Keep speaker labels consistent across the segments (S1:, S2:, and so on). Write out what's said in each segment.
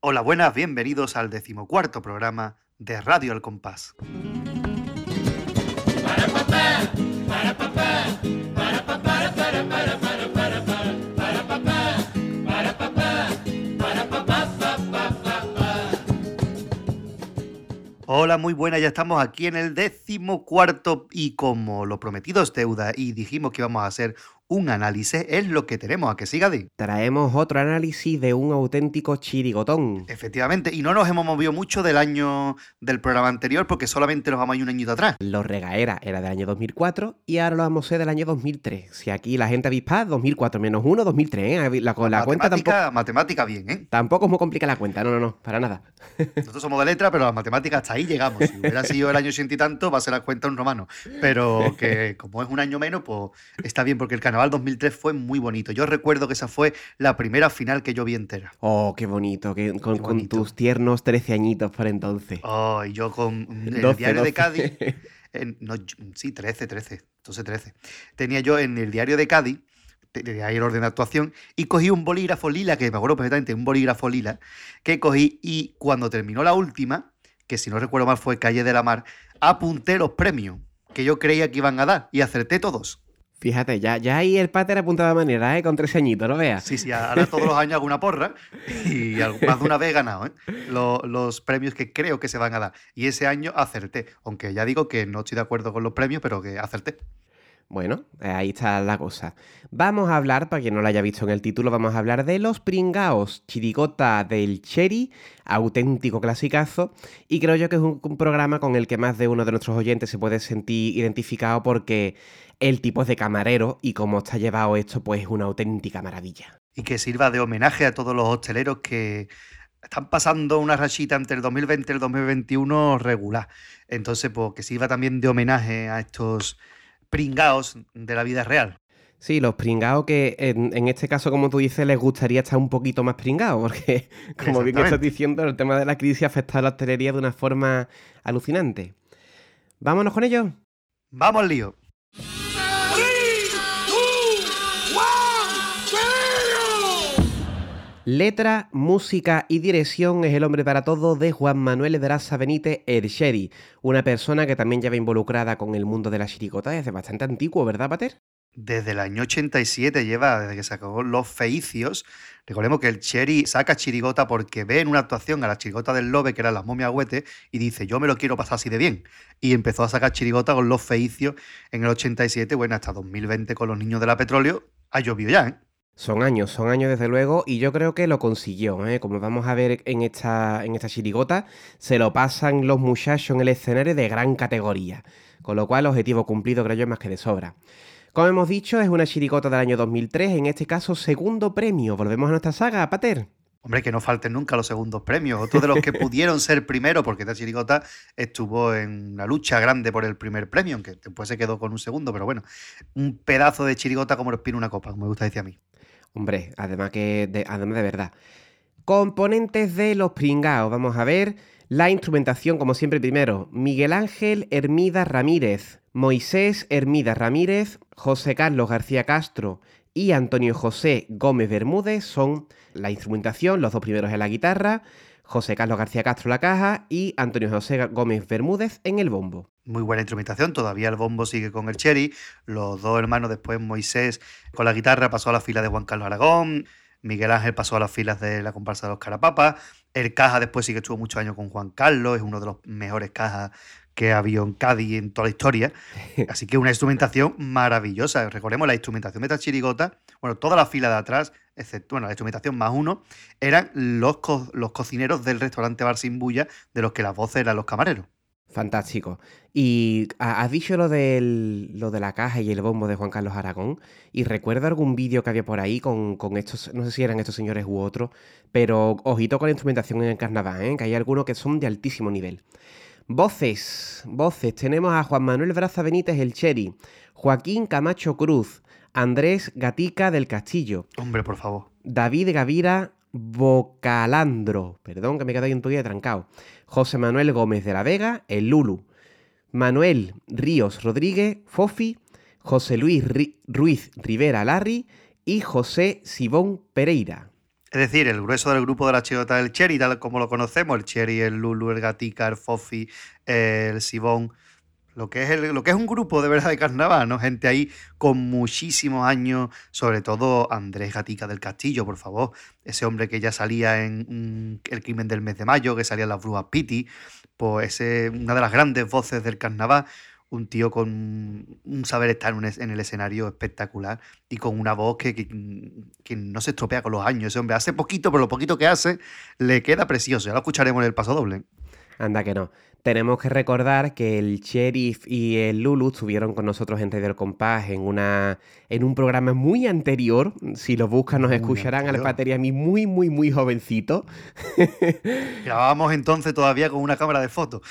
S1: Hola, buenas, bienvenidos al decimocuarto programa de Radio El Compás. Hola, muy buena, ya estamos aquí en el decimocuarto y como lo prometido es deuda y dijimos que íbamos a hacer un análisis es lo que tenemos. ¿A que siga, Di?
S2: Traemos otro análisis de un auténtico chirigotón.
S1: Efectivamente, y no nos hemos movido mucho del año del programa anterior porque solamente nos vamos a ir un añito atrás.
S2: Los regaera era del año 2004 y ahora lo vamos a hacer del año 2003. Si aquí la gente avispa, 2004 menos 1, 2003. ¿eh? La, la cuenta tampoco...
S1: Matemática bien, ¿eh?
S2: Tampoco es muy complicada la cuenta, no, no, no, para nada.
S1: Nosotros somos de letra, pero las matemáticas hasta ahí llegamos. Si hubiera sido el año 80 y tanto, va a ser la cuenta un romano. Pero que como es un año menos, pues está bien porque el canal Carnaval 2003 fue muy bonito. Yo recuerdo que esa fue la primera final que yo vi entera.
S2: Oh, qué bonito, con, tus tiernos 13 añitos por entonces.
S1: Oh, y yo con el diario de Cádiz. sí, 13, 13. Entonces 13. Tenía yo en el diario de Cádiz de ahí el orden de actuación, y cogí un bolígrafo lila, que me acuerdo perfectamente, un bolígrafo lila, que cogí y cuando terminó la última, que si no recuerdo mal fue Calle de la Mar, apunté los premios que yo creía que iban a dar y acerté todos.
S2: Fíjate, ya, ya ahí el pater apuntaba manera, ¿eh? Con tres añitos, ¿no veas?
S1: Sí, sí, ahora todos los años hago una porra y más de una vez he ganado, ¿eh? Los, los, premios que creo que se van a dar. Y ese año acerté, aunque ya digo que no estoy de acuerdo con los premios, pero que acerté.
S2: Bueno, eh, ahí está la cosa. Vamos a hablar, para quien no lo haya visto en el título, vamos a hablar de Los Pringaos, chirigota del Cherry, auténtico clasicazo, y creo yo que es un, programa con el que más de uno de nuestros oyentes se puede sentir identificado porque el tipo es de camarero y como está llevado esto, pues es una auténtica maravilla.
S1: Y que sirva de homenaje a todos los hosteleros que están pasando una rachita entre el 2020 y el 2021 regular. Entonces, pues que sirva también de homenaje a estos pringaos de la vida real.
S2: Sí, los pringaos que en, este caso, como tú dices, les gustaría estar un poquito más pringados, porque como bien estás diciendo, el tema de la crisis afecta a la hostelería de una forma alucinante. ¿Vámonos con ello?
S1: ¡Vamos lío!
S2: Letra, música y dirección es el hombre para todo de Juan Manuel Edraza Benítez Ercheri, una persona que también lleva involucrada con el mundo de la chiricota desde bastante antiguo, ¿verdad, Pater?
S1: Desde el año 87 lleva, desde que sacó Los Feicios. Recordemos que el Cherry saca chirigota porque ve en una actuación a la chirigota del Lobe, que era las momias huete, y dice, yo me lo quiero pasar así de bien. Y empezó a sacar chirigota con Los Feicios en el 87, bueno, hasta 2020 con Los Niños de la Petróleo. Ha llovido ya, ¿eh?
S2: Son años, son años desde luego, y yo creo que lo consiguió. ¿eh? Como vamos a ver en esta, en esta chirigota, se lo pasan los muchachos en el escenario de gran categoría. Con lo cual, objetivo cumplido creo yo más que de sobra. Como hemos dicho, es una chirigota del año 2003, en este caso segundo premio. Volvemos a nuestra saga, Pater.
S1: Hombre, que no falten nunca los segundos premios. Otro de los que pudieron ser primero, porque esta chirigota estuvo en una lucha grande por el primer premio, aunque después se quedó con un segundo, pero bueno, un pedazo de chirigota como respira una copa, como me gusta decir a mí.
S2: Hombre, además que de, además de verdad. Componentes de los pringaos. Vamos a ver la instrumentación, como siempre, primero. Miguel Ángel Hermida Ramírez, Moisés Hermida Ramírez, José Carlos García Castro y Antonio José Gómez Bermúdez son la instrumentación, los dos primeros en la guitarra, José Carlos García Castro la caja y Antonio José Gómez Bermúdez en el bombo.
S1: Muy buena instrumentación, todavía el bombo sigue con el cherry, los dos hermanos después Moisés con la guitarra pasó a la fila de Juan Carlos Aragón, Miguel Ángel pasó a las filas de la comparsa de los Carapapas, el Caja después sí que estuvo muchos años con Juan Carlos, es uno de los mejores cajas que en Cádiz en toda la historia, así que una instrumentación maravillosa, recordemos la instrumentación de esta chirigota, bueno, toda la fila de atrás, excepto, bueno, la instrumentación más uno, eran los, los cocineros del restaurante Bar Sin Bulla, de los que las voces eran los camareros.
S2: Fantástico. Y has dicho lo, del, lo de la caja y el bombo de Juan Carlos Aragón. Y recuerdo algún vídeo que había por ahí con, estos, no sé si eran estos señores u otros, pero ojito con la instrumentación en el carnaval, ¿eh? que hay algunos que son de altísimo nivel. Voces, voces. Tenemos a Juan Manuel Braza Benítez el Cherry, Joaquín Camacho Cruz, Andrés Gatica del Castillo.
S1: Hombre, por favor.
S2: David Gavira Bocalandro. Perdón que me quedado ahí un día trancado. José Manuel Gómez de la Vega, el Lulu, Manuel Ríos Rodríguez, Fofi, José Luis Ruiz Rivera Larry y José Sibón Pereira.
S1: Es decir, el grueso del grupo de la chirigota del Cherry, tal como lo conocemos, el Cherry, el Lulu, el Gatica, el Fofi, el Sibón, lo que, es lo que es un grupo de verdad de carnaval, ¿no? Gente ahí con muchísimos años, sobre todo Andrés Gatica del Castillo, por favor, ese hombre que ya salía en El crimen del mes de mayo, que salía en las brujas Piti, pues es una de las grandes voces del carnaval, un tío con un saber estar en el escenario espectacular y con una voz que, que, no se estropea con los años. Ese hombre hace poquito, pero lo poquito que hace le queda precioso. Ya lo escucharemos en el paso doble.
S2: Anda que no. Tenemos que recordar que el Sheriff y el Lulu estuvieron con nosotros en del Compás en, una, en un programa muy anterior. Si lo buscan, nos escucharán al Pater y a mí muy, muy, muy jovencito.
S1: Grabábamos entonces todavía con una cámara de fotos.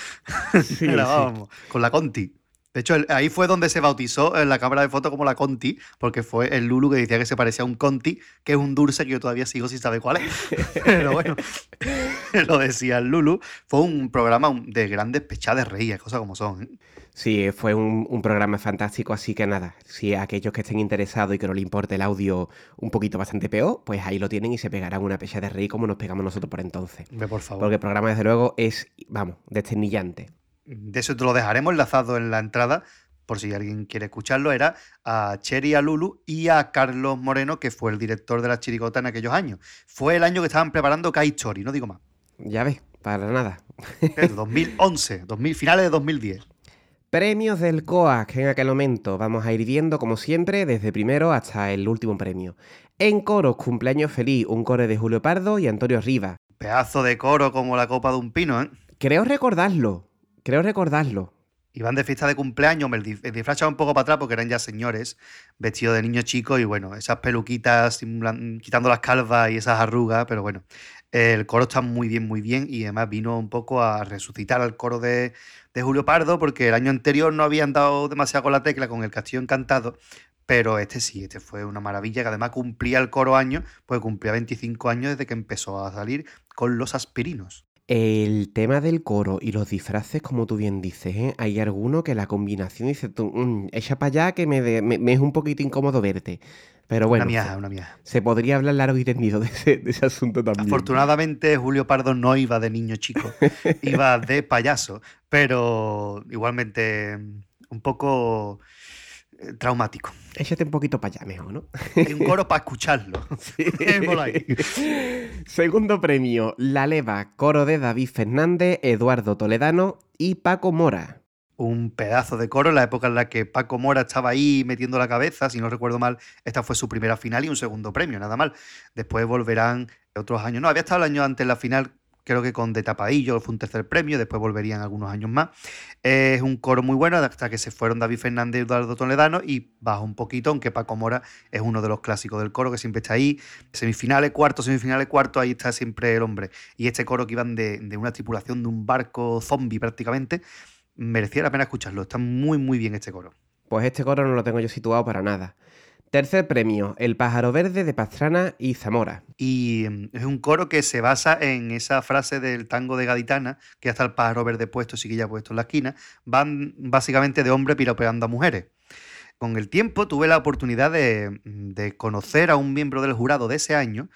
S1: Sí, Grabábamos con la Conti. De hecho, ahí fue donde se bautizó en la cámara de fotos como la Conti, porque fue el Lulu que decía que se parecía a un Conti, que es un dulce que yo todavía sigo sin saber cuál es. Pero bueno, lo decía el Lulu. Fue un programa de grandes pechadas de reír, cosas como son. ¿eh?
S2: Sí, fue un, programa fantástico, así que nada, si aquellos que estén interesados y que no les importe el audio un poquito bastante peor, pues ahí lo tienen y se pegarán una pecha de reír como nos pegamos nosotros por entonces.
S1: por favor.
S2: Porque el programa, desde luego, es, vamos, desternillante
S1: de eso te lo dejaremos enlazado en la entrada, por si alguien quiere escucharlo, era a Cherry, a Lulu y a Carlos Moreno, que fue el director de la chirigota en aquellos años. Fue el año que estaban preparando Kai Story, no digo más.
S2: Ya ves, para nada.
S1: 2011, 2000, finales de 2010.
S2: Premios del COAC en aquel momento. Vamos a ir viendo, como siempre, desde primero hasta el último premio. En coro, cumpleaños feliz, un coro de Julio Pardo y Antonio Rivas.
S1: Pedazo de coro como la copa de un pino, ¿eh?
S2: Creo recordarlo. Creo recordarlo.
S1: Iban de fiesta de cumpleaños, me disfraz un poco para atrás porque eran ya señores, vestidos de niños chicos y bueno, esas peluquitas quitando las calvas y esas arrugas, pero bueno, el coro está muy bien, muy bien y además vino un poco a resucitar al coro de, de Julio Pardo porque el año anterior no habían dado demasiado con la tecla con el Castillo Encantado, pero este sí, este fue una maravilla que además cumplía el coro año, pues cumplía 25 años desde que empezó a salir con los aspirinos.
S2: El tema del coro y los disfraces, como tú bien dices, ¿eh? hay alguno que la combinación dice tú, mm, echa para allá que me, es un poquito incómodo verte. Pero bueno,
S1: una una mía.
S2: se podría hablar largo y tendido de ese, asunto también.
S1: Afortunadamente, Julio Pardo no iba de niño chico, iba de payaso, pero igualmente mm, un poco traumático.
S2: Échate un poquito para allá mejor, ¿no?
S1: Hay un coro para escucharlo.
S2: Segundo premio, La Leva, coro de David Fernández, Eduardo Toledano y Paco Mora.
S1: Un pedazo de coro en la época en la que Paco Mora estaba ahí metiendo la cabeza, si no recuerdo mal, esta fue su primera final y un segundo premio, nada mal. Después volverán otros años. No, había estado el año antes en la final creo que con De Tapadillo fue un tercer premio, después volverían algunos años más. Es un coro muy bueno hasta que se fueron David Fernández y Eduardo Toledano y baja un poquito, aunque Paco Mora es uno de los clásicos del coro que siempre está ahí. Semifinales, cuartos, semifinales, cuartos, ahí está siempre el hombre. Y este coro que iban de, de una tripulación de un barco zombie prácticamente, merecía la pena escucharlo. Está muy, muy bien este coro.
S2: Pues este coro no lo tengo yo situado para nada. Tercer premio, El pájaro verde de Pastrana y Zamora.
S1: Y mm, es un coro que se basa en esa frase del tango de Gaditana, que hasta el pájaro verde puesto, ya puesto en la esquina, van básicamente de hombre piropeando a mujeres. Con el tiempo tuve la oportunidad de, de conocer a un miembro del jurado de ese año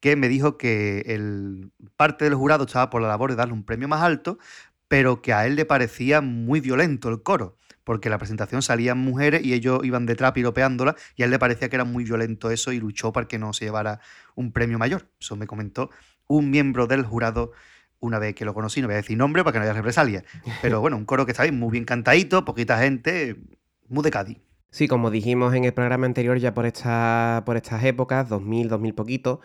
S1: que me dijo que el, parte del jurado estaba por la labor de darle un premio más alto, pero que a él le parecía muy violento el coro porque la presentación salían mujeres y ellos iban detrás piropeándola y a él le parecía que era muy violento eso y luchó para que no se llevara un premio mayor. Eso me comentó un miembro del jurado una vez que lo conocí, no voy a decir nombre para que no haya represalias, pero bueno, un coro que está bien, muy bien cantadito, poquita gente, muy de Cádiz.
S2: Sí, como dijimos en el programa anterior, ya por, esta, por estas épocas, 2000, 2000 poquito,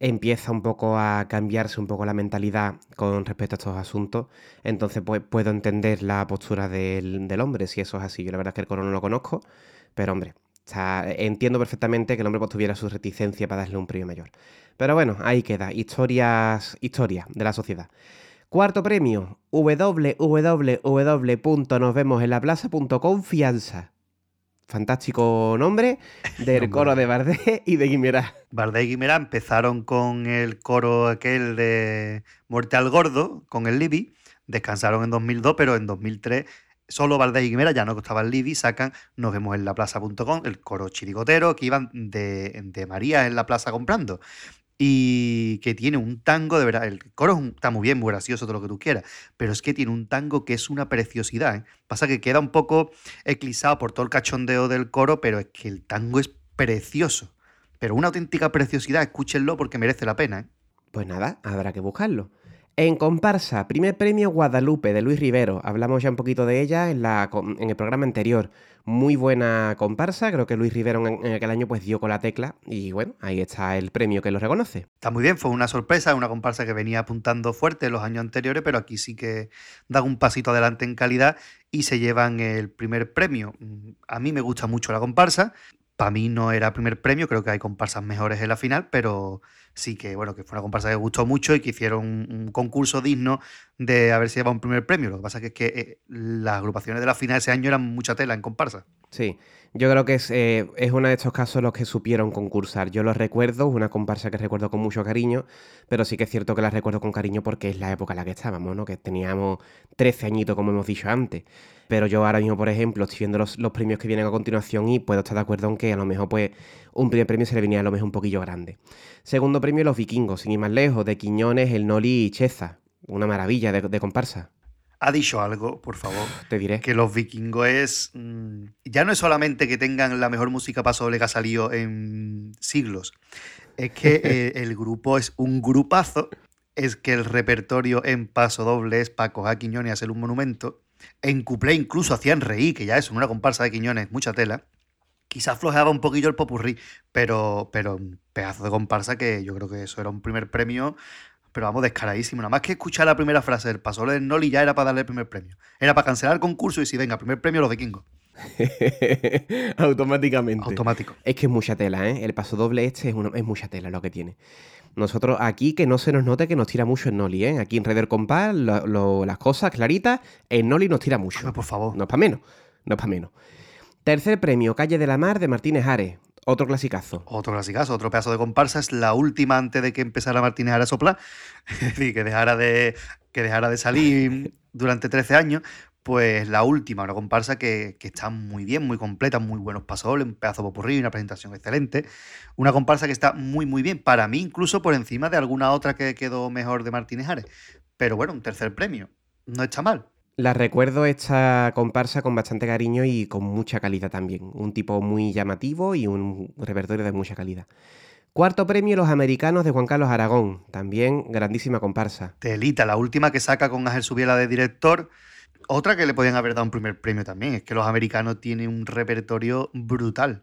S2: empieza un poco a cambiarse un poco la mentalidad con respecto a estos asuntos. Entonces, pues puedo entender la postura del, hombre, si eso es así. Yo la verdad es que el coro no lo conozco, pero hombre, entiendo perfectamente que el hombre pues, tuviera su reticencia para darle un premio mayor. Pero bueno, ahí queda. Historias, historia de la sociedad. Cuarto premio, www.nosvemosenlaplaza.com fianza fantástico nombre del coro de Bardé y de Guimerá.
S1: Bardé y Guimerá empezaron con el coro aquel de Muerte al Gordo, con el Libby, descansaron en 2002, pero en 2003 solo Valdés y Guimera, ya no costaba el Libby, sacan Nos vemos en la plaza.com, el coro chirigotero que iban de, de María en la plaza comprando. Y que tiene un tango, de verdad, el coro está muy bien, muy gracioso, todo lo que tú quieras, pero es que tiene un tango que es una preciosidad. ¿eh? Pasa que queda un poco eclipsado por todo el cachondeo del coro, pero es que el tango es precioso. Pero una auténtica preciosidad, escúchenlo porque merece la pena. ¿eh?
S2: Pues nada, habrá que buscarlo. En comparsa, primer premio Guadalupe de Luis Rivero. Hablamos ya un poquito de ella en, la, en el programa anterior. Muy buena comparsa, creo que Luis Rivero en, aquel año pues dio con la tecla y bueno, ahí está el premio que lo reconoce.
S1: Está muy bien, fue una sorpresa, una comparsa que venía apuntando fuerte los años anteriores, pero aquí sí que dan un pasito adelante en calidad y se llevan el primer premio. A mí me gusta mucho la comparsa, para mí no era primer premio, creo que hay comparsas mejores en la final, pero sí que bueno, que fue una comparsa que gustó mucho y que hicieron un, concurso digno de haber si llevado un primer premio. Lo que pasa es que, eh, las agrupaciones de la final de ese año eran mucha tela en comparsa.
S2: Sí, yo creo que es, eh, es uno de estos casos los que supieron concursar. Yo lo recuerdo, una comparsa que recuerdo con mucho cariño, pero sí que es cierto que la recuerdo con cariño porque es la época en la que estábamos, ¿no? Que teníamos 13 añitos, como hemos dicho antes. Pero yo ahora mismo, por ejemplo, estoy viendo los, premios que vienen a continuación y puedo estar de acuerdo en que a lo mejor pues un primer premio se le venía a lo mejor un poquillo grande. Segundo premio, los vikingos, sin ir más lejos, de Quiñones, el Noli y Cheza. Una maravilla de, comparsa.
S1: Ha dicho algo, por favor.
S2: Te diré.
S1: Que los vikingos es. Mm, ya no es solamente que tengan la mejor música pasoble que ha salido en siglos. Es que eh, el grupo es un grupazo. Es que el repertorio en paso doble es para coger a Quiñones y hacer un monumento. En Cuplé incluso hacían reír, que ya es una comparsa de Quiñones, mucha tela. Quizás flojeaba un poquillo el popurrí, pero, pero un pedazo de comparsa que yo creo que eso era un primer premio, pero vamos, descaradísimo. Nada más que escuchar la primera frase del paso del Noli ya era para darle el primer premio. Era para cancelar el concurso y si venga, primer premio los vikingos.
S2: Automáticamente.
S1: Automático.
S2: Es que es mucha tela, ¿eh? El paso doble este es, es mucha tela lo que tiene. Nosotros aquí que no se nos note que nos tira mucho el Noli, ¿eh? Aquí en Reder Compás, las cosas claritas, el Noli nos tira mucho.
S1: por favor.
S2: No es para menos, no es para menos. Tercer premio, Calle de la Mar de Martínez Ares. Otro clasicazo.
S1: Otro clasicazo, otro pedazo de comparsa. Es la última antes de que empezara Martínez Ares a soplar. Es decir, que dejara de, que dejara de salir durante 13 años pues la última, una comparsa que, está muy bien, muy completa, muy buenos pasoles, un pedazo de popurrí, una presentación excelente. Una comparsa que está muy, muy bien, para mí incluso por encima de alguna otra que quedó mejor de Martínez Ares. Pero bueno, un tercer premio, no está mal.
S2: La recuerdo esta comparsa con bastante cariño y con mucha calidad también. Un tipo muy llamativo y un repertorio de mucha calidad. Cuarto premio, Los Americanos de Juan Carlos Aragón. También grandísima comparsa.
S1: Telita, la última que saca con Ángel Subiela de director otra que le podían haber dado un primer premio también es que los americanos tienen un repertorio brutal.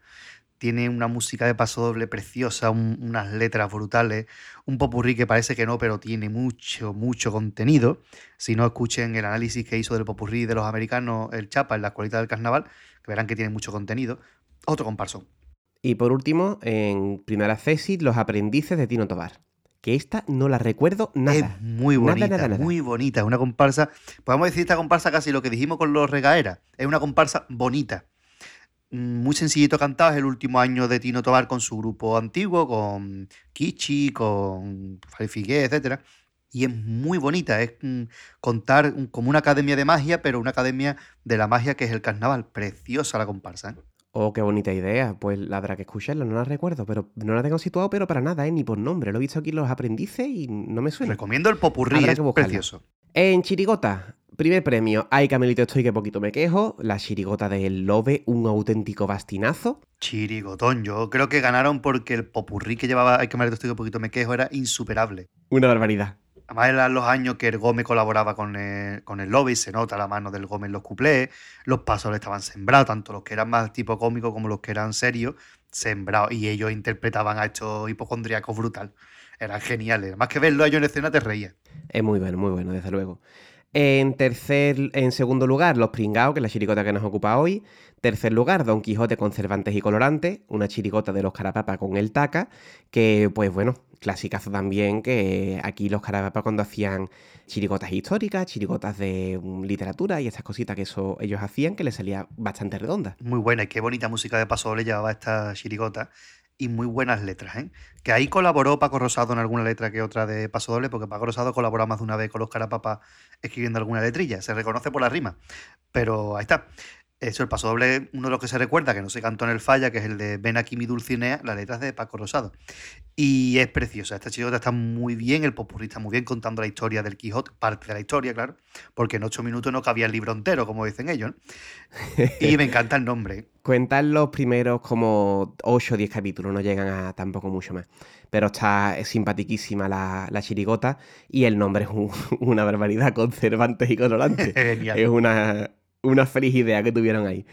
S1: Tiene una música de paso doble preciosa, unas letras brutales, un popurrí que parece que no, pero tiene mucho, mucho contenido. Si no, escuchen el análisis que hizo del popurrí de los americanos, el Chapa, en la escuelita del carnaval, que verán que tiene mucho contenido. Otro comparso.
S2: Y por último, en primera Cesis, Los aprendices de Tino Tobar que esta no la recuerdo nada.
S1: Es muy bonita, muy bonita. Es una comparsa, podemos decir esta comparsa casi lo que dijimos con los regaeras. Es una comparsa bonita. Mm, muy sencillito cantado, es el último año de Tino Tobar con su grupo antiguo, con Kichi, con Figué, etc. Y es muy bonita, es mm, contar como una academia de magia, pero una academia de la magia que es el carnaval. Preciosa la comparsa. ¿eh?
S2: Oh, qué bonita idea. Pues la habrá que escucharla, no la recuerdo, pero no la tengo situado, pero para nada, ¿eh? ni por nombre. Lo he visto aquí en los aprendices y no me suena.
S1: Recomiendo el popurrí, es precioso.
S2: En Chirigota, primer premio. Ay, Camilito, estoy que poquito me quejo. La chirigota del Lobe, un auténtico bastinazo.
S1: Chirigotón, yo creo que ganaron porque el popurrí que llevaba Ay, Camilito, estoy que poquito me quejo era insuperable.
S2: Una barbaridad.
S1: Además eran los años que el Gómez colaboraba con el, con el lobby, se nota la mano del Gómez en los cuplés, los pasos estaban sembrados, tanto los que eran más tipo cómico como los que eran serios, sembrados, y ellos interpretaban a estos hipocondríacos brutal. Eran geniales, más que verlo ellos en escena te reía.
S2: Es muy bueno, muy bueno, desde luego. En tercer, en segundo lugar, Los Pringaos, que es la chiricota que nos ocupa hoy. Tercer lugar, Don Quijote con Cervantes y Colorantes, una chiricota de los Carapapa con el Taca, que pues bueno, clasicazo también, que aquí los Carapapa cuando hacían chiricotas históricas, chiricotas de mm, literatura y estas cositas que ellos hacían, que les salía bastante redonda.
S1: Muy buena y qué bonita música de paso le llevaba esta chiricota y muy buenas letras, ¿eh? Que ahí colaboró Paco Rosado en alguna letra que otra de Paso Doble, porque Paco Rosado colaboró más de una vez con los Carapapas escribiendo alguna letrilla, se reconoce por la rima, pero ahí está. Eso, el paso doble, uno de los que se recuerda, que no se cantó en el falla, que es el de Ven aquí mi Dulcinea, las letras de Paco Rosado. Y es preciosa, esta chirigota está muy bien, el popurrí está muy bien contando la historia del Quijote, parte de la historia, claro, porque en ocho minutos no cabía el libro entero, como dicen ellos. Y me encanta el nombre.
S2: Cuentan los primeros como 8 o 10 capítulos, no llegan a tampoco mucho más. Pero está es simpatiquísima la, la, chirigota y el nombre es una barbaridad con Cervantes y Conolante. es una, una feliz idea que tuvieron ahí.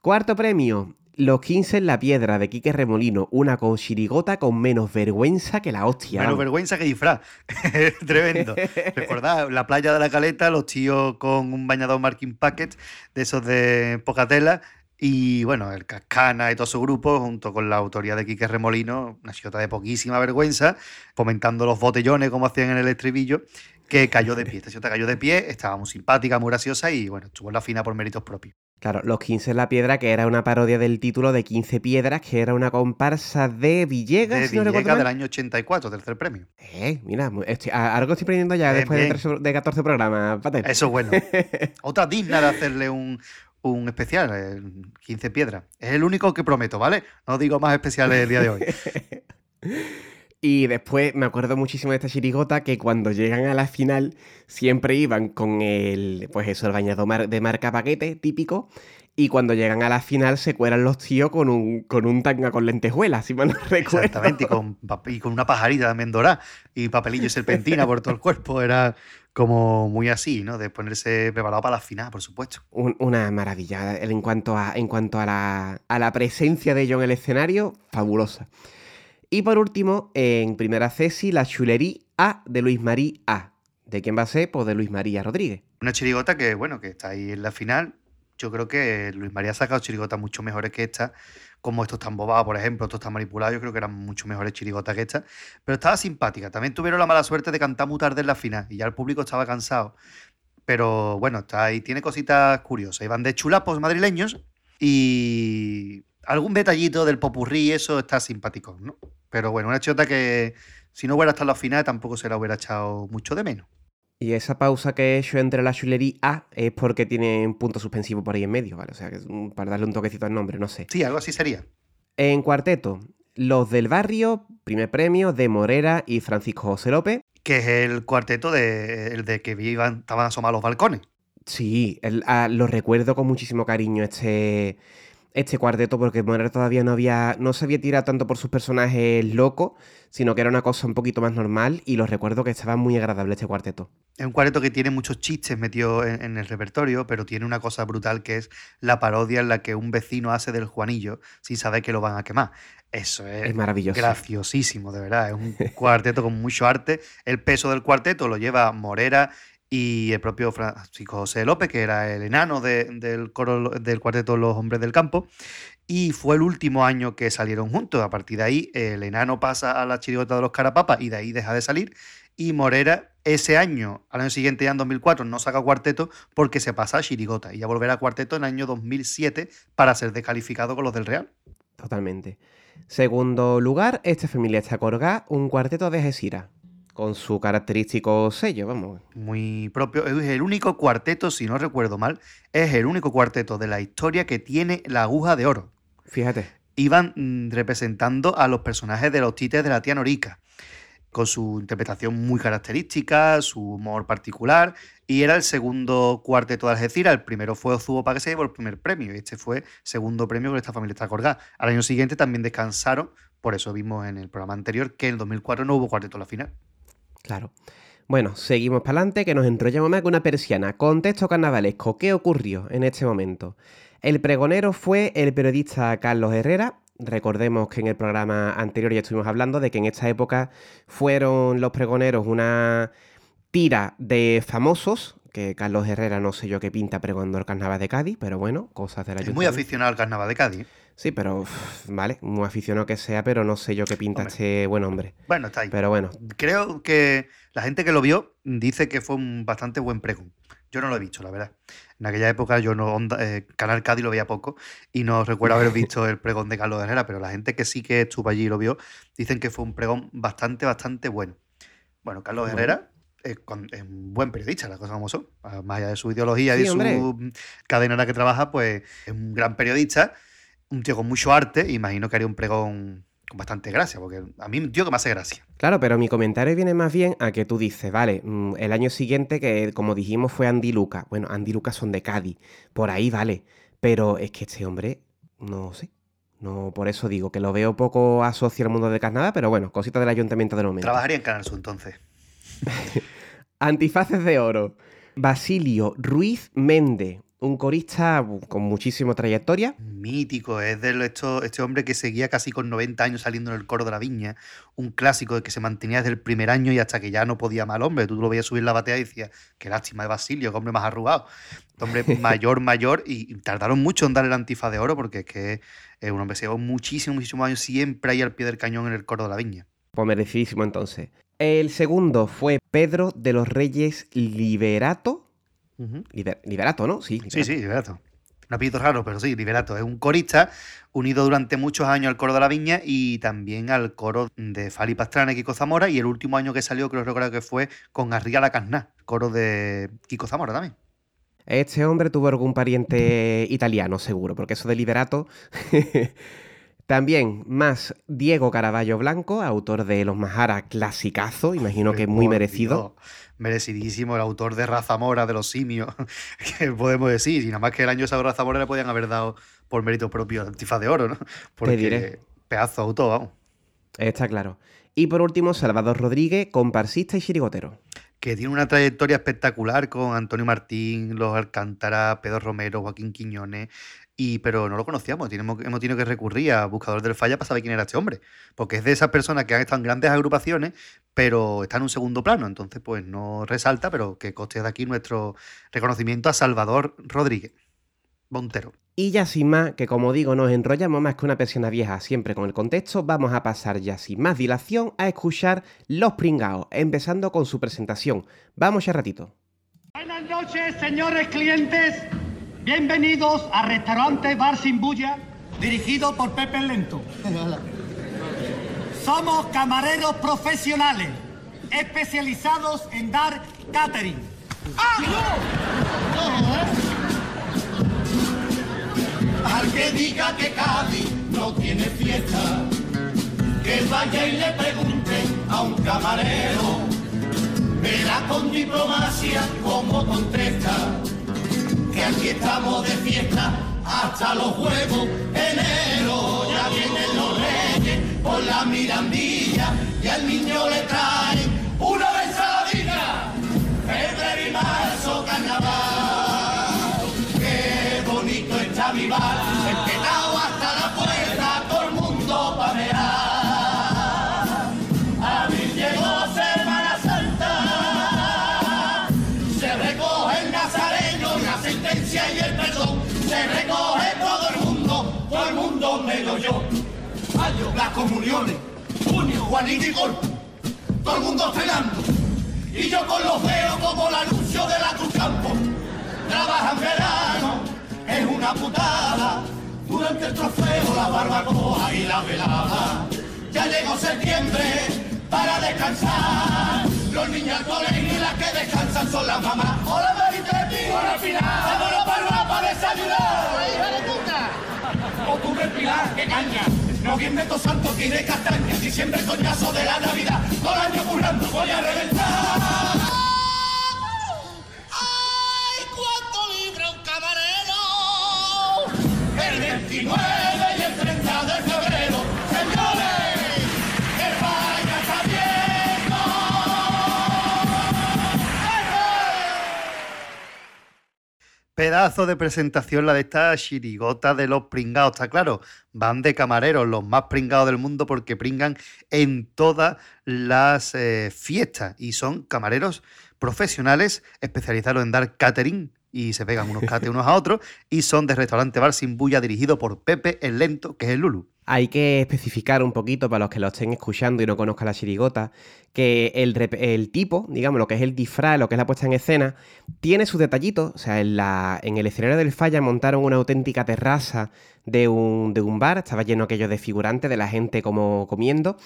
S2: Cuarto premio, Los 15 en la piedra de Quique Remolino, una con chirigota con menos vergüenza que la hostia.
S1: Menos vergüenza que disfraz. Tremendo. Recordad, la playa de la caleta, los tíos con un bañador marking packet de esos de poca tela y bueno, el Cascana y todo su grupo, junto con la autoría de Quique Remolino, una chirigota de poquísima vergüenza, fomentando los botellones como hacían en el estribillo, que cayó de pie. Esta chirigota cayó de pie, estaba muy simpática, muy graciosa y bueno, estuvo en la fina por méritos propios.
S2: Claro, Los 15 en la Piedra, que era una parodia del título de 15 Piedras, que era una comparsa de Villegas.
S1: De Villegas del año 84, tercer premio.
S2: Eh, mira, algo estoy aprendiendo ya después De, 14 programas,
S1: Eso es bueno. Otra digna de hacerle un, un especial, 15 piedras. Es el único que prometo, ¿vale? No digo más especiales el día de hoy.
S2: y después me acuerdo muchísimo de esta chirigota que cuando llegan a la final siempre iban con el, pues eso, el bañador de marca paquete típico. Y cuando llegan a la final se cuelan los tíos con un, con un tanga con lentejuelas, si mal no recuerdo.
S1: Exactamente, y con, y con una pajarita también dorada y papelillo y serpentina por todo el cuerpo. Era como muy así, ¿no? De ponerse preparado para la final, por supuesto.
S2: una maravilla. En cuanto, a, en cuanto a, la, a la presencia de ellos en el escenario, fabulosa. Y por último, en primera Cesi, la chulería A de Luis María A. ¿De quién va a ser? Pues de Luis María Rodríguez.
S1: Una chirigota que, bueno, que está ahí en la final. Yo creo que Luis María ha sacado chirigotas mucho mejores que esta como estos están bobados, por ejemplo, estos están manipulados, yo creo que eran mucho mejores chirigotas que esta, pero estaba simpática. También tuvieron la mala suerte de cantar muy tarde en la final y ya el público estaba cansado. Pero bueno, está ahí, tiene cositas curiosas. Iban de chulapos madrileños y algún detallito del popurrí, eso está simpático, ¿no? Pero bueno, una chota que si no hubiera estado la final tampoco se la hubiera echado mucho de menos.
S2: Y esa pausa que he hecho entre la chulería A es porque tiene un punto suspensivo por ahí en medio, ¿vale? O sea, que para darle un toquecito al nombre, no sé.
S1: Sí, algo así sería.
S2: En cuarteto, Los del Barrio, primer premio de Morera y Francisco José López.
S1: Que es el cuarteto de, el de que vivan, estaban asomados los balcones.
S2: Sí, ah, lo recuerdo con muchísimo cariño este, este cuarteto porque Morera todavía no había no se había tirado tanto por sus personajes locos, sino que era una cosa un poquito más normal y lo recuerdo que estaba muy agradable este cuarteto.
S1: Es un cuarteto que tiene muchos chistes metidos en, el repertorio, pero tiene una cosa brutal que es la parodia en la que un vecino hace del Juanillo sin saber que lo van a quemar. Eso es,
S2: maravilloso.
S1: graciosísimo, de verdad. Es un cuarteto con mucho arte. El peso del cuarteto lo lleva Morera y el propio Francisco José López, que era el enano del coro del cuarteto Los Hombres del Campo. Y fue el último año que salieron juntos. A partir de ahí, el enano pasa a la chirigota de los Carapapas y de ahí deja de salir. Y Morera, ese año, al año siguiente, ya en 2004, no saca cuarteto porque se pasa a chirigota. Y ya volverá a cuarteto en el año 2007 para ser descalificado con los del Real.
S2: Totalmente. Segundo lugar, esta familia está un cuarteto de Gesira con su característico sello, vamos.
S1: Muy propio. Es el único cuarteto, si no recuerdo mal, es el único cuarteto de la historia que tiene la aguja de oro.
S2: Fíjate.
S1: Iban mm, representando a los personajes de los títeres de la tía Norica, con su interpretación muy característica, su humor particular, y era el segundo cuarteto de Algeciras. El primero fue Ozubo para que se llevó el primer premio, y este fue segundo premio con esta familia está colgada. Al año siguiente también descansaron, por eso vimos en el programa anterior que en el 2004 no hubo cuarteto a la final.
S2: Claro. Bueno, seguimos para adelante, que nos enrollamos más con una persiana. Contexto carnavalesco. ¿Qué ocurrió en este momento? El pregonero fue el periodista Carlos Herrera. Recordemos que en el programa anterior ya estuvimos hablando de que en esta época fueron los pregoneros una tira de famosos, que Carlos Herrera no sé yo qué pinta pregonando el carnaval de Cádiz, pero bueno, cosas de la
S1: Es muy aficionado al carnaval de Cádiz.
S2: Sí, pero vale, muy aficionado que sea, pero no sé yo qué pinta este buen hombre.
S1: Bueno, está ahí.
S2: Pero bueno.
S1: Creo que la gente que lo vio dice que fue un bastante buen pregón. Yo no lo he visto, la verdad. En aquella época yo no eh, Canal Cádiz lo veía poco y no recuerdo haber visto el pregón de Carlos Herrera, pero la gente que sí que estuvo allí y lo vio dicen que fue un pregón bastante, bastante bueno. Bueno, Carlos Herrera, es, un buen periodista, las cosas como son. Ah, Más allá de su ideología y
S2: Sí,
S1: de
S2: hombre.
S1: su cadena en la que trabaja, pues es un gran periodista, un tío con mucho arte. Imagino que haría un pregón con bastante gracia, porque a mí un tío que me hace gracia.
S2: Claro, pero mi comentario viene más bien a que tú dices, vale, mm, el año siguiente que como dijimos fue Andy Luca. Bueno, Andy Luca son de Cádiz, por ahí vale. Pero es que este hombre, no sé. No, por eso digo que lo veo poco asocio al mundo de Carnada, pero bueno, cositas del ayuntamiento del momento.
S1: Trabajaría en Canal Sur entonces.
S2: Antifaces de oro. Basilio Ruiz Méndez, un corista con muchísima trayectoria.
S1: Mítico, es de esto, este hombre que seguía casi con 90 años saliendo en el coro de la viña, un clásico de que se mantenía desde el primer año y hasta que ya no podía el hombre. Tú lo veías subir la batea y decías, qué lástima de Basilio, qué hombre más arrugado. Este hombre mayor, mayor, y tardaron mucho en darle el antifaz de oro porque es que es un hombre que se llevó muchísimos, muchísimos años siempre ahí al pie del cañón en el coro de la viña.
S2: Pues merecidísimo entonces. El segundo fue Pedro de los Reyes Liberato. Liber- Liberato, ¿no? Sí,
S1: Sí, sí, Liberato. Un apellido raro, pero sí, Liberato. Es un corista unido durante muchos años al coro de la Viña y también al coro de Fali Pastrana y Kiko Zamora. Y el último año que salió, creo recordar que fue con Arriga la Casná, coro de Kiko Zamora también.
S2: Este hombre tuvo algún pariente italiano, seguro, porque eso de Liberato. También más Diego Caraballo Blanco, autor de Los Majara clasicazo, imagino que muy merecido.
S1: Merecidísimo, el autor de Raza Mora, de los simios. ¿Qué podemos decir? Y nada más que el año esa Raza Mora le podían haber dado por mérito propio el antifaz de oro, ¿no? Porque
S2: diré.
S1: pedazo de autor, vamos.
S2: Está claro. Y por último, Salvador Rodríguez, comparsista y chirigotero.
S1: que tiene una trayectoria espectacular con Antonio Martín, los Alcántara, Pedro Romero, Joaquín Quiñones, y, pero no lo conocíamos, tenemos, hemos tenido que recurrir a Buscador del Falla para saber quién era este hombre, porque es de esas personas que han estado en grandes agrupaciones, pero está en un segundo plano, entonces pues no resalta, pero que coste de aquí nuestro reconocimiento a Salvador Rodríguez Montero.
S2: Y ya sin más, que como digo, nos enrollamos más que una persona vieja siempre con el contexto, vamos a pasar ya sin más dilación a escuchar Los Pringaos, empezando con su presentación. Vamos ya ratito.
S3: Buenas noches, señores clientes. Bienvenidos a Restaurante Bar Sin Bulla, dirigido por Pepe Lento. Somos camareros profesionales, especializados en dar catering.
S4: Al que diga que Cádiz no tiene fiesta, que vaya y le pregunte a un camarero, verá con diplomacia cómo contesta, que aquí estamos de fiesta hasta los huevos, enero, ya vienen los reyes por la mirandilla y al niño le traen una ensaladilla, febrero y marzo carnaval. Qué bonito está mi bar, las comuniones, junio, Juanito y Gol, todo el mundo cenando. Y yo con los dedos como el anuncio de la Cruz Campo. Trabaja en verano, es una putada. Durante el trofeo, la barbacoa y la velada. Ya llegó septiembre para descansar. Los niños al colegio y las que descansan son las mamás. ¡Hola, Maritepi! ¡Hola, Pilar! ¡Vámonos para el de desayunar! ¡Hija de puta! Octubre Pilar, qué caña. Noviembre to santo tiene castañas. Diciembre coñazo de la Navidad. Todo el año currando voy a reventar.
S1: Pedazo de presentación la de esta chirigota de los pringados, está claro. Van de camareros, los más pringados del mundo, porque pringan en todas las eh, fiestas y son camareros profesionales especializados en dar catering y se pegan unos cates unos a otros y son de restaurante bar sin bulla dirigido por Pepe el Lento, que es el Lulu.
S2: Hay que especificar un poquito para los que lo estén escuchando y no conozcan la chirigota, que el, el, tipo, digamos, lo que es el disfraz, lo que es la puesta en escena, tiene sus detallitos. O sea, en, la, en el escenario del Falla montaron una auténtica terraza de un, de un bar, estaba lleno aquello de figurantes, de la gente como comiendo.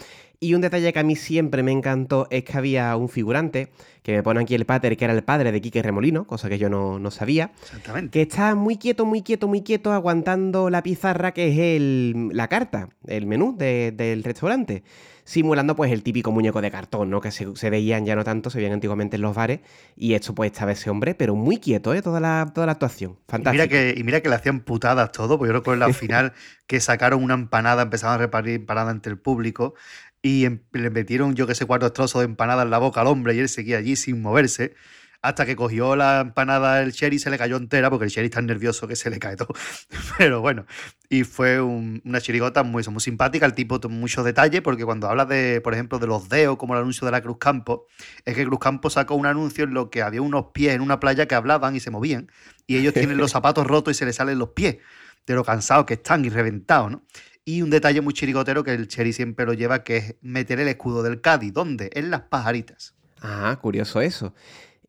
S2: Y un detalle que a mí siempre me encantó es que había un figurante, que me pone aquí el pater, que era el padre de Quique Remolino, cosa que yo no, no sabía.
S1: Exactamente.
S2: Que está muy quieto, muy quieto, muy quieto, aguantando la pizarra que es el, la carta, el menú del restaurante simulando pues el típico muñeco de cartón, ¿no? Que se, veían ya no tanto, se veían antiguamente en los bares. Y esto pues estaba ese hombre, pero muy quieto, ¿eh? Toda la, toda la actuación. Fantástico.
S1: Y mira, que, y mira que le hacían putadas todo, porque yo recuerdo la final que sacaron una empanada, empezaron a repartir empanada ante el público y em, le metieron yo que sé cuatro trozos de empanada en la boca al hombre y él seguía allí sin moverse hasta que cogió la empanada el Sherry se le cayó entera porque el Sherry está nervioso que se le cae todo. Pero bueno, y fue una chirigota muy, muy simpática, el tipo tuvo mucho detalle porque cuando habla de, por ejemplo, de los deos, como el anuncio de la Cruz Campo, es que Cruz Campo sacó un anuncio en lo que había unos pies en una playa que hablaban y se movían y ellos tienen los zapatos rotos y se les salen los pies de lo cansados que están y reventados, ¿no? Y un detalle muy chirigotero que el Cherry siempre lo lleva, que es meter el escudo del Cádiz. ¿Dónde? En las pajaritas.
S2: Ah, curioso eso.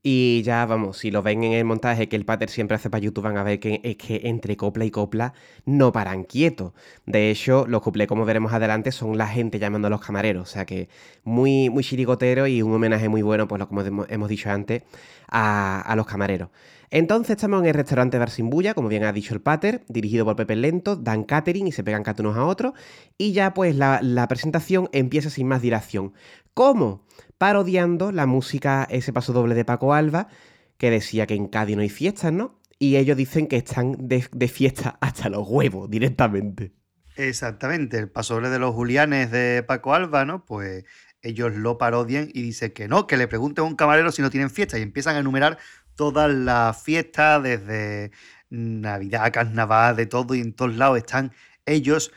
S2: Y ya, vamos, si lo ven en el montaje que el pater siempre hace para YouTube, van a ver que es que entre copla y copla no paran quietos. De hecho, los cuplés, como veremos adelante, son la gente llamando a los camareros. O sea que muy, muy chirigotero y un homenaje muy bueno, pues como hemos dicho antes, a, los camareros. Entonces estamos en el restaurante Barsimbulla, como bien ha dicho el pater, dirigido por Pepe Lento, dan catering y se pegan cat unos a otros. Y ya pues la, la presentación empieza sin más dilación. ¿Cómo? Parodiando la música, ese paso doble de Paco Alba, que decía que en Cádiz no hay fiestas, ¿no? Y ellos dicen que están de, fiesta hasta los huevos directamente.
S1: Exactamente, el paso doble de los Julianes de Paco Alba, ¿no? Pues ellos lo parodian y dicen que no, que le pregunten a un camarero si no tienen fiesta y empiezan a enumerar todas las fiestas desde Navidad, Carnaval, de todo y en todos lados están ellos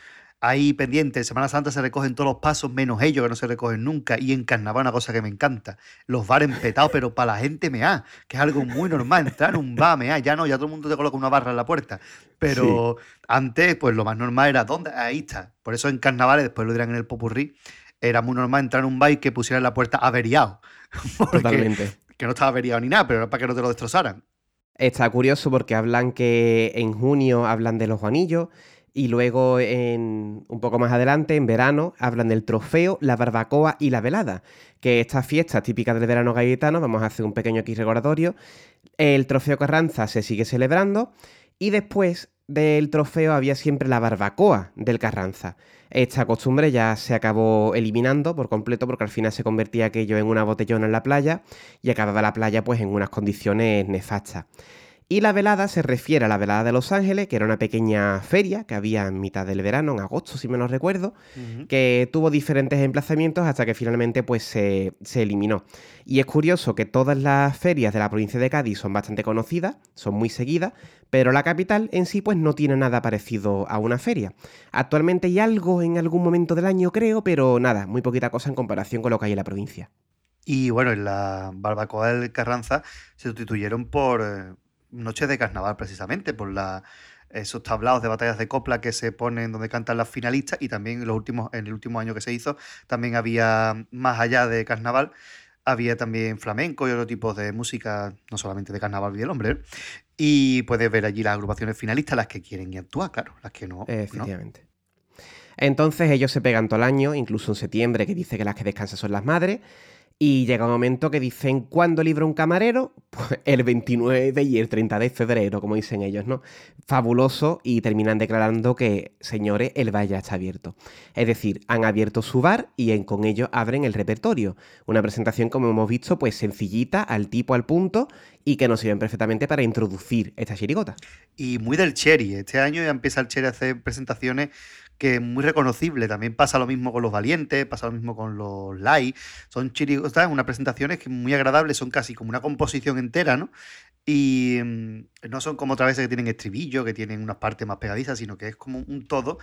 S1: ahí pendiente. En Semana Santa se recogen todos los pasos, menos ellos que no se recogen nunca. Y en Carnaval, una cosa que me encanta: los bares petados, pero para la gente me ha, que es algo muy normal. Entrar en un bar me ha, ya no, ya todo el mundo te coloca una barra en la puerta. Pero antes, pues lo más normal era, ¿dónde? Ahí está. Por eso en Carnavales, después lo dirán en el Popurrí, era muy normal entrar en un bar y que pusieran la puerta averiado.
S2: Totalmente.
S1: Que no estaba averiado ni nada, pero era para que no te lo destrozaran.
S2: Está curioso porque hablan que en junio hablan de los guanillos, y luego, en, un poco más adelante, en verano, hablan del trofeo, la barbacoa y la velada. Que estas fiestas típicas del verano galletano, vamos a hacer un pequeño aquí recordatorio. El trofeo Carranza se sigue celebrando y después del trofeo había siempre la barbacoa del Carranza. Esta costumbre ya se acabó eliminando por completo porque al final se convertía aquello en una botellona en la playa y acababa la playa pues en unas condiciones nefastas. Y la velada se refiere a la velada de Los Ángeles, que era una pequeña feria que había en mitad del verano, en agosto, si me lo recuerdo, que tuvo diferentes emplazamientos hasta que finalmente pues, se, eliminó. Y es curioso que todas las ferias de la provincia de Cádiz son bastante conocidas, son muy seguidas, pero la capital en sí pues no tiene nada parecido a una feria. Actualmente hay algo en algún momento del año, creo, pero nada, muy poquita cosa en comparación con lo que hay en la provincia.
S1: Y bueno, en la barbacoa del Carranza se sustituyeron por eh, noches de carnaval precisamente, por la, esos tablados de batallas de copla que se ponen donde cantan las finalistas y también en, los últimos, en el último año que se hizo también había, más allá de carnaval, había también flamenco y otro tipo de música, no solamente de carnaval y el hombre. Y puedes ver allí las agrupaciones finalistas, las que quieren y actuar, claro, las que no.
S2: Efectivamente. Entonces ellos se pegan todo el año, incluso en septiembre, que dice que las que descansan son las madres. Y llega un momento que dicen, ¿cuándo libra un camarero? Pues el 29 y el 30 de febrero, como dicen ellos, ¿no? Fabuloso y terminan declarando que, señores, el bar ya está abierto. Es decir, han abierto su bar y en, con ello abren el repertorio. Una presentación, como hemos visto, pues sencillita, al tipo, al punto y que nos sirven perfectamente para introducir esta chirigota.
S1: Y muy del Cherry. Este año ya empieza el Cherry a hacer presentaciones que es muy reconocible. También pasa lo mismo con los valientes, pasa lo mismo con los light. Son chirigotas, unas presentaciones que muy agradables, son casi como una composición entera, ¿no? Y mm, no son como otras veces que tienen estribillo, que tienen unas partes más pegadizas, sino que es como un todo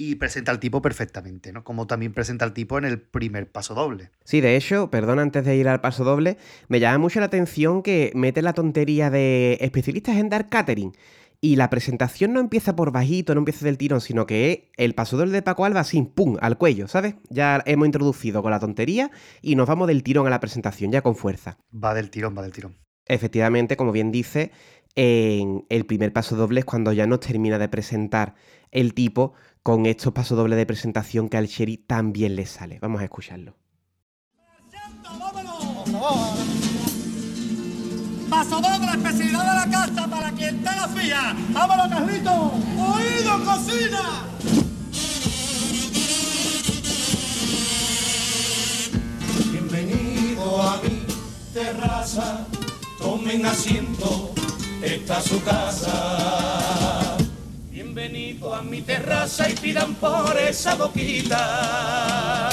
S1: y presenta al tipo perfectamente, ¿no? Como también presenta al tipo en el primer paso doble.
S2: Sí, de hecho, perdón, antes de ir al paso doble, me llama mucho la atención que mete la tontería de especialistas en dar catering Y la presentación no empieza por bajito, no empieza del tirón, sino que es el pasodoble de Paco Alba sin pum, al cuello, ¿sabes? Ya hemos introducido con la tontería y nos vamos del tirón a la presentación, ya con fuerza.
S1: Va del tirón, va del tirón.
S2: Efectivamente, como bien dice, en el primer paso doble es cuando ya nos termina de presentar el tipo con estos pasodobles de presentación que al Sherry también le sale. Vamos a escucharlo.
S4: Paso doble, especialidad de la casa para quien te la fía. ¡Vámonos, Carlito! ¡Oído, cocina! Bienvenido a mi terraza, tomen asiento, esta es su casa. Bienvenido a mi terraza y pidan por esa boquita.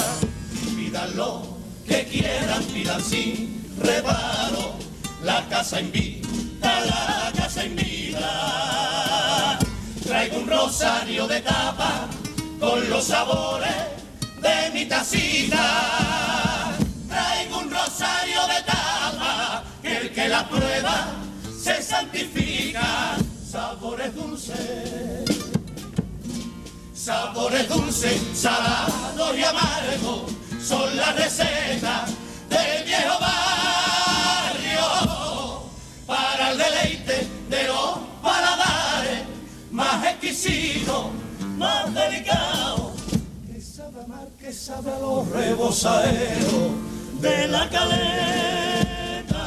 S4: Pidan lo que quieran, pidan sin reparo la casa invita, la casa invita. Traigo un rosario de tapa con los sabores de mi tacita. Traigo un rosario de tapa que el que la prueba se santifica. Sabores dulces, sabores dulces, salados y amargos son las recetas más exquisitos, más delicados. Que sabe amar, que sabe a los rebosaderos de la caleta,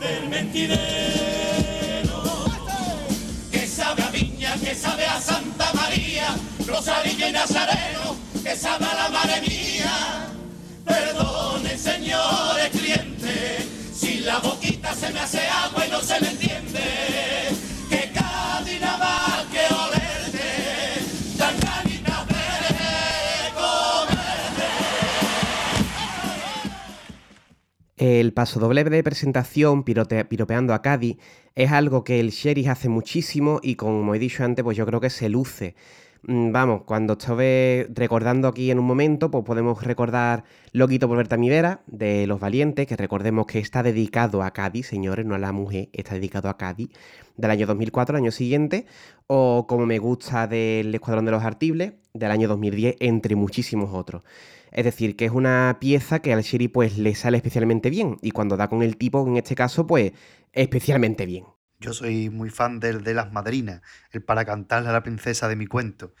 S4: del mentidero. Que sabe a Viña, que sabe a Santa María, Rosario y Nazareno, que sabe a la madre mía. Perdone, señores clientes, si la boquita se me hace agua y no se me entiende.
S2: El paso doble de presentación, pirote- piropeando a Cádiz, es algo que el Sheriff hace muchísimo y como he dicho antes, pues yo creo que se luce. Mm, Vamos, cuando estuve recordando aquí en un momento, pues podemos recordar Loquito por verte a mi vera, de Los Valientes, que recordemos que está dedicado a Cádiz, señores, no a la mujer, está dedicado a Cádiz, del año 2004, el año siguiente, o como me gusta del Escuadrón de los Artibles, del año 2010, entre muchísimos otros. Es decir, que es una pieza que al Sherry pues le sale especialmente bien, y cuando da con el tipo, en este caso, pues especialmente bien.
S1: Yo soy muy fan del de las madrinas, el para cantarle a la princesa de mi cuento.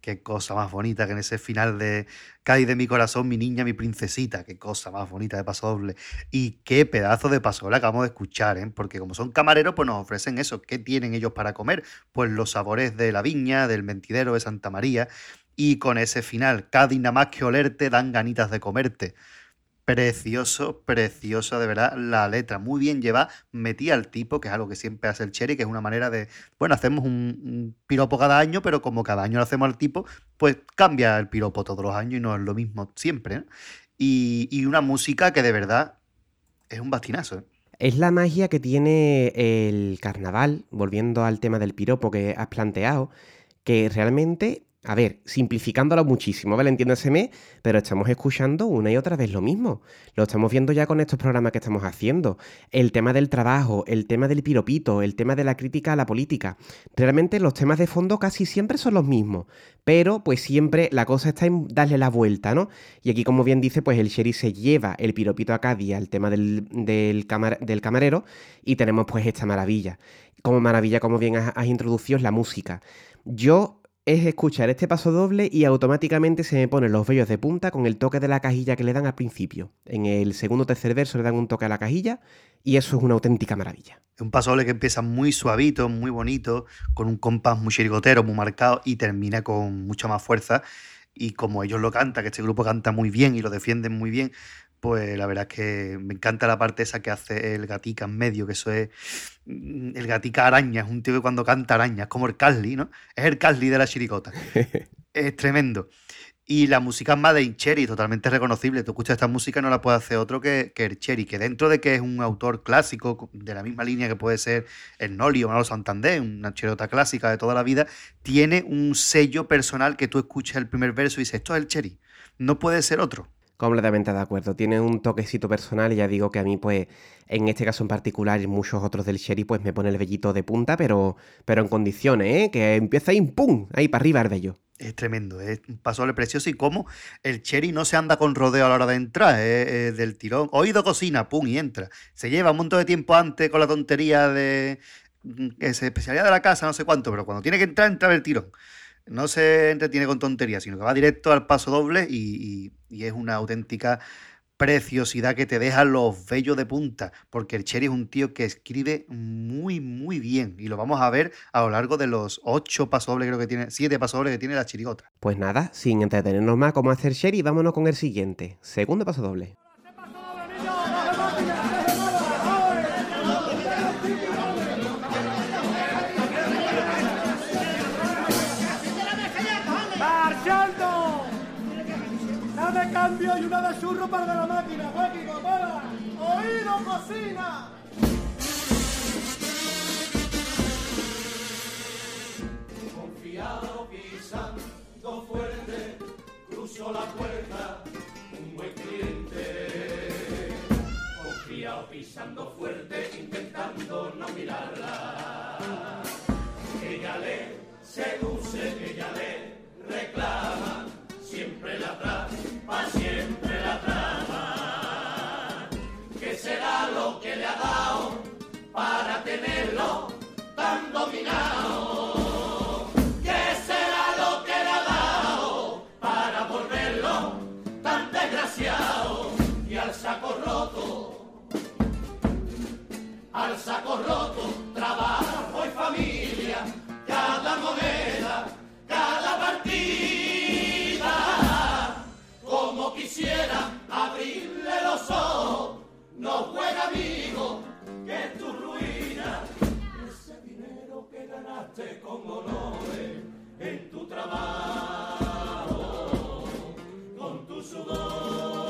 S1: Qué cosa más bonita que en ese final de Cádiz de mi corazón, mi niña, mi princesita. Qué cosa más bonita de paso doble. Y qué pedazo de paso doble acabamos de escuchar, ¿eh? Porque como son camareros, pues nos ofrecen eso. ¿Qué tienen ellos para comer? Pues los sabores de la viña, del mentidero de Santa María. Y con ese final, Cádiz nada más que olerte, dan ganitas de comerte. Precioso, precioso, de verdad, la letra. Muy bien llevada, metí al tipo, que es algo que siempre hace el Cherry, que es una manera de, bueno, hacemos un, piropo cada año, pero como cada año lo hacemos al tipo, pues cambia el piropo todos los años y no es lo mismo siempre. Y, y una música que de verdad es un bastinazo. ¿eh?
S2: Es la magia que tiene el carnaval, volviendo al tema del piropo que has planteado, que realmente, a ver, simplificándolo muchísimo, ¿vale? Entiéndaseme, pero estamos escuchando una y otra vez lo mismo. Lo estamos viendo ya con estos programas que estamos haciendo. El tema del trabajo, el tema del piropito, el tema de la crítica a la política. Realmente los temas de fondo casi siempre son los mismos, pero pues siempre la cosa está en darle la vuelta, ¿no? Y aquí, como bien dice, pues el Sherry se lleva el piropito a Cádiz al tema del, del camarero y tenemos pues esta maravilla. Como maravilla, como bien has, has introducido, es la música. Yo es escuchar este paso doble y automáticamente se me ponen los vellos de punta con el toque de la cajilla que le dan al principio. En el segundo o tercer verso le dan un toque a la cajilla y eso es una auténtica maravilla.
S1: Es un paso doble que empieza muy suavito, muy bonito, con un compás muy chirigotero, muy marcado y termina con mucha más fuerza. Y como ellos lo cantan, que este grupo canta muy bien y lo defienden muy bien, pues la verdad es que me encanta la parte esa que hace el gatica en medio, que eso es. mm, El gatica araña, es un tío que cuando canta araña, es como el Carly, ¿no? Es el Carly de la chiricota. es tremendo. Y la música es Made in Cherry, totalmente reconocible. Tú escuchas esta música y no la puede hacer otro que, que el Cherry, que dentro de que es un autor clásico, de la misma línea que puede ser el Noli o Manolo Santander, una cherota clásica de toda la vida, tiene un sello personal que tú escuchas el primer verso y dices, esto es el Cherry, no puede ser otro.
S2: Completamente de acuerdo. Tiene un toquecito personal y ya digo que a mí, pues, en este caso en particular y muchos otros del Sherry, pues me pone el vellito de punta, pero, pero en condiciones, ¿eh? Que empieza ahí, ¡pum! Ahí para arriba el vello.
S1: Es tremendo, es un pasoble precioso y cómo el Cherry no se anda con rodeo a la hora de entrar, es, del tirón. Oído cocina, pum, y entra. Se lleva un montón de tiempo antes con la tontería de mm, esa especialidad de la casa, no sé cuánto, pero cuando tiene que entrar, entra el tirón no se entretiene con tonterías, sino que va directo al paso doble y, es una auténtica preciosidad que te deja los vellos de punta, porque el Cherry es un tío que escribe muy, muy bien y lo vamos a ver a lo largo de los ocho pasodobles, creo que tiene, siete pasodobles que tiene la chirigota.
S2: Pues nada, sin entretenernos más como hacer Cherry, vámonos con el siguiente, segundo pasodoble.
S5: Una de churro para la máquina. Máquina, para. Oído, cocina.
S4: Confiado pisando fuerte, cruzo la puerta, un buen cliente. Confiado pisando fuerte, intentando no mirarla. Ella le seduce, ella le reclama siempre la trama, pa' siempre la trama. ¿Qué será lo que le ha dado para tenerlo tan dominado? ¿Qué será lo que le ha dado para volverlo tan desgraciado? Y al saco roto, al saco roto, trabajo y familia, cada moneda, cada partida quisiera abrirle los ojos. No juega amigo, que es tu ruina. Ese dinero que ganaste con honores en tu trabajo, con tu sudores.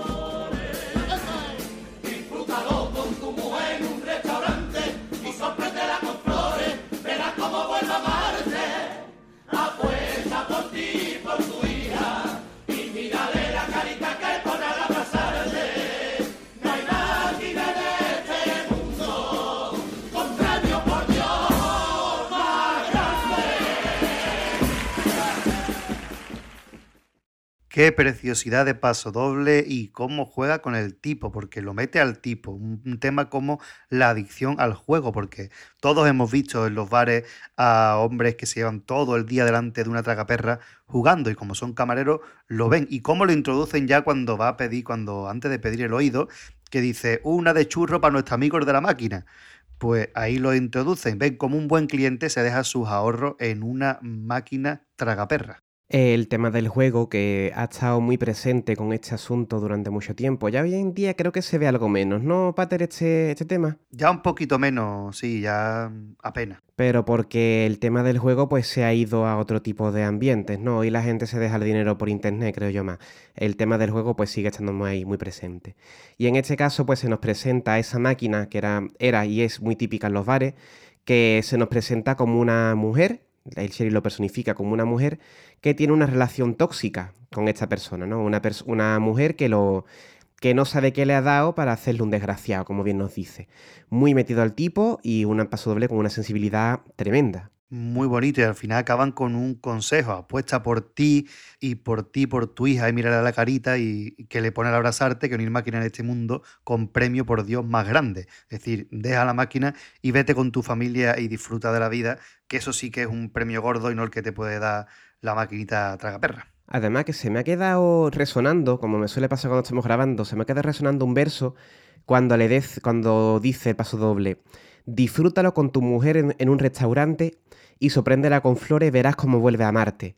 S1: Qué preciosidad de paso doble y cómo juega con el tipo, porque lo mete al tipo. Un, tema como la adicción al juego, porque todos hemos visto en los bares a hombres que se llevan todo el día delante de una tragaperra jugando y como son camareros lo ven. Y cómo lo introducen ya cuando va a pedir, cuando antes de pedir el oído, que dice una de churro para nuestros amigos de la máquina pues ahí lo introducen. Ven como un buen cliente se deja sus ahorros en una máquina tragaperra
S2: el tema del juego que ha estado muy presente con este asunto durante mucho tiempo. Ya hoy en día creo que se ve algo menos, ¿no, Pater, este, este tema?
S1: Ya un poquito menos, sí, ya apenas.
S2: Pero porque el tema del juego pues se ha ido a otro tipo de ambientes, ¿no? Hoy la gente se deja el dinero por internet, creo yo más. El tema del juego pues sigue estando muy, muy presente. Y en este caso pues se nos presenta esa máquina que era, era y es muy típica en los bares, que se nos presenta como una mujer el Sherry lo personifica como una mujer que tiene una relación tóxica con esta persona, ¿no? Una, una mujer que, lo, que no sabe qué le ha dado para hacerle un desgraciado, como bien nos dice. Muy metido al tipo y un paso doble con una sensibilidad tremenda
S1: muy bonito y al final acaban con un consejo, apuesta por ti y por ti, por tu hija y mírale a la carita y, que le pone al abrazarte que unir máquina en este mundo con premio por Dios más grande. Es decir, deja la máquina y vete con tu familia y disfruta de la vida, que eso sí que es un premio gordo y no el que te puede dar la maquinita tragaperra.
S2: Además que se me ha quedado resonando, como me suele pasar cuando estamos grabando, se me ha quedado resonando un verso cuando, le cuando dice el paso doble, disfrútalo con tu mujer en un restaurante y sorpréndela con flores, verás cómo vuelve a amarte.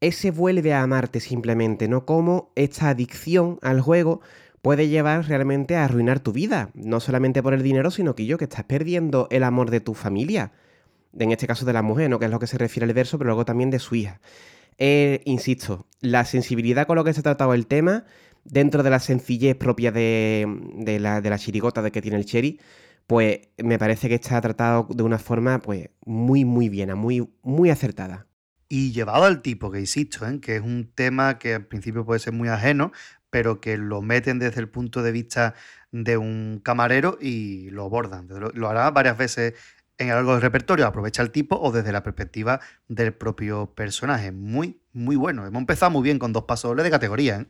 S2: Ese vuelve a amarte simplemente, no como esta adicción al juego puede llevar realmente a arruinar tu vida, no solamente por el dinero, sino que yo, que estás perdiendo el amor de tu familia, en este caso de la mujer, ¿no? que es lo que se refiere al verso, pero luego también de su hija. Eh, insisto, la sensibilidad con lo que se ha tratado el tema, dentro de la sencillez propia de, la, de la chirigota de que tiene el Cherry, pues me parece que está tratado de una forma pues muy, muy bien, muy, muy acertada.
S1: Y llevado al tipo, que insisto, ¿eh? que es un tema que al principio puede ser muy ajeno, pero que lo meten desde el punto de vista de un camarero y lo abordan. Lo, lo hará varias veces en algo del repertorio, aprovecha el tipo o desde la perspectiva del propio personaje. Muy, muy bueno. Hemos empezado muy bien con dos pasos dobles de categoría. ¿eh?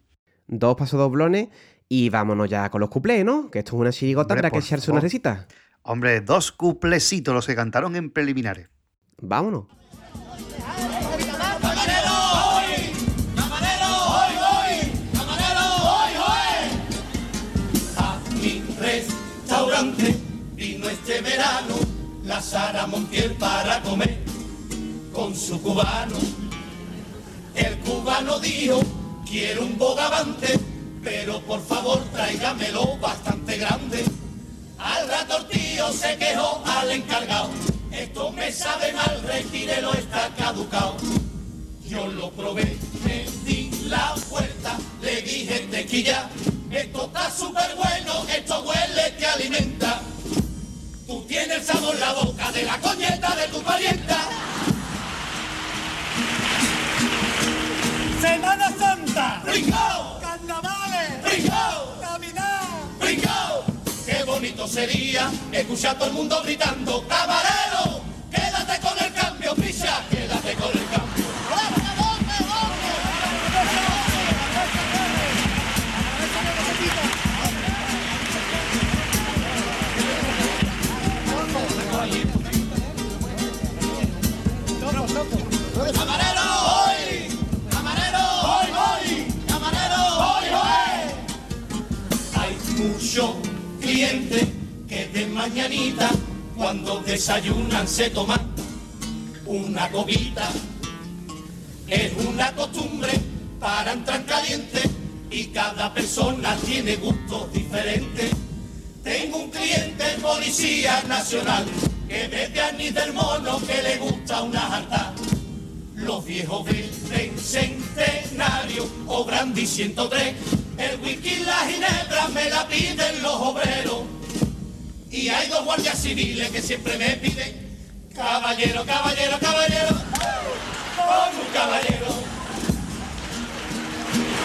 S2: Dos pasos doblones y vámonos ya con los cuplés, ¿no? Que esto es una chirigota
S1: Hombre,
S2: para que echarse una risita.
S1: Hombre, dos cuplecitos los que cantaron en preliminares.
S2: Vámonos.
S4: Camarero hoy, camarero hoy, hoy, camarero hoy, hoy. A mi restaurante vino este verano la Sara Montiel para comer con su cubano. El cubano dijo, quiero un bogavante, pero por favor tráigamelo bastante grande. Al rato el tío se quejó al encargado. Esto me sabe mal, retírelo, está caducado. Yo lo probé, me di la vuelta, le dije tequilla, esto está súper bueno, esto huele, te alimenta. Tú tienes el sabor la boca de la coñeta de tu parienta.
S5: Semana Santa,
S4: ¡Brincao! ¡Brincao!
S5: Navidad.
S4: ¡Brincao! Qué bonito sería escuchar a todo el mundo gritando, ¡Camarero! ¡Quédate con el cambio, Prisha! ¡Quédate con el Muchos clientes que de mañanita, cuando desayunan, se toman una copita. Es una costumbre para entrar caliente y cada persona tiene gustos diferentes. Tengo un cliente policía nacional que bebe anís del mono que le gusta una jarta. Los viejos beben centenario o brandy 103. El whisky y la ginebra me la piden los obreros. Y hay dos guardias civiles que siempre me piden caballero, caballero, caballero, con un caballero.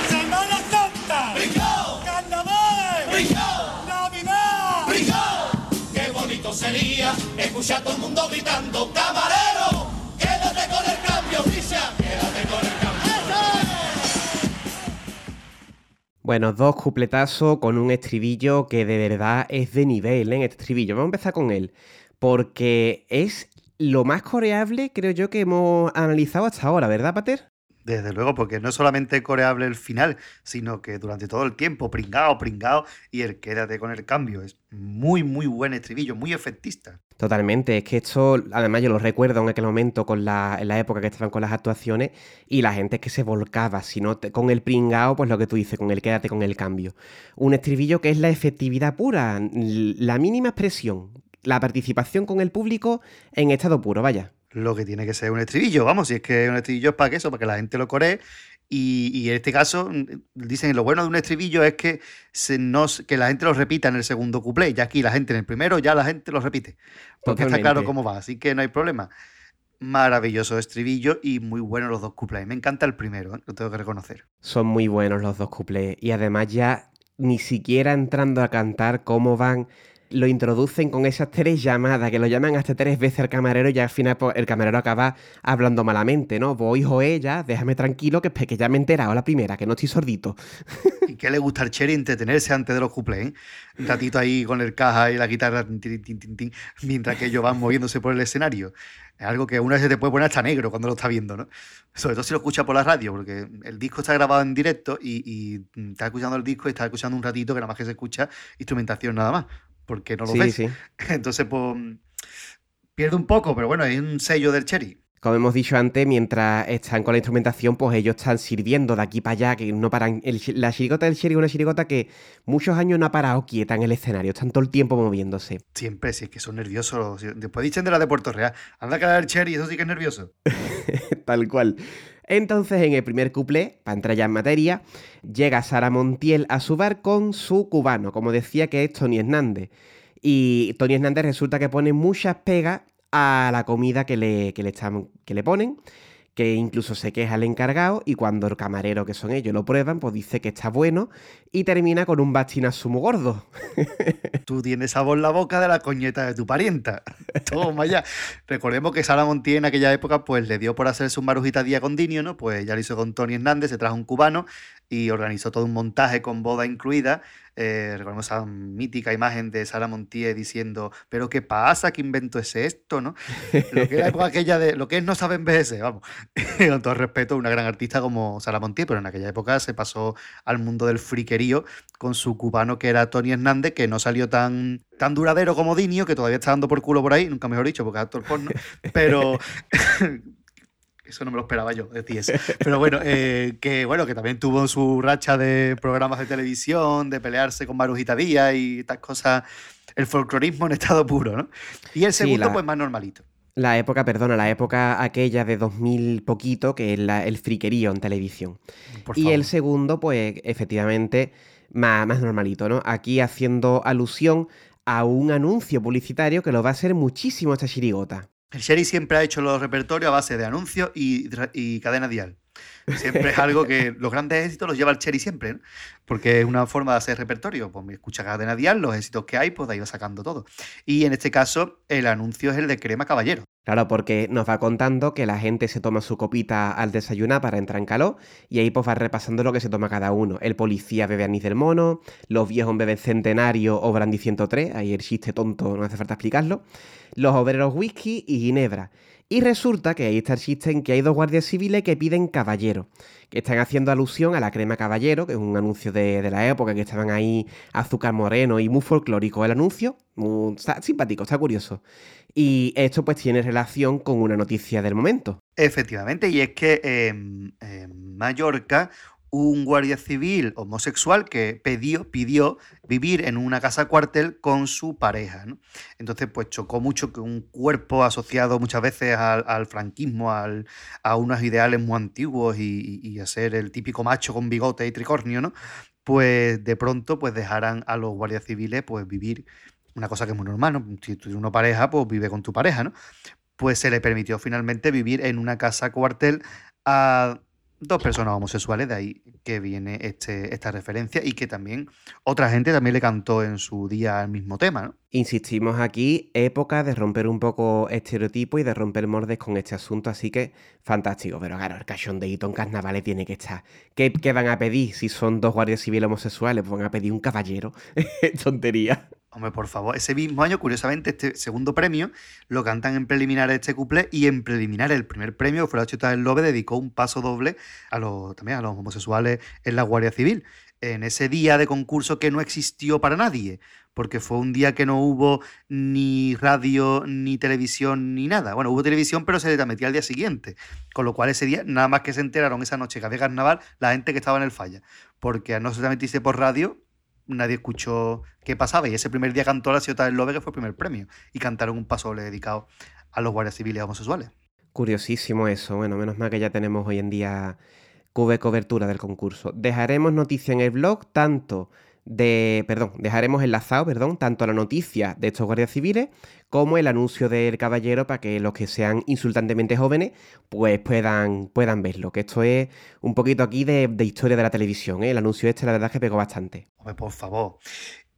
S5: Semana Santa,
S4: ¡Brincao!
S5: carnavales,
S4: ¡Brincao!
S5: Navidad.
S4: ¡Brincao! ¡Qué bonito sería escuchar a todo el mundo gritando ¡Camarero!
S2: Bueno, dos cupletazos con un estribillo que de verdad es de nivel ¿eh? en este estribillo. Vamos a empezar con él, porque es lo más coreable, creo yo, que hemos analizado hasta ahora, ¿verdad, Pater?
S1: Desde luego, porque no solamente coreable el final, sino que durante todo el tiempo, pringao, pringao, y el quédate con el cambio. Es muy, muy buen estribillo, muy efectista.
S2: Totalmente, es que esto, además yo lo recuerdo en aquel momento con la, en la época que estaban con las actuaciones y la gente es que se volcaba, si no te- con el pringao, pues lo que tú dices, con el quédate con el cambio. Un estribillo que es la efectividad pura, la mínima expresión, la participación con el público en estado puro, vaya.
S1: Lo que tiene que ser un estribillo, vamos, si es que un estribillo es para que eso, para que la gente lo coree. Y, y en este caso, mm, dicen lo bueno de un estribillo es que, se nos, que la gente lo repita en el segundo cuplé. Ya aquí la gente en el primero, ya la gente lo repite. Porque está claro cómo va, así que no hay problema. Maravilloso estribillo y muy buenos los dos cuplés. Me encanta el primero, ¿eh? lo tengo que reconocer.
S2: Son muy buenos los dos cuplés y además ya ni siquiera entrando a cantar cómo van, lo introducen con esas tres llamadas, que lo llaman hasta tres veces al camarero y al final pues, el camarero acaba hablando malamente, ¿no? Voy, hijo, ella, déjame tranquilo que, que ya me he enterado la primera, que no estoy sordito.
S1: ¿Y qué le gusta al Cherry entretenerse antes de los cuplés? ¿eh? Un ratito ahí con el caja y la guitarra, mientras que ellos van moviéndose por el escenario. Es algo que una vez se te puede poner hasta negro cuando lo está viendo, ¿no? Sobre todo si lo escuchas por la radio, porque el disco está grabado en directo y, y mm, estás escuchando el disco y estás escuchando un ratito que nada más que se escucha instrumentación nada más, porque no lo
S2: Sí,
S1: ves.
S2: sí.
S1: Entonces, pues, pierde un poco, pero bueno, hay un sello del Cherry.
S2: Como hemos dicho antes, mientras están con la instrumentación, pues ellos están sirviendo de aquí para allá, que no paran. El- la chirigota del Sherry es una chirigota que muchos años no ha parado quieta en el escenario, están todo el tiempo moviéndose.
S1: Siempre, si es que son nerviosos. Después dicen de la de Puerto Real. Anda que la del Cherry, eso sí que es nervioso.
S2: Tal cual. Entonces, en el primer cuplé, para entrar ya en materia, llega Sara Montiel a su bar con su cubano, como decía que es Tony Hernández. Y Tony Hernández resulta que pone muchas pegas a la comida que le, que le, están, que le ponen, que incluso se queja el encargado y cuando el camarero, que son ellos, lo prueban, pues dice que está bueno y termina con un bastinazo muy gordo.
S1: Tú tienes sabor en la boca de la coñeta de tu parienta. Toma ya. Recordemos que Sara Montiel en aquella época pues le dio por hacer su marujita día con Dinio, ¿no? Pues ya lo hizo con Tony Hernández, se trajo un cubano y organizó todo un montaje con boda incluida eh, recordemos esa mítica imagen de Sara Montier diciendo, pero ¿qué pasa? ¿Qué invento es esto? ¿no? Lo que aquella de, lo que es no sabe envejecer, vamos. Con todo respeto, una gran artista como Sara Montier, pero en aquella época se pasó al mundo del friquerío con su cubano que era Tony Hernández, que no salió tan, tan duradero como Dinio, que todavía está dando por culo por ahí, nunca mejor dicho, porque es actor porno, pero eso no me lo esperaba yo, eso. Pero bueno, eh, que bueno, que también tuvo su racha de programas de televisión, de pelearse con Marujita Díaz y estas cosas, el folclorismo en estado puro, ¿no? Y el segundo, pues más normalito.
S2: La época, perdona, la época aquella de 2000 poquito, que es el friquerío en televisión. y el segundo, pues efectivamente, más, más normalito, ¿no? Aquí haciendo alusión a un anuncio publicitario que lo va a hacer muchísimo esta chirigota.
S1: El Sherry siempre ha hecho los repertorios a base de anuncios y, cadena dial. Siempre es algo que los grandes éxitos los lleva el Cherry siempre, ¿no? porque es una forma de hacer repertorio. Pues me escucha cadena dial, los éxitos que hay, pues de ahí va sacando todo. Y en este caso, el anuncio es el de Crema Caballero.
S2: Claro, porque nos va contando que la gente se toma su copita al desayunar para entrar en calor y ahí pues va repasando lo que se toma cada uno. El policía bebe anís del mono, los viejos beben centenario o brandy 103, ahí el chiste tonto no hace falta explicarlo los obreros whisky y ginebra. Y resulta que ahí está el chiste en que hay dos guardias civiles que piden caballero, que están haciendo alusión a la crema caballero, que es un anuncio de, la época, que estaban ahí azúcar moreno y muy folclórico el anuncio, está simpático, está curioso. Y esto pues tiene relación con una noticia del momento.
S1: Efectivamente, y es que en Mallorca un guardia civil homosexual que pidió, vivir en una casa cuartel con su pareja. Entonces, pues chocó mucho que un cuerpo asociado muchas veces al, franquismo, a unos ideales muy antiguos y, a ser el típico macho con bigote y tricornio, ¿no? Pues de pronto pues dejaran a los guardias civiles pues vivir una cosa que es muy normal, ¿no? Si tú tienes una pareja, pues vive con tu pareja, ¿no? Pues se le permitió finalmente vivir en una casa cuartel a dos personas homosexuales, de ahí que viene este, esta referencia y que también otra gente también le cantó en su día el mismo tema, ¿no?
S2: Insistimos aquí, época de romper un poco estereotipo y de romper mordes con este asunto, así que fantástico. Pero claro, el cachondeíto en carnavales tiene que estar. ¿Qué, ¿Qué, van a pedir si son dos guardias civiles homosexuales? Pues van a pedir un caballero. Tontería.
S1: Hombre, por favor, ese mismo año, curiosamente, este segundo premio lo cantan en preliminar este cuplé y en preliminar el primer premio, fue la Chota del Lobe, dedicó un paso doble a los, también a los homosexuales en la Guardia Civil. En ese día de concurso que no existió para nadie, porque fue un día que no hubo ni radio, ni televisión, ni nada. Bueno, hubo televisión, pero se le metía al día siguiente. Con lo cual ese día, nada más que se enteraron esa noche que había carnaval, la gente que estaba en el falla. Porque no se transmitirse por radio, nadie escuchó qué pasaba. Y ese primer día cantó la ciudad del Lobe, que fue el primer premio. Y cantaron un paso dedicado a los guardias civiles homosexuales.
S2: Curiosísimo eso. Bueno, menos mal que ya tenemos hoy en día cube cobertura del concurso. Dejaremos noticia en el blog tanto de, perdón, dejaremos enlazado, perdón, tanto la noticia de estos guardias civiles como el anuncio del caballero para que los que sean insultantemente jóvenes pues puedan, puedan verlo. Que esto es un poquito aquí de, historia de la televisión. ¿eh? El anuncio este la verdad es que pegó bastante.
S1: Hombre, por favor.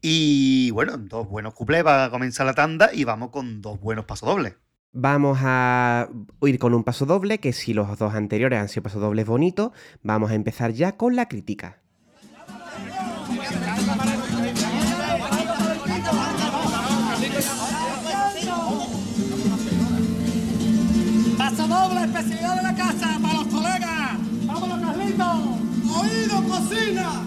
S1: Y bueno, dos buenos cuplés, va a comenzar la tanda y vamos con dos buenos pasodobles.
S2: Vamos a ir con un paso doble, que si los dos anteriores han sido pasodobles bonitos, vamos a empezar ya con la crítica.
S5: Doble, especialidad de la casa, para los colegas. ¡Vámonos, Carlitos! ¡Oído, cocina!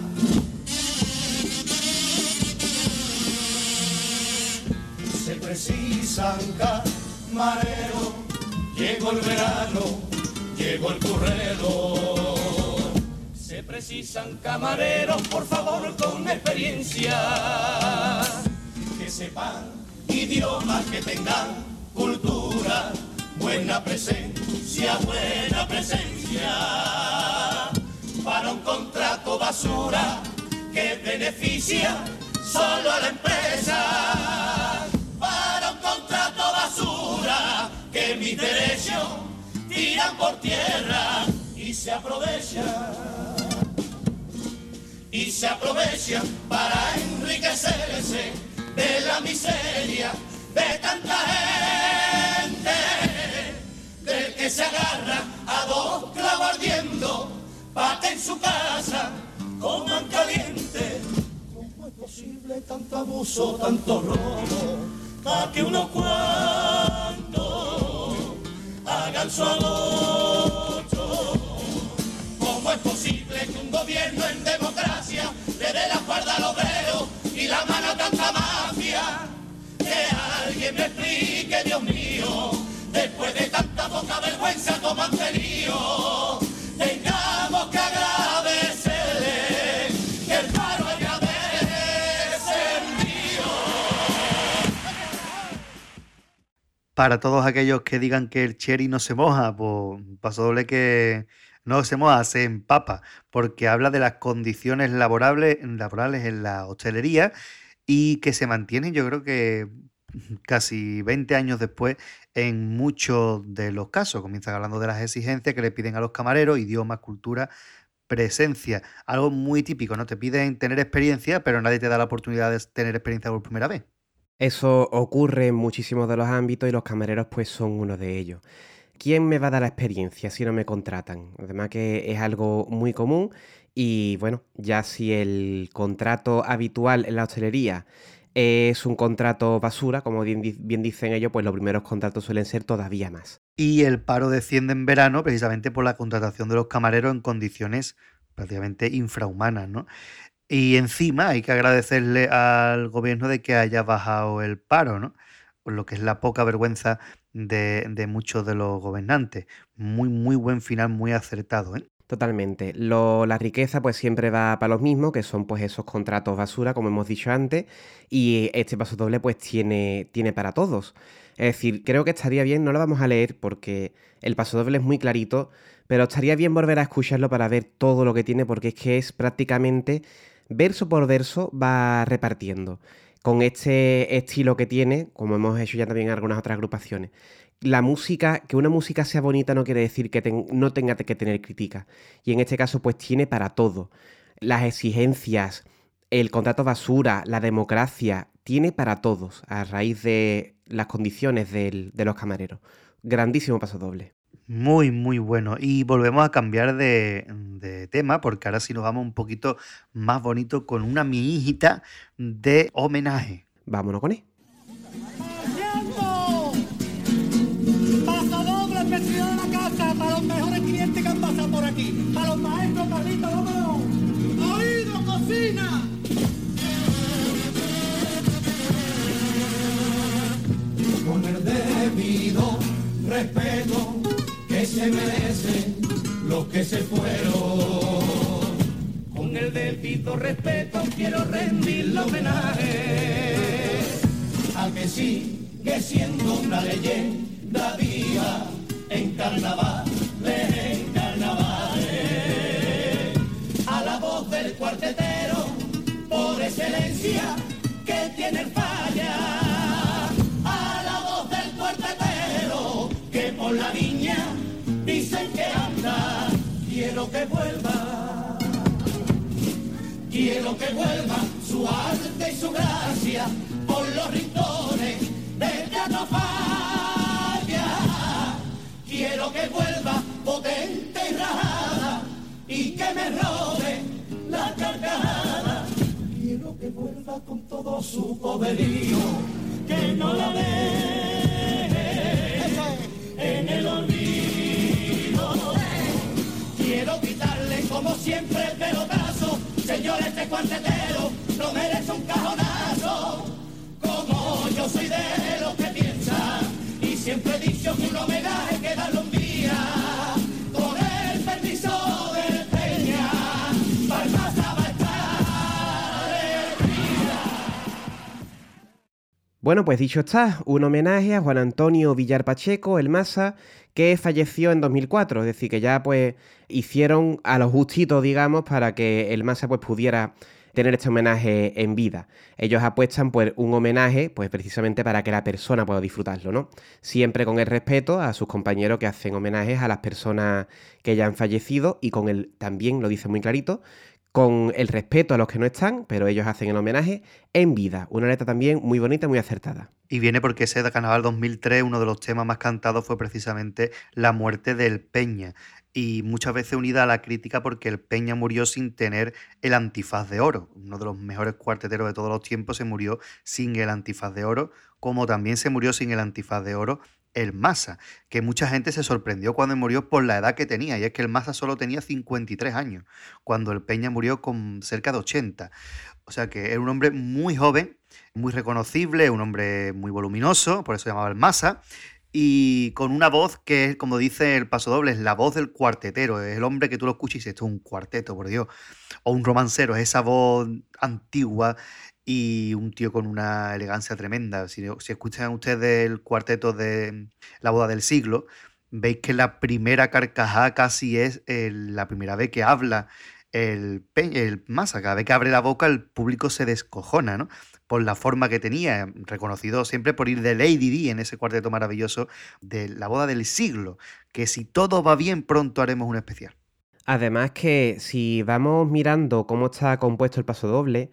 S4: Se precisan camareros, llegó el verano, llegó el corredor. Se precisan camareros, por favor, con experiencia, que sepan idiomas, que tengan cultura buena presencia, buena presencia, para un contrato basura que beneficia solo a la empresa, para un contrato basura que mis derechos tiran por tierra. se aprovecha y se aprovecha para enriquecerse de la miseria de tanta gente, del que se agarra a dos clavos ardiendo, pate en su casa, coman caliente. ¿Cómo es posible tanto abuso, tanto robo, para que unos cuantos hagan su agosto? ¿Cómo es posible que un gobierno en democracia le dé la espalda al obrero y la mano a tanta mafia? Que alguien me explique,
S1: Para todos aquellos que digan que el cherry no se moja, pues paso doble que no se moja, se empapa, porque habla de las condiciones laborables, laborales en la hostelería y que se mantienen, yo creo que casi 20 años después en muchos de los casos. Comienzan hablando de las exigencias que le piden a los camareros, idioma, cultura, presencia. Algo muy típico, ¿no? Te piden tener experiencia, pero nadie te da la oportunidad de tener experiencia por primera vez.
S2: Eso ocurre en muchísimos de los ámbitos y los camareros pues son uno de ellos. ¿Quién me va a dar la experiencia si no me contratan? Además que es algo muy común y bueno, ya si el contrato habitual en la hostelería es un contrato basura, como bien, bien dicen ellos, pues los primeros contratos suelen ser todavía más.
S1: Y el paro desciende en verano precisamente por la contratación de los camareros en condiciones prácticamente infrahumanas, ¿no? Y encima hay que agradecerle al gobierno de que haya bajado el paro, ¿no? Lo que es la poca vergüenza de, muchos de los gobernantes. Muy, muy buen final, muy acertado, ¿eh?
S2: Totalmente. La riqueza pues siempre va para los mismos, que son pues esos contratos basura, como hemos dicho antes, y este paso doble pues tiene, tiene para todos. Es decir, creo que estaría bien, no lo vamos a leer porque el paso doble es muy clarito, pero estaría bien volver a escucharlo para ver todo lo que tiene, porque es que es prácticamente verso por verso va repartiendo. Con este estilo que tiene, como hemos hecho ya también en algunas otras agrupaciones. La música, que una música sea bonita no quiere decir que no tenga que tener crítica. Y en este caso, pues tiene para todo. Las exigencias, el contrato basura, la democracia, tiene para todos, a raíz de las condiciones de los camareros. Grandísimo paso doble.
S1: Muy, muy bueno. Y volvemos a cambiar de, de tema, porque ahora sí nos vamos un poquito más bonito con una mijita de homenaje.
S2: Vámonos con él.
S5: ¡Tiempo! Paso doble especial de la casa para los mejores clientes que han pasado por aquí. Para los maestros, Carlitos, vámonos. ¡Oído, cocina!
S4: con el debido respeto se merecen los que se fueron. Con el debido respeto quiero rendirle homenaje al que sigue siendo una leyenda viva en carnavales, en carnavales. A la voz del cuartetero, por excelencia, que tiene el Quiero que vuelva, quiero que vuelva su arte y su gracia por los rincones de no falla. Quiero que vuelva potente y rajada y que me robe la carcajada. Quiero que vuelva con todo su poderío, que no la deje en el olvido. Como siempre el pelotazo, señor este cuartetero, no merece un cajonazo. Como yo soy de los que piensan, y siempre he dicho que un homenaje que darle un día, con el permiso del Peña, Balmasa va a estar
S2: Bueno, pues dicho está, un homenaje a Juan Antonio Villar Pacheco, el Masa, que falleció en 2004, es decir, que ya pues hicieron a los justitos, digamos, para que el Masa pues pudiera tener este homenaje en vida. Ellos apuestan por un homenaje, pues precisamente para que la persona pueda disfrutarlo, ¿no? Siempre con el respeto a sus compañeros que hacen homenajes a las personas que ya han fallecido y con el, también lo dice muy clarito, con el respeto a los que no están, pero ellos hacen el homenaje en vida. Una letra también muy bonita, muy acertada.
S1: Y viene porque ese Carnaval 2003, uno de los temas más cantados fue precisamente la muerte del Peña. Y muchas veces unida a la crítica porque el Peña murió sin tener el antifaz de oro. Uno de los mejores cuarteteros de todos los tiempos se murió sin el antifaz de oro, como también se murió sin el antifaz de oro el Massa, que mucha gente se sorprendió cuando murió por la edad que tenía, y es que el Massa solo tenía 53 años, cuando el Peña murió con cerca de 80. O sea que era un hombre muy joven, muy reconocible, un hombre muy voluminoso, por eso llamaba el Massa, y con una voz que, como dice el paso doble, es la voz del cuartetero, es el hombre que tú lo escuchas y dices, esto es un cuarteto, por Dios, o un romancero, es esa voz antigua y un tío con una elegancia tremenda. Si, escuchan ustedes el cuarteto de La boda del siglo, veis que la primera carcajada casi es la primera vez que habla el, el Massa. Cada vez que abre la boca el público se descojona, ¿no? Por la forma que tenía, reconocido siempre por ir de Lady D en ese cuarteto maravilloso de La boda del siglo, que si todo va bien pronto haremos un especial.
S2: Además que si vamos mirando cómo está compuesto el paso doble,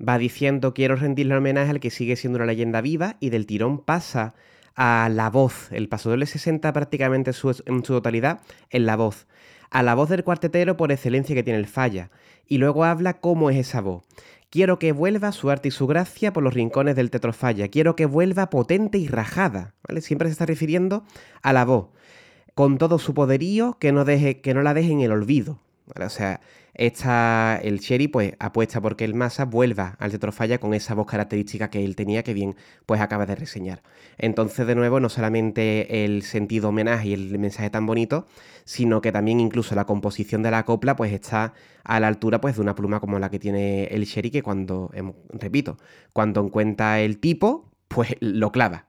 S2: va diciendo quiero rendirle homenaje al que sigue siendo una leyenda viva y del tirón pasa a la voz. El paso doble se senta prácticamente en su, totalidad en la voz. A la voz del cuartetero por excelencia que tiene el falla. Y luego habla cómo es esa voz. Quiero que vuelva su arte y su gracia por los rincones del tetrofalla. Quiero que vuelva potente y rajada. Siempre se está refiriendo a la voz. Con todo su poderío, que no, deje, que no la deje en el olvido. O sea, esta, el Sherry pues apuesta porque el Massa vuelva al Tetrofalla con esa voz característica que él tenía, que bien pues acaba de reseñar. Entonces, de nuevo, no solamente el sentido homenaje y el mensaje tan bonito, sino que también incluso la composición de la copla pues está a la altura pues de una pluma como la que tiene el Sherry, que cuando, em, repito, cuando encuentra el tipo, pues lo clava.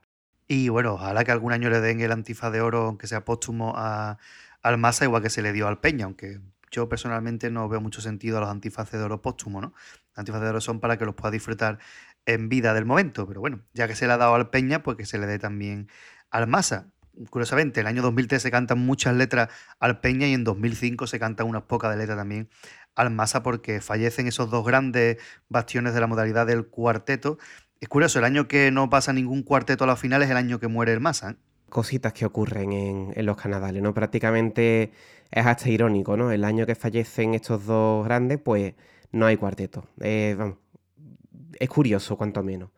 S1: Y bueno, ojalá que algún año le den el antifaz de oro, aunque sea póstumo, a, al Massa, igual que se le dio al Peña, aunque yo personalmente no veo mucho sentido a los antifaces de oro póstumo, ¿no? Los antifaces de oro son para que los pueda disfrutar en vida del momento, pero bueno, ya que se le ha dado al Peña, pues que se le dé también al Massa. Curiosamente, en el año 2003 se cantan muchas letras al Peña y en 2005 se cantan unas pocas letras también al Massa porque fallecen esos dos grandes bastiones de la modalidad del cuarteto. Es curioso, el año que no pasa ningún cuarteto a la final es el año que muere el Massa. ¿eh?
S2: Cositas que ocurren en, en los canadales, ¿no? Prácticamente es hasta irónico, ¿no? El año que fallecen estos dos grandes, pues no hay cuarteto. es curioso, cuanto menos.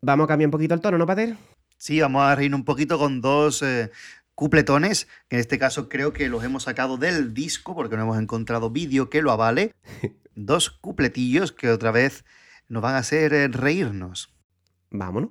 S2: Vamos a cambiar un poquito el tono, ¿no, Pater?
S1: Sí, vamos a reírnos un poquito con dos eh, cupletones, que en este caso creo que los hemos sacado del disco, porque no hemos encontrado vídeo que lo avale. dos cupletillos que otra vez nos van a hacer eh, reírnos.
S2: Vámonos.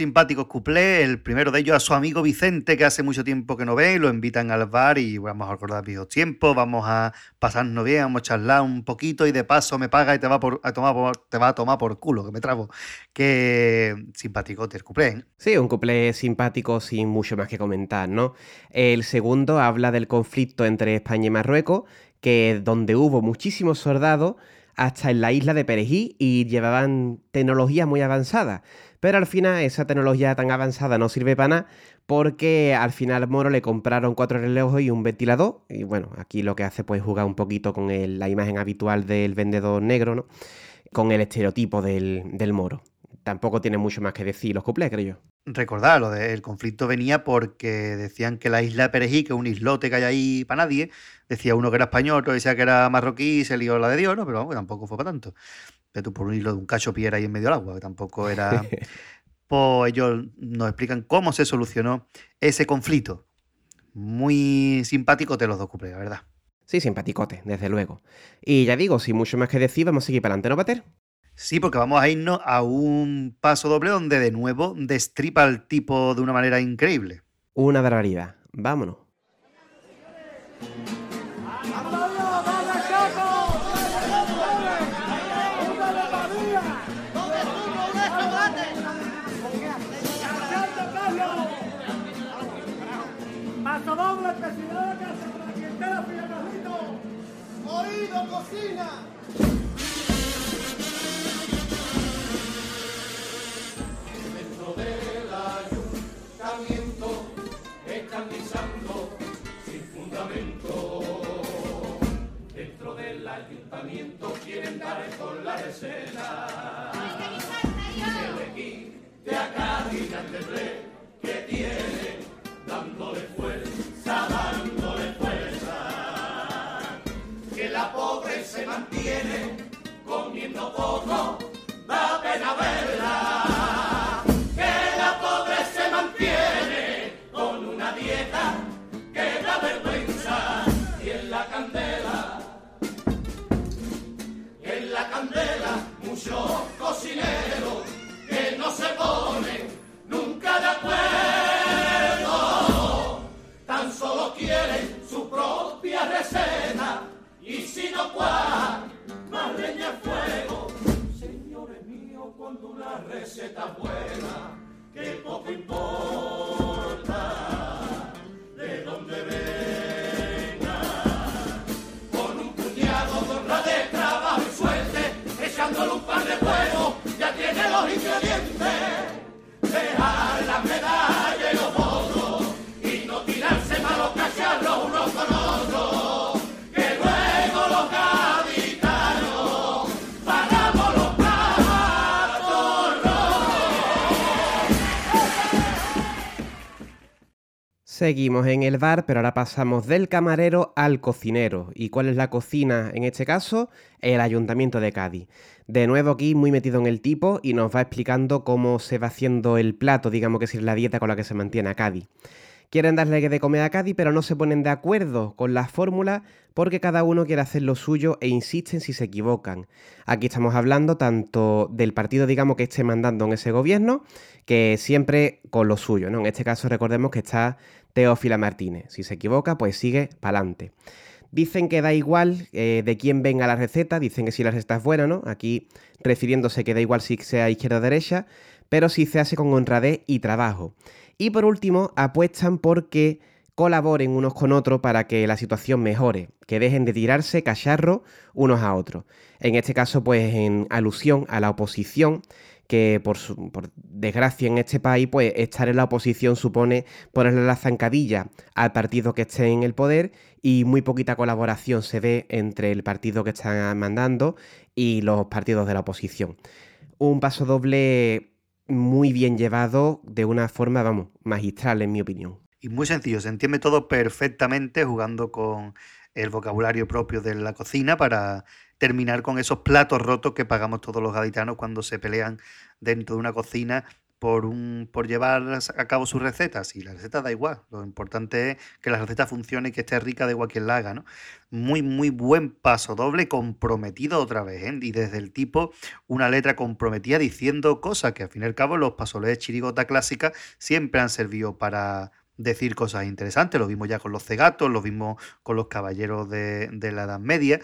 S1: Simpáticos cuplés, el primero de ellos a su amigo Vicente, que hace mucho tiempo que no ve, y lo invitan al bar y vamos a recordar viejos tiempos, vamos a pasarnos bien, vamos a charlar un poquito y de paso me paga y te va, por, a tomar por- te va a tomar por culo, que me trago. Que simpaticote el cuplé, ¿eh?
S2: Sí, un couple simpático sin mucho más que comentar, ¿no? El segundo habla del conflicto entre España y Marruecos, que donde hubo muchísimos soldados hasta en la isla de Perejil y llevaban tecnología muy avanzada. Pero al final esa tecnología tan avanzada no sirve para nada porque al final al Moro le compraron cuatro relojes y un ventilador. Y bueno, aquí lo que hace pues jugar un poquito con la imagen habitual del vendedor negro, ¿no? Con el estereotipo del, Moro. Tampoco tiene mucho más que decir los cuplés, creo yo.
S1: Recordad, lo del conflicto venía porque decían que la isla de Perejil, que es un islote que hay ahí para nadie, decía uno que era español, otro decía que era marroquí y se lió la de Dios, ¿no? Pero vamos, tampoco fue para tanto. Pero tú por un hilo de un cacho piedra ahí en medio del agua, que tampoco era... pues ellos nos explican cómo se solucionó ese conflicto. Muy simpático de los dos cuplés, la verdad.
S2: Sí, simpaticote, desde luego. Y ya digo, sin mucho más que decir, vamos a seguir para adelante, ¿no, Pater?
S1: Sí, porque vamos a irnos a un paso doble donde de nuevo destripa al tipo de una manera increíble.
S2: Una barbaridad. ¡Vámonos,
S4: ¡Oído, cocina! Dentro del ayuntamiento están guisando sin fundamento. Dentro del ayuntamiento quieren dar la escena.
S2: Seguimos en el bar, pero ahora pasamos del camarero al cocinero. ¿Y cuál es la cocina en este caso? El Ayuntamiento de Cádiz. De nuevo aquí muy metido en el tipo y nos va explicando cómo se va haciendo el plato, digamos que es la dieta con la que se mantiene a Cádiz. Quieren darle de comer a Cádiz, pero no se ponen de acuerdo con la fórmula porque cada uno quiere hacer lo suyo e insisten si se equivocan. Aquí estamos hablando tanto del partido, digamos, que esté mandando en ese gobierno, que siempre con lo suyo, ¿no? En este caso recordemos que está Teófila Martínez. Si se equivoca, pues sigue para adelante. Dicen que da igual eh, de quién venga la receta, dicen que si la receta es buena, ¿no? Aquí refiriéndose que da igual si sea izquierda o derecha, pero si se hace con honradez y trabajo. Y por último, apuestan por que colaboren unos con otros para que la situación mejore, que dejen de tirarse cacharro unos a otros. En este caso, pues en alusión a la oposición, que por, por, desgracia en este país, pues estar en la oposición supone ponerle la zancadilla al partido que esté en el poder y muy poquita colaboración se ve entre el partido que está mandando y los partidos de la oposición. Un paso doble muy bien llevado de una forma, vamos, magistral en mi opinión.
S1: Y muy sencillo, se entiende todo perfectamente jugando con el vocabulario propio de la cocina para terminar con esos platos rotos que pagamos todos los gaditanos cuando se pelean dentro de una cocina por, un, por llevar a cabo sus recetas. Y la receta da igual. Lo importante es que la receta funcione y que esté rica de igual quien la haga. Muy, muy buen paso doble, comprometido otra vez. ¿eh? Y desde el tipo, una letra comprometida diciendo cosas que al fin y al cabo los pasoles de chirigota clásica siempre han servido para decir cosas interesantes. Lo vimos ya con los cegatos, lo vimos con los caballeros de la Edad Media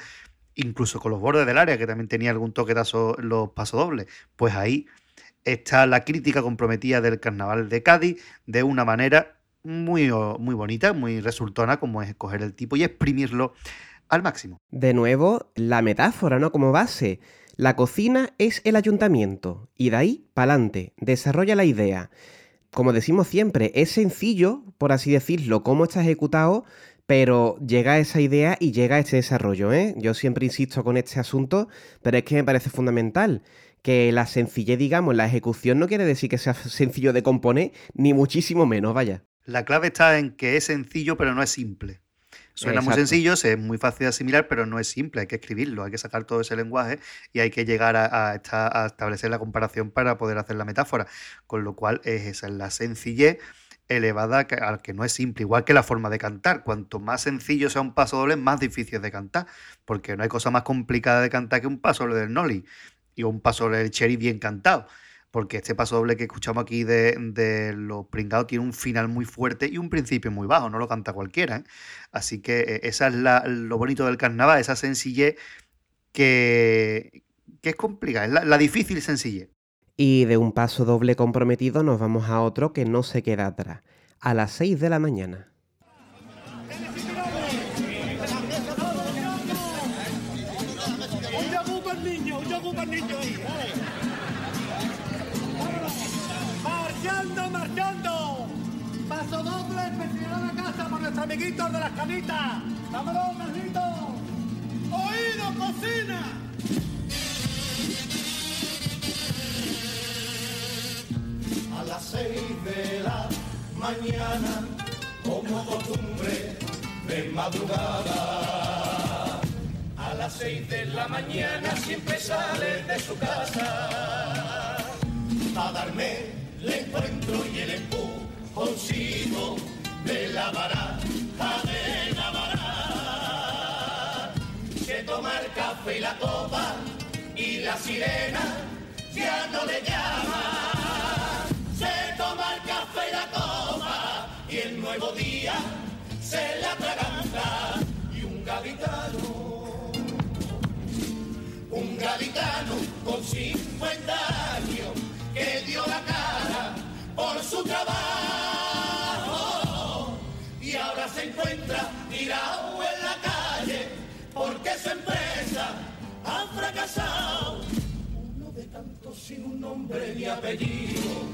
S1: incluso con los bordes del área, que también tenía algún toquetazo los pasodobles. Pues ahí está la crítica comprometida del carnaval de Cádiz de una manera muy, muy bonita, muy resultona, como es escoger el tipo y exprimirlo al máximo.
S2: De nuevo, la metáfora, ¿no? Como base. La cocina es el ayuntamiento y de ahí para adelante. Desarrolla la idea. Como decimos siempre, es sencillo, por así decirlo, cómo está ejecutado, pero llega esa idea y llega a este desarrollo. ¿eh? Yo siempre insisto con este asunto, pero es que me parece fundamental que la sencillez, digamos, la ejecución no quiere decir que sea sencillo de componer, ni muchísimo menos, vaya.
S1: La clave está en que es sencillo, pero no es simple. Suena muy sencillo, es muy fácil de asimilar, pero no es simple, hay que escribirlo, hay que sacar todo ese lenguaje y hay que llegar a, a establecer la comparación para poder hacer la metáfora. Con lo cual, es esa es la sencillez elevada al que no es simple, igual que la forma de cantar. Cuanto más sencillo sea un paso doble, más difícil de cantar, porque no hay cosa más complicada de cantar que un paso doble del Noli y un paso doble del Cherry bien cantado. Porque este paso doble que escuchamos aquí de, los pringados tiene un final muy fuerte y un principio muy bajo, no lo canta cualquiera. ¿eh? Así que eh, esa es lo bonito del carnaval, esa sencillez que, es complicada, es la difícil sencillez.
S2: Y de un paso doble comprometido nos vamos a otro que no se queda atrás, a las 6 de la mañana.
S3: Paso doble, especial a casa por nuestros amiguitos de las camitas. ¡Vámonos, Carlitos! ¡Oído, cocina!
S4: Las seis de la mañana, como costumbre de madrugada. A las seis de la mañana siempre sale de su casa a darme el encuentro y el empujoncito de la baraja de la baraja. Que toma el café y la copa y la sirena ya no le llama nuevo día se la atraganta y un gaditano, un gaditano con 50 años que dio la cara por su trabajo y ahora se encuentra tirado en la calle porque su empresa ha fracasado. Uno de tantos sin un nombre ni apellido,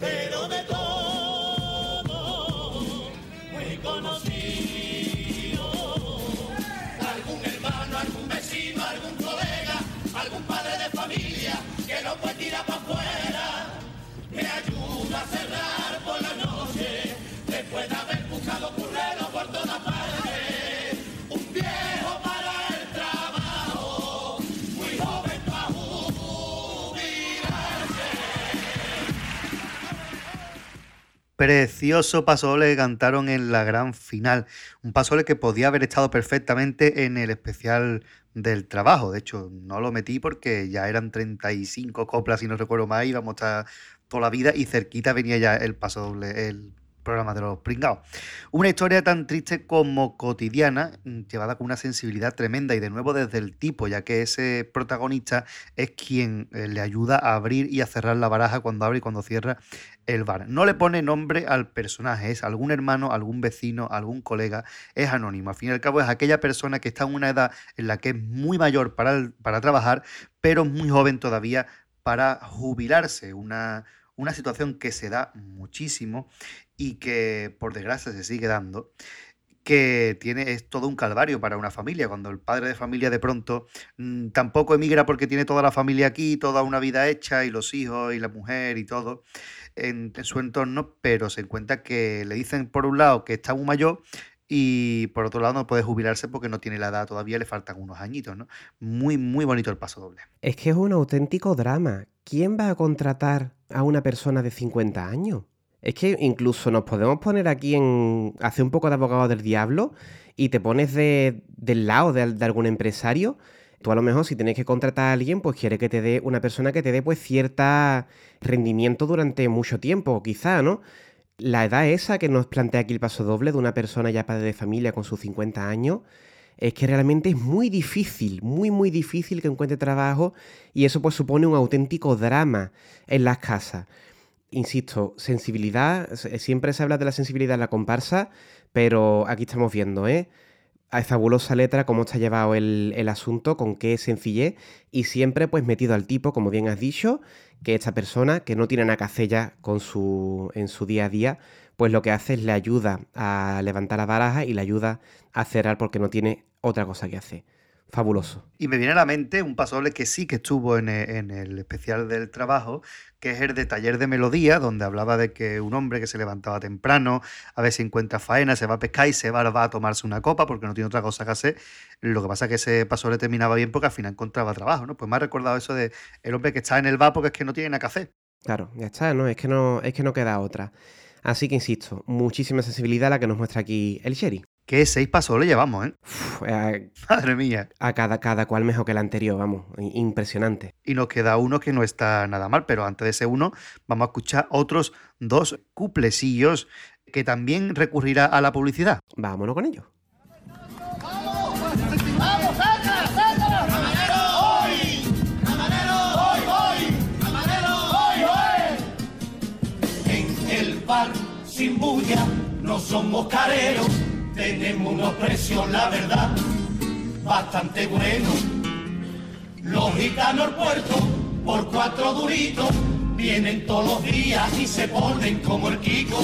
S4: pero de todo conocido. Algún hermano, algún vecino, algún colega, algún padre de familia
S1: Precioso pasoble que cantaron en la gran final. Un pasoble que podía haber estado perfectamente en el especial del trabajo. De hecho, no lo metí porque ya eran 35 coplas, si no recuerdo mal, íbamos a estar toda la vida y cerquita venía ya el pasoble, el programa de los pringados. Una historia tan triste como cotidiana, mm, llevada con una sensibilidad tremenda y de nuevo desde el tipo, ya que ese protagonista es quien eh, le ayuda a abrir y a cerrar la baraja cuando abre y cuando cierra el bar. No le pone nombre al personaje, es algún hermano, algún vecino, algún colega, es anónimo. Al fin y al cabo es aquella persona que está en una edad en la que es muy mayor para, para trabajar, pero muy joven todavía para jubilarse, una, una situación que se da muchísimo y que por desgracia se sigue dando que tiene, es todo un calvario para una familia. Cuando el padre de familia de pronto mm, tampoco emigra porque tiene toda la familia aquí, toda una vida hecha, y los hijos y la mujer y todo en, su entorno, pero se encuentra que le dicen por un lado que está muy mayor y por otro lado no puede jubilarse porque no tiene la edad todavía, le faltan unos añitos, ¿no? Muy, muy bonito el paso doble.
S2: Es que es un auténtico drama. ¿Quién va a contratar a una persona de 50 años? Es que incluso nos podemos poner aquí en. hacer un poco de abogado del diablo y te pones del lado de, algún empresario. Tú a lo mejor si tienes que contratar a alguien, pues quiere que te dé una persona que te dé pues cierta rendimiento durante mucho tiempo, quizá, ¿no? La edad esa que nos plantea aquí el paso doble de una persona ya padre de familia con sus 50 años, es que realmente es muy difícil, muy muy difícil que encuentre trabajo y eso pues supone un auténtico drama en las casas insisto, sensibilidad, siempre se habla de la sensibilidad en la comparsa, pero aquí estamos viendo, ¿eh? A fabulosa letra cómo está llevado el, asunto, con qué sencillez, y siempre pues metido al tipo, como bien has dicho, que esta persona que no tiene nada que hacer ya con su, en su día a día, pues lo que hace es le ayuda a levantar la baraja y le ayuda a cerrar porque no tiene otra cosa que hacer fabuloso.
S1: Y me viene a la mente un pasoble que sí que estuvo en e, el, especial del trabajo, que es el de Taller de Melodía, donde hablaba de que un hombre que se levantaba temprano, a ver si encuentra faena, se va a pescar y se va, a tomarse una copa porque no tiene otra cosa que hacer. Lo que pasa es que ese pasoble terminaba bien porque al final encontraba trabajo, ¿no? Pues me ha recordado eso de el hombre que está en el bar porque es que no tiene nada que hacer.
S2: Claro, ya está, ¿no? Es que no, es que no queda otra. Así que insisto, muchísima sensibilidad la que nos muestra aquí el Sherry.
S1: Que seis pasos le llevamos, ¿eh?
S2: eh
S1: Madre mía.
S2: A cada, cada cual mejor que el anterior, vamos. Impresionante.
S1: Y nos queda uno que no está nada mal, pero antes de ese uno, vamos a escuchar otros dos cuplecillos que también recurrirá a la publicidad.
S2: Vámonos con ellos.
S4: Sin bulla no somos careros tenemos unos precios, la verdad, bastante buenos. Los gitanos al puerto, por cuatro duritos, vienen todos los días y se ponen como el Kiko.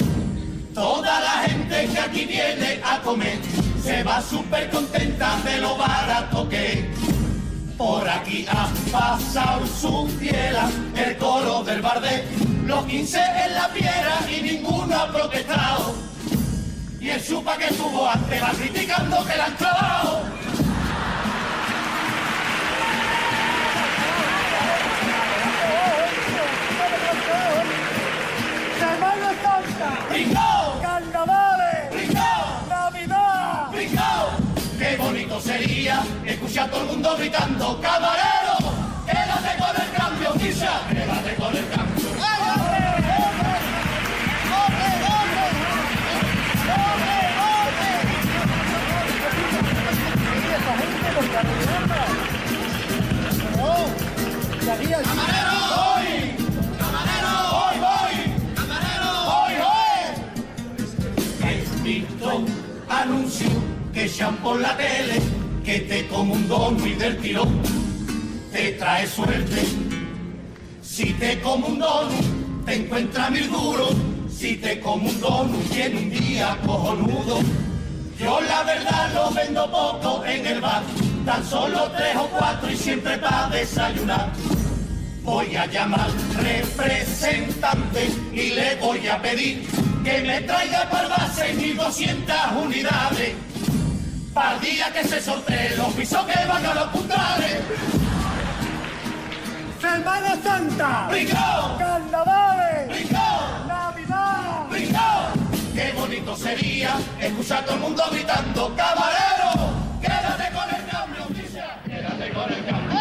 S4: Toda la gente que aquí viene a comer se va súper contenta de lo barato que Por aquí ha pasado su fiela, el coro del bardé, los 15 en la piedra y ninguno ha protestado y el chupa que tuvo antes va criticando que la han clavado.
S3: ¡Semana Santa!
S4: ¡Brincao!
S3: ¡Carnavales!
S4: ¡Brincao!
S3: ¡Navidad!
S4: ¡Brincao! ¡Qué bonito sería escuchar a todo el mundo gritando ¡Camarero! ¡Quédate con el cambio, Kisha! ¡Quédate con el cambio! Anuncio que echan por la tele que te como un don y del tirón te trae suerte. Si te como un don, te encuentra mil duros. Si te como un don, tiene un día cojonudo. Yo la verdad lo vendo poco en el bar, tan solo tres o cuatro y siempre para desayunar. Voy a llamar representante y le voy a pedir que me traiga para base 1200 unidades. Para el día que se sortee los pisos que van a los puntales.
S3: ¡Semana Santa!
S4: ¡Brincao!
S3: ¡Carnavales!
S4: ¡Brincao! ¡Qué bonito sería escuchar a todo el mundo gritando ¡Camarero! ¡Quédate con el cambio, ¡Quédate con el cambio!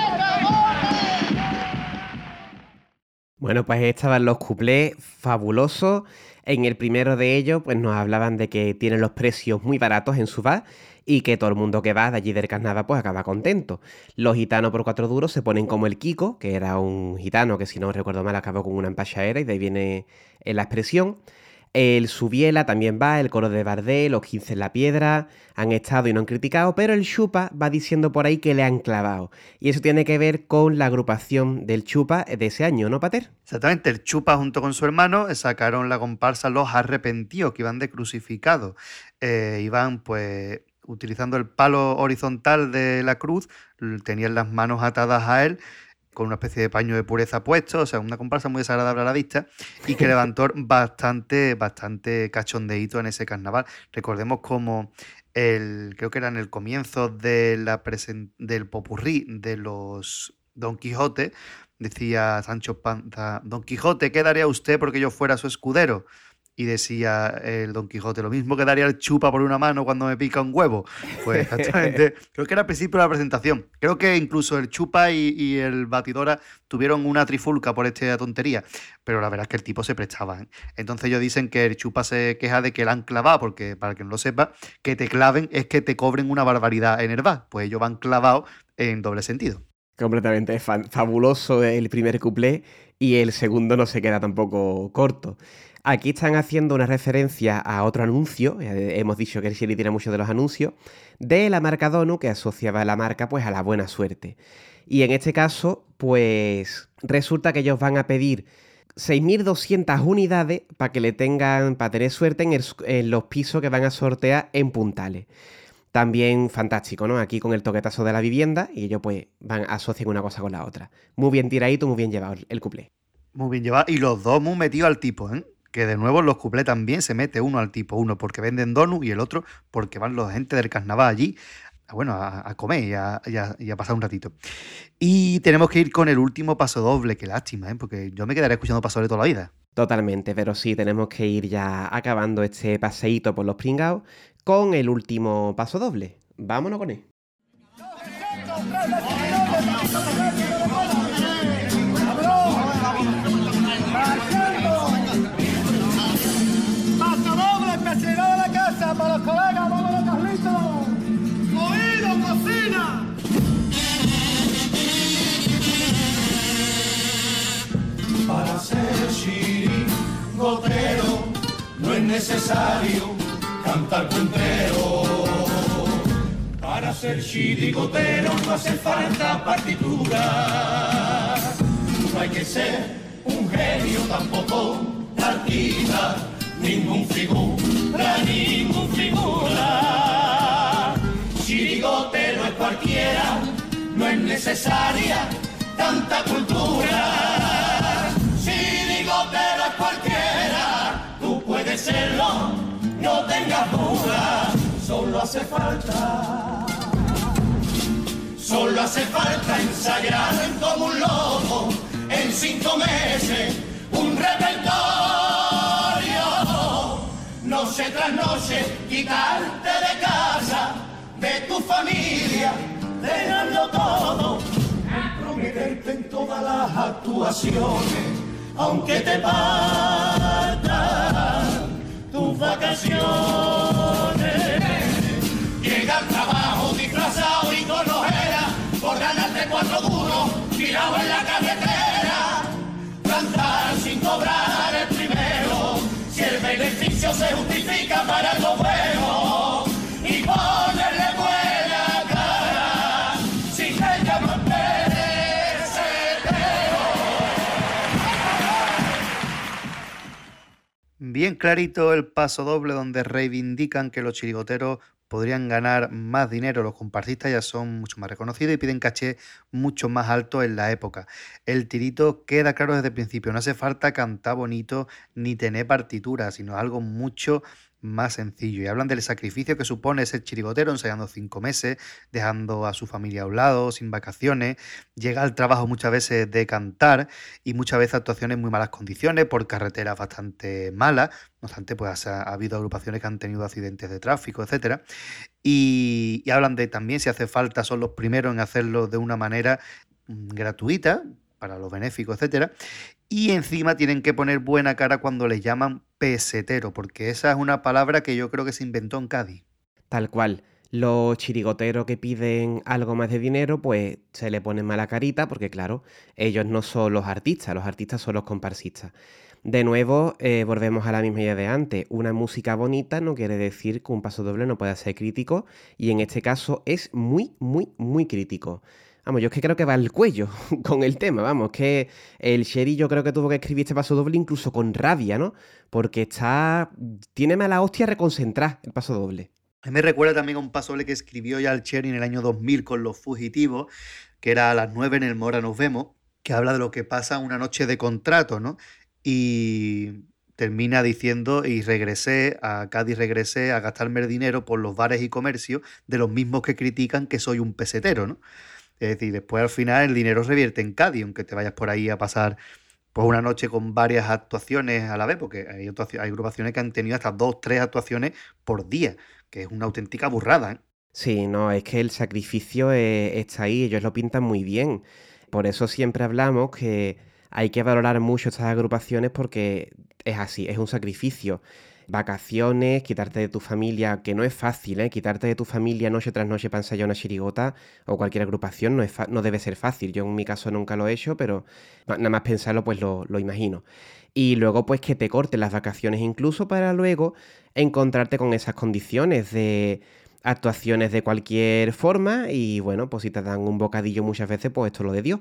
S2: Bueno, pues estaban los cuplés fabulosos. En el primero de ellos, pues nos hablaban de que tienen los precios muy baratos en su bar y que todo el mundo que va de allí del carnaval pues acaba contento. Los gitanos por cuatro duros se ponen como el Kiko, que era un gitano que si no recuerdo mal acabó con una empachadera y de ahí viene eh, la expresión. El Subiela también va, el coro de Bardé, los 15 en la piedra, han estado y no han criticado, pero el Chupa va diciendo por ahí que le han clavado. Y eso tiene que ver con la agrupación del Chupa de ese año, ¿no, Pater?
S1: Exactamente, el Chupa junto con su hermano sacaron la comparsa Los Arrepentidos, que iban de crucificados. Eh, iban pues utilizando el palo horizontal de la cruz, tenían las manos atadas a él con una especie de paño de pureza puesto, o sea, una comparsa muy desagradable a la vista y que levantó bastante, bastante cachondeíto en ese carnaval. Recordemos como el, creo que era en el comienzo de la del popurrí de los Don Quijote, decía Sancho Panza, Don Quijote, ¿qué daría usted porque yo fuera su escudero? Y decía el Don Quijote, lo mismo que daría el chupa por una mano cuando me pica un huevo. Pues exactamente, creo que era al principio de la presentación. Creo que incluso el chupa y, el batidora tuvieron una trifulca por esta tontería, pero la verdad es que el tipo se prestaba. ¿eh? Entonces ellos dicen que el chupa se queja de que la han clavado, porque para que no lo sepa, que te claven es que te cobren una barbaridad en el bar. Pues ellos van clavados en doble sentido.
S2: Completamente fabuloso el primer cuplé y el segundo no se queda tampoco corto. Aquí están haciendo una referencia a otro anuncio, hemos dicho que el Sherry tiene muchos de los anuncios, de la marca Donu que asociaba la marca pues a la buena suerte. Y en este caso, pues resulta que ellos van a pedir 6.200 unidades para que le tengan, para tener suerte en, los pisos que van a sortear en puntales. También fantástico, ¿no? Aquí con el toquetazo de la vivienda y ellos pues van a asociar una cosa con la otra. Muy bien tiradito, muy bien llevado el cuplé.
S1: Muy bien llevado y los dos muy metidos al tipo, ¿eh? Que de nuevo los cuplés también se mete uno al tipo, uno porque venden donuts y el otro porque van los gente del carnaval allí bueno, a, comer y a, pasar un ratito. Y tenemos que ir con el último paso doble, qué lástima, ¿eh? porque yo me quedaré escuchando paso doble toda la vida.
S2: Totalmente, pero sí, tenemos que ir ya acabando este paseíto por los pringados con el último paso doble. Vámonos con él.
S4: Necesario cantar puntero. Para ser chirigotero no hace falta partitura. No hay que ser un genio tampoco artista ningún figura, ningún figura. Chirigote no es cualquiera, no es necesaria tanta cultura. Hace falta. Solo hace falta ensayar como un loco en cinco meses un repertorio noche tras noche, quitarte de casa, de tu familia, dejarlo todo, prometerte en todas las actuaciones, aunque te partan tus vacaciones. Llega al trabajo disfrazado y con ojera, por ganarte cuatro duros, tirado en la carretera, cantar sin cobrar el beneficio se justifica para algo bueno y ponerle buena cara sin ella no
S1: Bien clarito el paso doble donde reivindican que los chirigoteros podrían ganar más dinero. Los comparsistas ya son mucho más reconocidos y piden caché mucho más alto en la época. El tirito queda claro desde el principio. No hace falta cantar bonito ni tener partitura, sino algo mucho más sencillo. Y hablan del sacrificio que supone ser chirigotero, ensayando cinco meses, dejando a su familia a un lado, sin vacaciones. Llega al trabajo muchas veces de cantar y muchas veces actuaciones en muy malas condiciones, por carreteras bastante malas. No obstante, pues ha, habido agrupaciones que han tenido accidentes de tráfico, etc. Y, y hablan de también, si hace falta, son los primeros en hacerlo de una manera mm, gratuita, para los benéficos, etcétera. Y encima tienen que poner buena cara cuando le llaman pesetero, porque esa es una palabra que yo creo que se inventó en Cádiz.
S2: Tal cual. Los chirigoteros que piden algo más de dinero, pues se le ponen mala carita, porque claro, ellos no son los artistas, los artistas son los comparsistas. De nuevo, eh, volvemos a la misma idea de antes. Una música bonita no quiere decir que un paso doble no pueda ser crítico y en este caso es muy, muy, muy crítico. Vamos, yo es que creo que va al cuello con el tema, vamos, que el Sherry yo creo que tuvo que escribir este paso doble incluso con rabia, ¿no? Porque está... tiene mala hostia reconcentrar el paso doble.
S1: Me recuerda también a un paso doble que escribió ya el Cherry en el año 2000 con Los Fugitivos, que era a las 9 en el Mora nos vemos, que habla de lo que pasa una noche de contrato, ¿no? Y termina diciendo, y regresé, a Cádiz regresé a gastarme dinero por los bares y comercios de los mismos que critican que soy un pesetero, ¿no? Es decir, después al final el dinero revierte en Cádiz, aunque te vayas por ahí a pasar pues una noche con varias actuaciones a la vez, porque hay, hay agrupaciones que han tenido hasta dos, tres actuaciones por día, que es una auténtica burrada. ¿eh?
S2: Sí, no, es que el sacrificio eh, está ahí, ellos lo pintan muy bien. Por eso siempre hablamos que hay que valorar mucho estas agrupaciones porque es así, es un sacrificio vacaciones, quitarte de tu familia, que no es fácil, ¿eh? quitarte de tu familia noche tras noche para ensayar una chirigota o cualquier agrupación no, es no debe ser fácil. Yo en mi caso nunca lo he hecho, pero nada más pensarlo pues lo, lo imagino. Y luego pues que te corten las vacaciones incluso para luego encontrarte con esas condiciones de actuaciones de cualquier forma y bueno, pues si te dan un bocadillo muchas veces, pues esto es lo de Dios.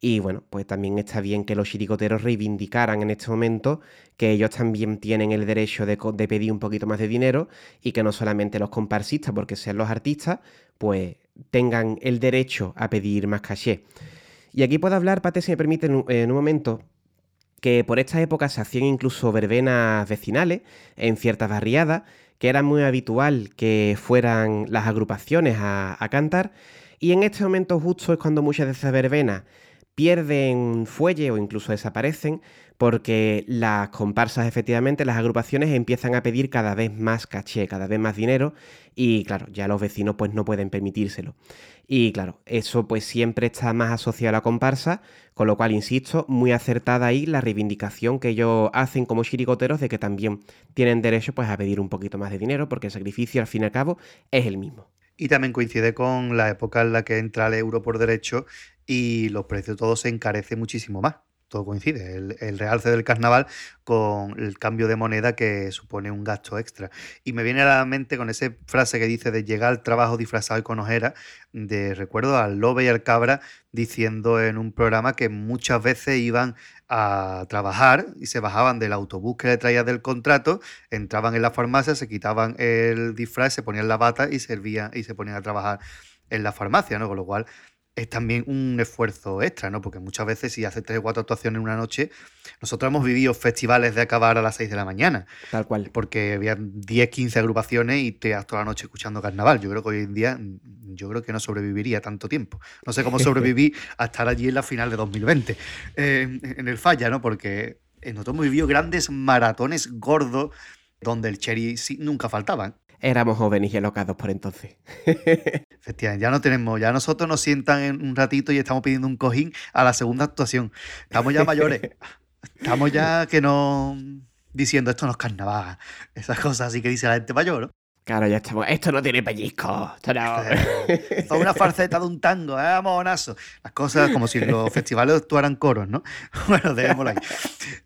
S2: Y bueno, pues también está bien que los chiricoteros reivindicaran en este momento que ellos también tienen el derecho de, pedir un poquito más de dinero y que no solamente los comparsistas, porque sean los artistas, pues tengan el derecho a pedir más caché. Y aquí puedo hablar, Pate, si me permite, en un momento, que por esta época se hacían incluso verbenas vecinales en ciertas barriadas que era muy habitual que fueran las agrupaciones a, cantar, y en este momento justo es cuando muchas de esas verbenas pierden fuelle o incluso desaparecen porque las comparsas efectivamente, las agrupaciones empiezan a pedir cada vez más caché, cada vez más dinero y claro, ya los vecinos pues no pueden permitírselo. Y claro, eso pues siempre está más asociado a la comparsa, con lo cual, insisto, muy acertada ahí la reivindicación que ellos hacen como chiricoteros de que también tienen derecho pues a pedir un poquito más de dinero, porque el sacrificio al fin y al cabo es el mismo.
S1: Y también coincide con la época en la que entra el euro por derecho y los precios todos se encarecen muchísimo más todo coincide, el, realce del carnaval con el cambio de moneda que supone un gasto extra. Y me viene a la mente con esa frase que dice de llegar al trabajo disfrazado y con ojera, de recuerdo al Lobe y al Cabra diciendo en un programa que muchas veces iban a trabajar y se bajaban del autobús que le traía del contrato, entraban en la farmacia, se quitaban el disfraz, se ponían la bata y servían y se ponían a trabajar en la farmacia, ¿no? Con lo cual es también un esfuerzo extra, ¿no? Porque muchas veces si haces tres o cuatro actuaciones en una noche, nosotros hemos vivido festivales de acabar a las 6 de la mañana.
S2: Tal cual.
S1: Porque había 10, 15 agrupaciones y te has toda la noche escuchando carnaval. Yo creo que hoy en día, yo creo que no sobreviviría tanto tiempo. No sé cómo sobreviví a estar allí en la final de 2020, eh, en el Falla, ¿no? Porque nosotros hemos vivido grandes maratones gordos donde el cherry nunca faltaban
S2: éramos jóvenes y alocados por entonces.
S1: Efectivamente, ya no tenemos, ya nosotros nos sientan en un ratito y estamos pidiendo un cojín a la segunda actuación. Estamos ya mayores. Estamos ya que no diciendo esto no es carnaval. Esas cosas así que dice la gente mayor, ¿no?
S2: Claro, ya estamos. Esto no tiene pellizco. Esto no.
S1: es una farceta de un tango, ¿eh? Monazo. Las cosas como si los festivales actuaran coros, ¿no? Bueno, dejémoslo ahí.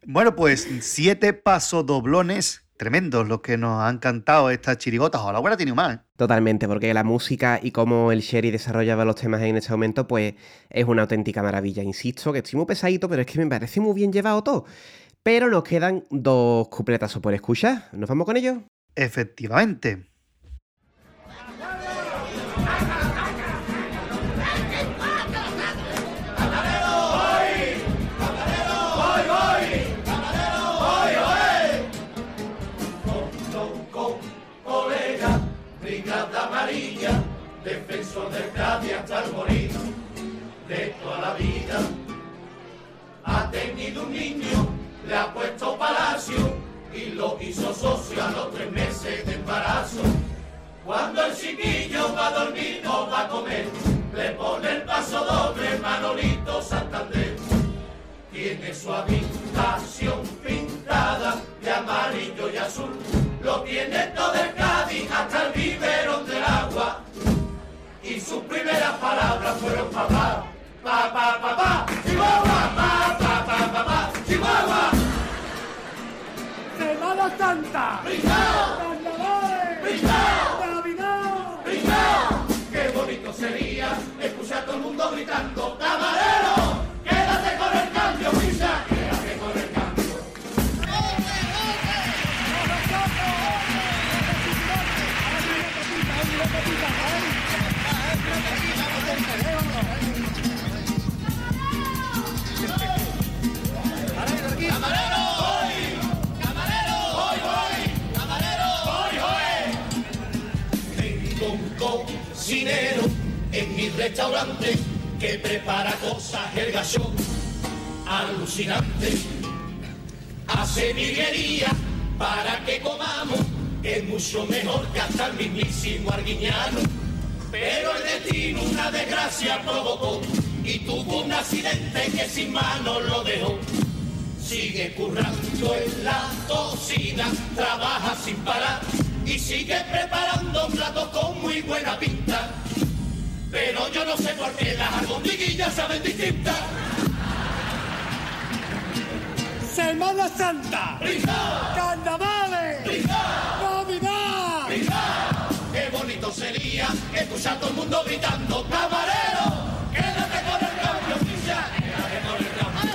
S1: Bueno, pues siete pasos-doblones tremendos los que nos han cantado estas chirigotas. O la buena tiene más. ¿eh?
S2: Totalmente, porque la música y cómo el Sherry desarrollaba los temas en este momento, pues es una auténtica maravilla. Insisto que estoy muy pesadito, pero es que me parece muy bien llevado todo. Pero nos quedan dos cupletazos por escuchar. ¿Nos vamos con ellos?
S1: Efectivamente.
S4: Ha tenido un niño, le ha puesto palacio y lo hizo socio a los tres meses de embarazo. Cuando el chiquillo va a dormir no va a comer, le pone el paso doble Manolito Santander. Tiene su habitación pintada de amarillo y azul, lo tiene todo el Cádiz hasta el biberón del agua y sus primeras palabras fueron papá, papá, papá, Chihuahua, papá, papá, Chihuahua.
S3: Semana Santa. ¡Brindado! Carnavales. ¡Brindado! Navidad. ¡Brindado!
S4: Qué bonito sería escuchar a todo el mundo gritando. Restaurante que prepara cosas el gachón alucinante. Hace virguería para que comamos, es mucho mejor que hasta el mismísimo Arguiñano. Pero el destino una desgracia provocó y tuvo un accidente que sin mano lo dejó. Sigue currando en la cocina, trabaja sin parar y sigue preparando platos con muy buena pinta. Pero yo no sé por qué las albondiguillas saben distintas.
S3: Semana Santa. Carnavales. Navidad.
S4: Qué bonito sería escuchar a todo el mundo gritando, camarero, quédate con el cambio, quédate con el cambio.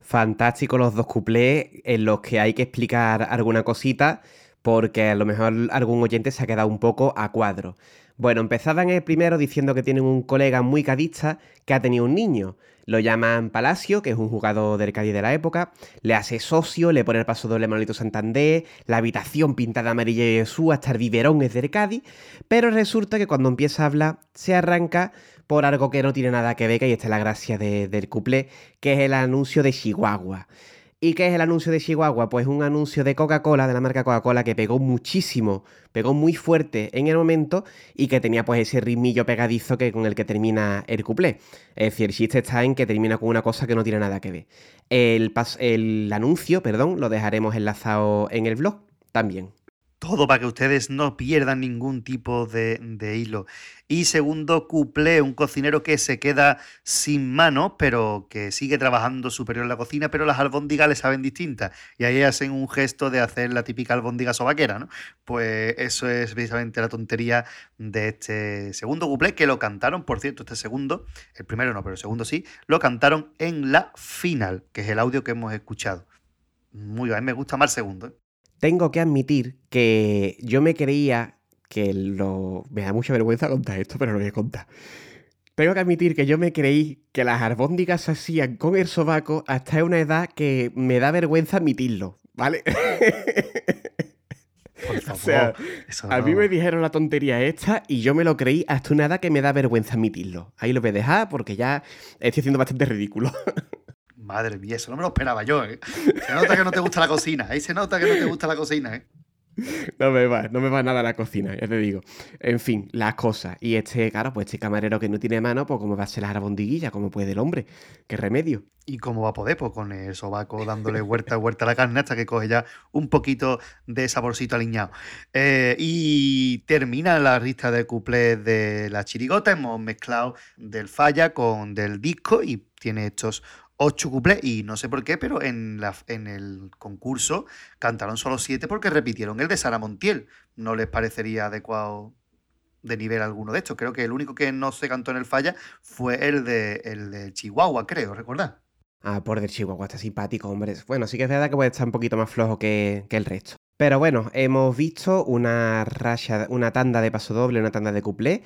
S2: Fantástico los dos cuplés en los que hay que explicar alguna cosita porque a lo mejor algún oyente se ha quedado un poco a cuadro. Bueno, empezaban el primero diciendo que tienen un colega muy cadista que ha tenido un niño. Lo llaman Palacio, que es un jugador del Cádiz de la época, le hace socio, le pone el paso doble Manolito Santander, la habitación pintada amarilla y Jesús, hasta el biberón es del Cádiz, pero resulta que cuando empieza a hablar se arranca por algo que no tiene nada que ver, ahí está la gracia de- del cuplé, que es el anuncio de Chihuahua. ¿Y qué es el anuncio de Chihuahua? Pues un anuncio de Coca-Cola, de la marca Coca-Cola, que pegó muchísimo, pegó muy fuerte en el momento y que tenía pues ese ritmillo pegadizo que con el que termina el cuplé. Es decir, el chiste está en que termina con una cosa que no tiene nada que ver. El, el anuncio, perdón, lo dejaremos enlazado en el blog también.
S1: Todo para que ustedes no pierdan ningún tipo de, de hilo. Y segundo, cuplé, un cocinero que se queda sin manos, pero que sigue trabajando superior en la cocina, pero las albóndigas le saben distintas. Y ahí hacen un gesto de hacer la típica albóndiga sobaquera, ¿no? Pues eso es precisamente la tontería de este segundo cuplé, que lo cantaron, por cierto, este segundo, el primero no, pero el segundo sí, lo cantaron en la final, que es el audio que hemos escuchado. Muy bien, me gusta más el segundo. ¿eh?
S2: Tengo que admitir que yo me creía que lo... Me da mucha vergüenza contar esto, pero lo voy a contar. Tengo que admitir que yo me creí que las albóndigas se hacían con el sobaco hasta una edad que me da vergüenza admitirlo, ¿vale?
S1: Por
S2: o
S1: favor,
S2: sea,
S1: eso
S2: a mí me dijeron la tontería esta y yo me lo creí hasta una edad que me da vergüenza admitirlo. Ahí lo voy a dejar porque ya estoy haciendo bastante ridículo.
S1: Madre mía, eso no me lo esperaba yo, ¿eh? Se nota que no te gusta la cocina. Ahí se nota que no te gusta la cocina, ¿eh?
S2: No me va, no me va nada la cocina, ya te digo. En fin, las cosas. Y este, claro, pues este camarero que no tiene mano, pues cómo va a ser la albondiguilla, cómo puede el hombre. ¿Qué remedio?
S1: ¿Y cómo va a poder? Pues con el sobaco dándole vuelta a vuelta a la carne hasta que coge ya un poquito de saborcito aliñado. Eh, y termina la lista de cuplés de la chirigota. Hemos mezclado del falla con del disco y tiene estos ocho cuplés. Y no sé por qué, pero en, la, en el concurso cantaron solo siete porque repitieron el de Sara Montiel. No les parecería adecuado de nivel alguno de estos. Creo que el único que no se cantó en el falla fue el de, el de Chihuahua, creo, ¿recordad?
S2: Ah, por del Chihuahua, está simpático, hombre. Bueno, sí que es verdad que puede estar un poquito más flojo que, que el resto. Pero bueno, hemos visto una racha, una tanda de paso doble, una tanda de cuplé.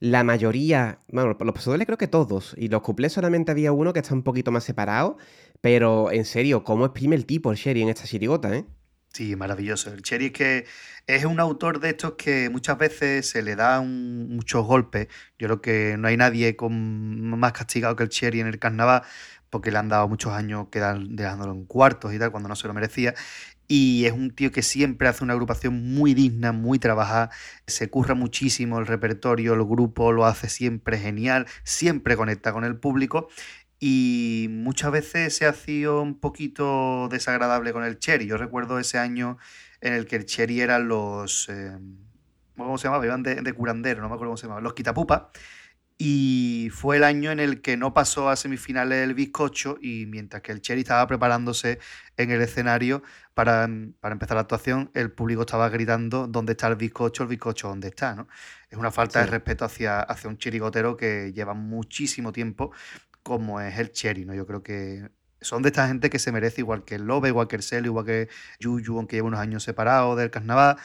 S2: La mayoría, bueno, los pasodobles creo que todos, y los cuplés solamente había uno que está un poquito más separado, pero en serio, ¿cómo exprime el tipo el Sherry en esta chirigota, eh?
S1: Sí, maravilloso. El Cherry es que es un autor de estos que muchas veces se le da muchos golpes. Yo creo que no hay nadie con más castigado que el Cherry en el carnaval, porque le han dado muchos años quedan dejándolo en cuartos y tal, cuando no se lo merecía. Y es un tío que siempre hace una agrupación muy digna, muy trabajada, se curra muchísimo el repertorio, el grupo lo hace siempre genial, siempre conecta con el público y muchas veces se hacía un poquito desagradable con el Cherry. Yo recuerdo ese año en el que el Cherry eran los... eh, ¿Cómo se llamaba? Iban de, de curandero, no me acuerdo cómo se llamaba. Los quitapupas. Y fue el año en el que no pasó a semifinales el bizcocho y mientras que el Cherry estaba preparándose en el escenario para, empezar la actuación, el público estaba gritando ¿dónde está el bizcocho? El bizcocho, ¿dónde está? ¿no? Es una falta de respeto hacia, hacia un chirigotero que lleva muchísimo tiempo como es el Cherry, ¿no? Yo creo que son de esta gente que se merece igual que el Lobe, igual que el Celo, igual que Yuyu, aunque lleva unos años separados del carnaval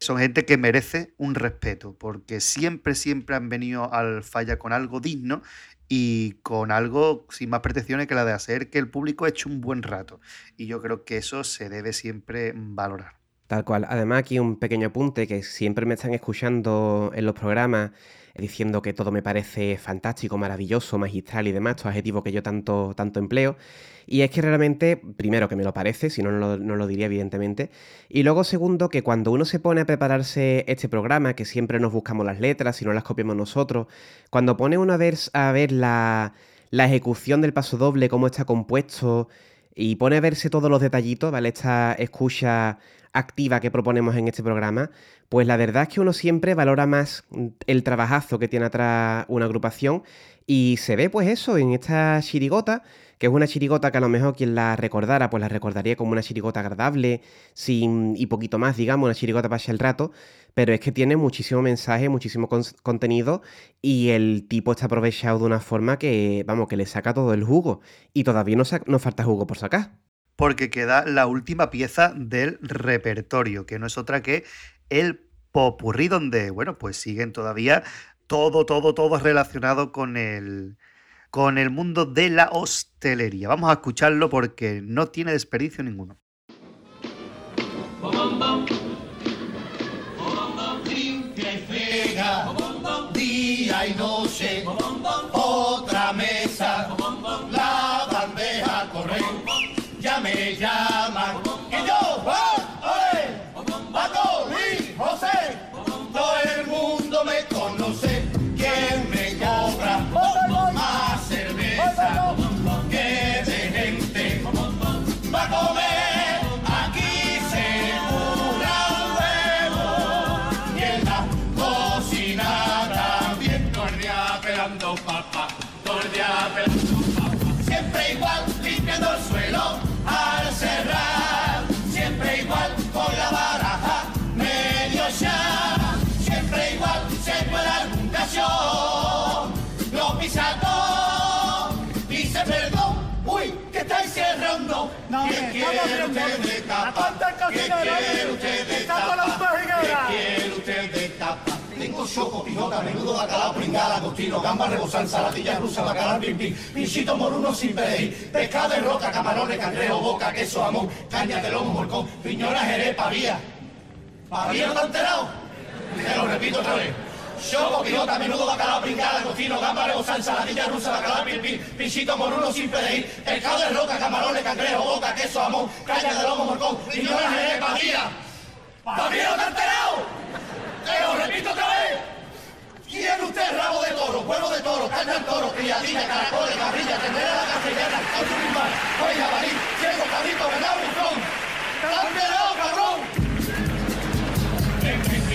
S1: son gente que merece un respeto, porque siempre, siempre han venido al falla con algo digno y con algo sin más pretensiones que la de hacer que el público eche un buen rato. Y yo creo que eso se debe siempre valorar.
S2: Tal cual. Además, aquí un pequeño apunte que siempre me están escuchando en los programas diciendo que todo me parece fantástico, maravilloso, magistral y demás, estos adjetivos que yo tanto, tanto empleo. Y es que realmente, primero que me lo parece, si no, no lo, diría evidentemente. Y luego, segundo, que cuando uno se pone a prepararse este programa, que siempre nos buscamos las letras, si no las copiamos nosotros, cuando pone uno a ver, a ver la, la ejecución del paso doble, cómo está compuesto, y pone a verse todos los detallitos, ¿vale? Esta escucha activa que proponemos en este programa, pues la verdad es que uno siempre valora más el trabajazo que tiene atrás una agrupación y se ve pues eso en esta chirigota que es una chirigota que a lo mejor quien la recordara, pues la recordaría como una chirigota agradable, sin, y poquito más, digamos, una chirigota para el rato, pero es que tiene muchísimo mensaje, muchísimo contenido, y el tipo está aprovechado de una forma que, vamos, que le saca todo el jugo, y todavía no, no falta jugo por sacar.
S1: Porque queda la última pieza del repertorio, que no es otra que el popurrí, donde, bueno, pues siguen todavía todo, todo, todo relacionado con el, con el mundo de la hostelería. Vamos a escucharlo porque no tiene desperdicio ninguno.
S4: Quiere usted de tapa? ¿Qué quiere usted de tapa? Tengo choco, pijota, menudo, bacalao, pringada, costino, gamba, rebozán, saladilla rusa, bacalao, pim, pim, pinchito, moruno sin perejil, pescado de roca, camarones, cangrejo, boca, queso, jamón, caña de lomo, morcón, piñones, jerez, pavía. ¿Pavía no te enterado? Te lo repito otra vez. Choco, pijota, menudo, bacalao, pringada, costino, gamba, rebozán, saladilla rusa, bacalao, pim, pinchito, moruno sin perejil, pescado de roca, camarones, cangrejo, boca, queso, jamón, caña de lomo, morcón, piñones, jerez, pavía. ¿Pavía no te enterado? Te lo repito otra vez. ¿Quién usted rabo de toro, huevo de toro, carne de toro, criadilla, caracoles, cabrilla, tendera la castellana, caucho misma, oye, jabalí, ciego, cabrito, venado, bufón? ¡Cámbialo, cabrón!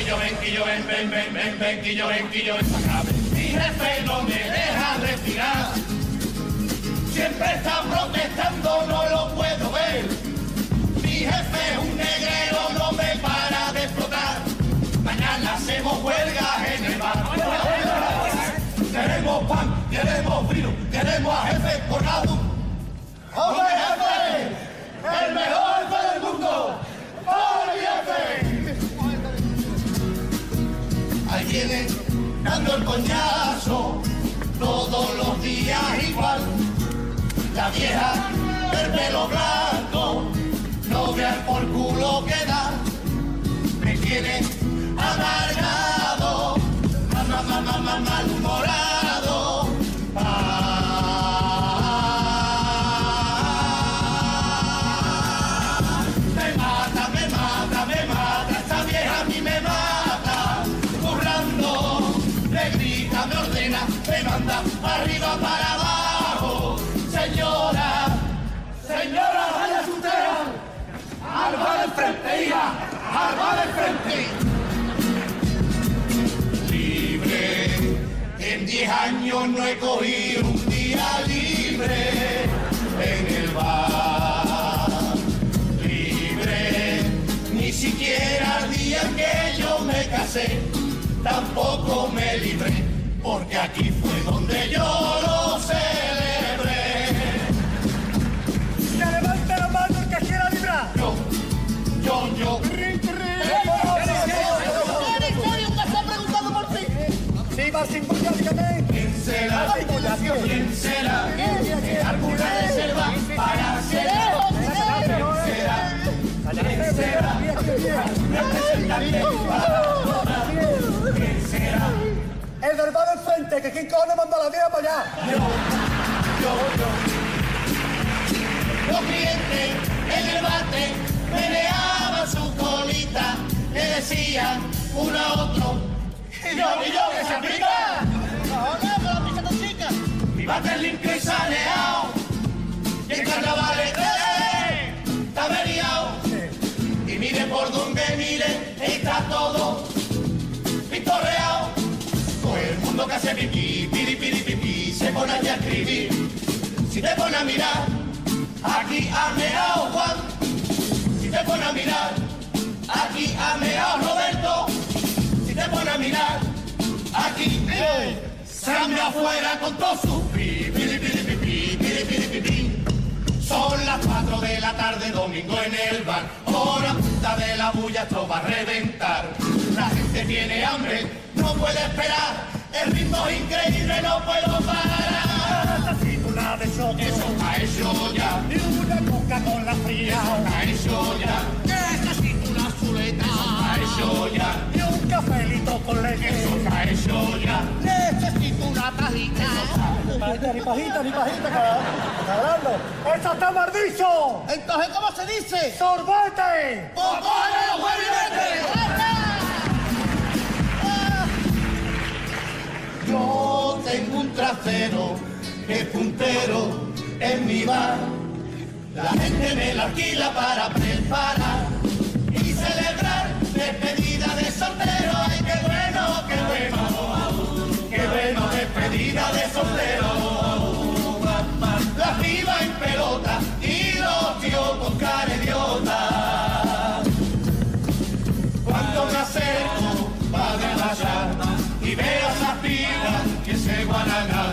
S4: Ven, ven, que yo ven, ven, ven, ven, ven, yo ven, ven, Mi jefe no me deja respirar. Siempre está protestando, no lo puedo ver. Mi jefe es un negrero, no me para de explotar hacemos huelga en el bar. Queremos pan, queremos frío, queremos a jefe colgado. ¡Hombre jefe! ¡El mejor dando el coñazo todos los días igual. La vieja del pelo blanco, no vean por culo que da. Me tiene del frente, hija, alba del frente. diez años no he cogido un día libre en el bar. Libre, ni siquiera el día en que yo me casé, tampoco me libré, porque aquí fue donde yo lo celebré.
S3: Sin bulla, dígame.
S4: ¿Quién será?
S3: Ay,
S4: ¿Quién será? ¿Alguna reserva para ser? ¿Quién será? Representante ¿Quién será?
S3: El del bar frente, que quien cojones manda la vieja para allá.
S4: Yo, yo. Los clientes en el bate meneaban su colita, le decían uno a otro, y yo que se aplica. Mi bate es limpio y saneado, y el carnaval es está averiado. Y mire por donde mire, está todo pintorreado. Todo el mundo que hace pipí, piri, piri, pipí, se pone aquí a escribir. Si te pone a mirar, aquí ha meado Juan. Si te pone a mirar, aquí ha meado Roberto. Te pone a mirar, aquí sangre afuera con todo su pi, piri, piri. Son las 4 de la tarde, domingo en el bar. Hora punta de la bulla, esto va a reventar. La gente tiene hambre, no puede esperar. El ritmo es increíble, no puedo parar.
S3: De.
S4: Eso está hecho ya,
S3: Y una coca con la fría.
S4: está hecho ya. Necesito una chuleta. Está hecho ya,
S3: Y un cafelito con leche.
S4: está hecho ya. Necesito una.
S3: Pajita, ni pajita, ni pajita, cabrón. ¡Eso está mal!
S4: Entonces, ¿cómo se dice?
S3: ¡Sorbete!
S4: ¡Pues los huevos y! Yo tengo un trasero que es puntero en mi bar. La gente me lo alquila para preparar y celebrar despedida de soltero. ¡Ay, qué bueno, qué bueno! ¡Qué bueno, despedida de soltero! La piba en pelota y los tíos con cara idiota. Cuando me acerco para desmayar y veo esas pibas que se guaraná,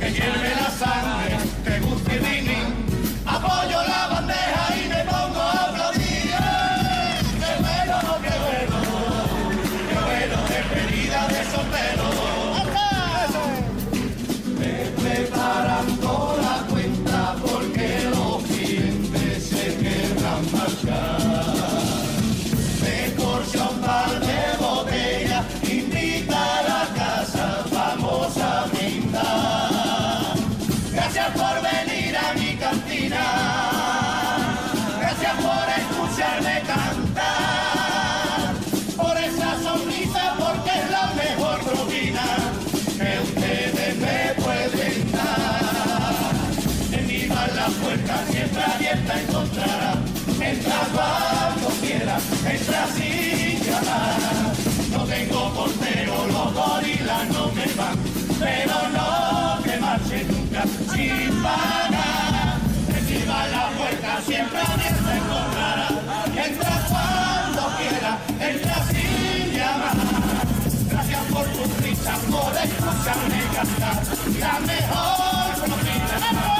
S4: que hierve la sangre, entra sin llamar. No tengo portero, los gorilas no me van, pero no que marche nunca sin pagar. En mi bar la puerta siempre abierta encontrará. Entra cuando quiera, entra sin llamar. Gracias por tus risas, por escucharme cantar. La mejor propina.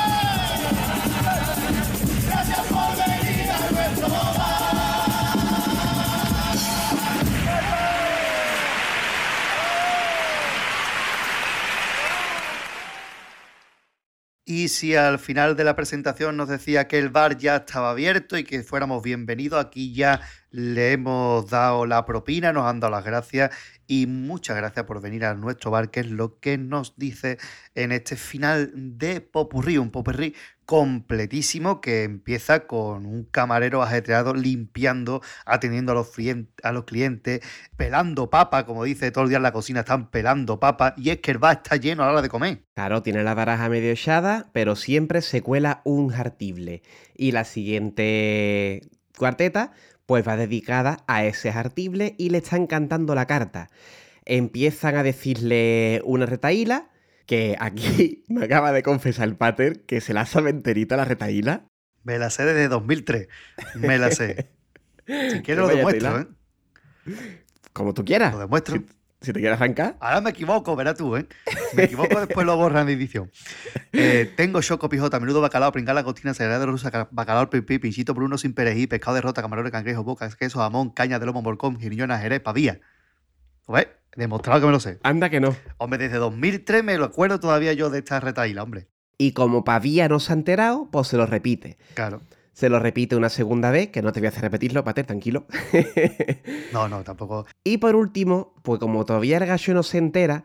S1: Y si al final de la presentación nos decía que el bar ya estaba abierto y que fuéramos bienvenidos, aquí ya le hemos dado la propina, nos han dado las gracias y muchas gracias por venir a nuestro bar, que es lo que nos dice en este final de Popurrí, un Popurrí completísimo que empieza con un camarero ajetreado limpiando, atendiendo a los, clientes, pelando papa, como dice todo el día en la cocina, están pelando papa y es que el bar está lleno a la hora de comer.
S2: Claro, tiene la baraja medio echada, pero siempre se cuela un jartible. Y la siguiente cuarteta, pues va dedicada a ese jartible y le están cantando la carta. empiezan a decirle una retaíla, que aquí me acaba de confesar el pater que se la sabe enterita la retaíla.
S1: Me la sé desde 2003. Me la sé. Si quieres lo demuestro. ¿eh?
S2: Como tú quieras.
S1: Lo demuestro.
S2: Si, si te quieres arrancar.
S1: Ahora me equivoco, verás tú, ¿eh? Me equivoco, después lo borran de edición. Eh, tengo choco, pijota, menudo bacalao, pringala, costina, cereal de rusa, ca- bacalao, pipí, pinchito bruno sin perejil, pescado de rota, camarones, cangrejo, boca, queso, jamón, caña de lomo, morcón, giriñona, jerez, pavía. ¿Ves? Demostrado que me lo sé.
S2: Anda que no.
S1: Hombre, desde 2003 me lo acuerdo todavía yo de esta retaíla, hombre.
S2: Y como Pavía no se ha enterado, pues se lo repite.
S1: Claro.
S2: Se lo repite una segunda vez, que no te voy a hacer repetirlo, Pater, tranquilo.
S1: No, no, tampoco.
S2: y por último, pues como todavía el gallo no se entera,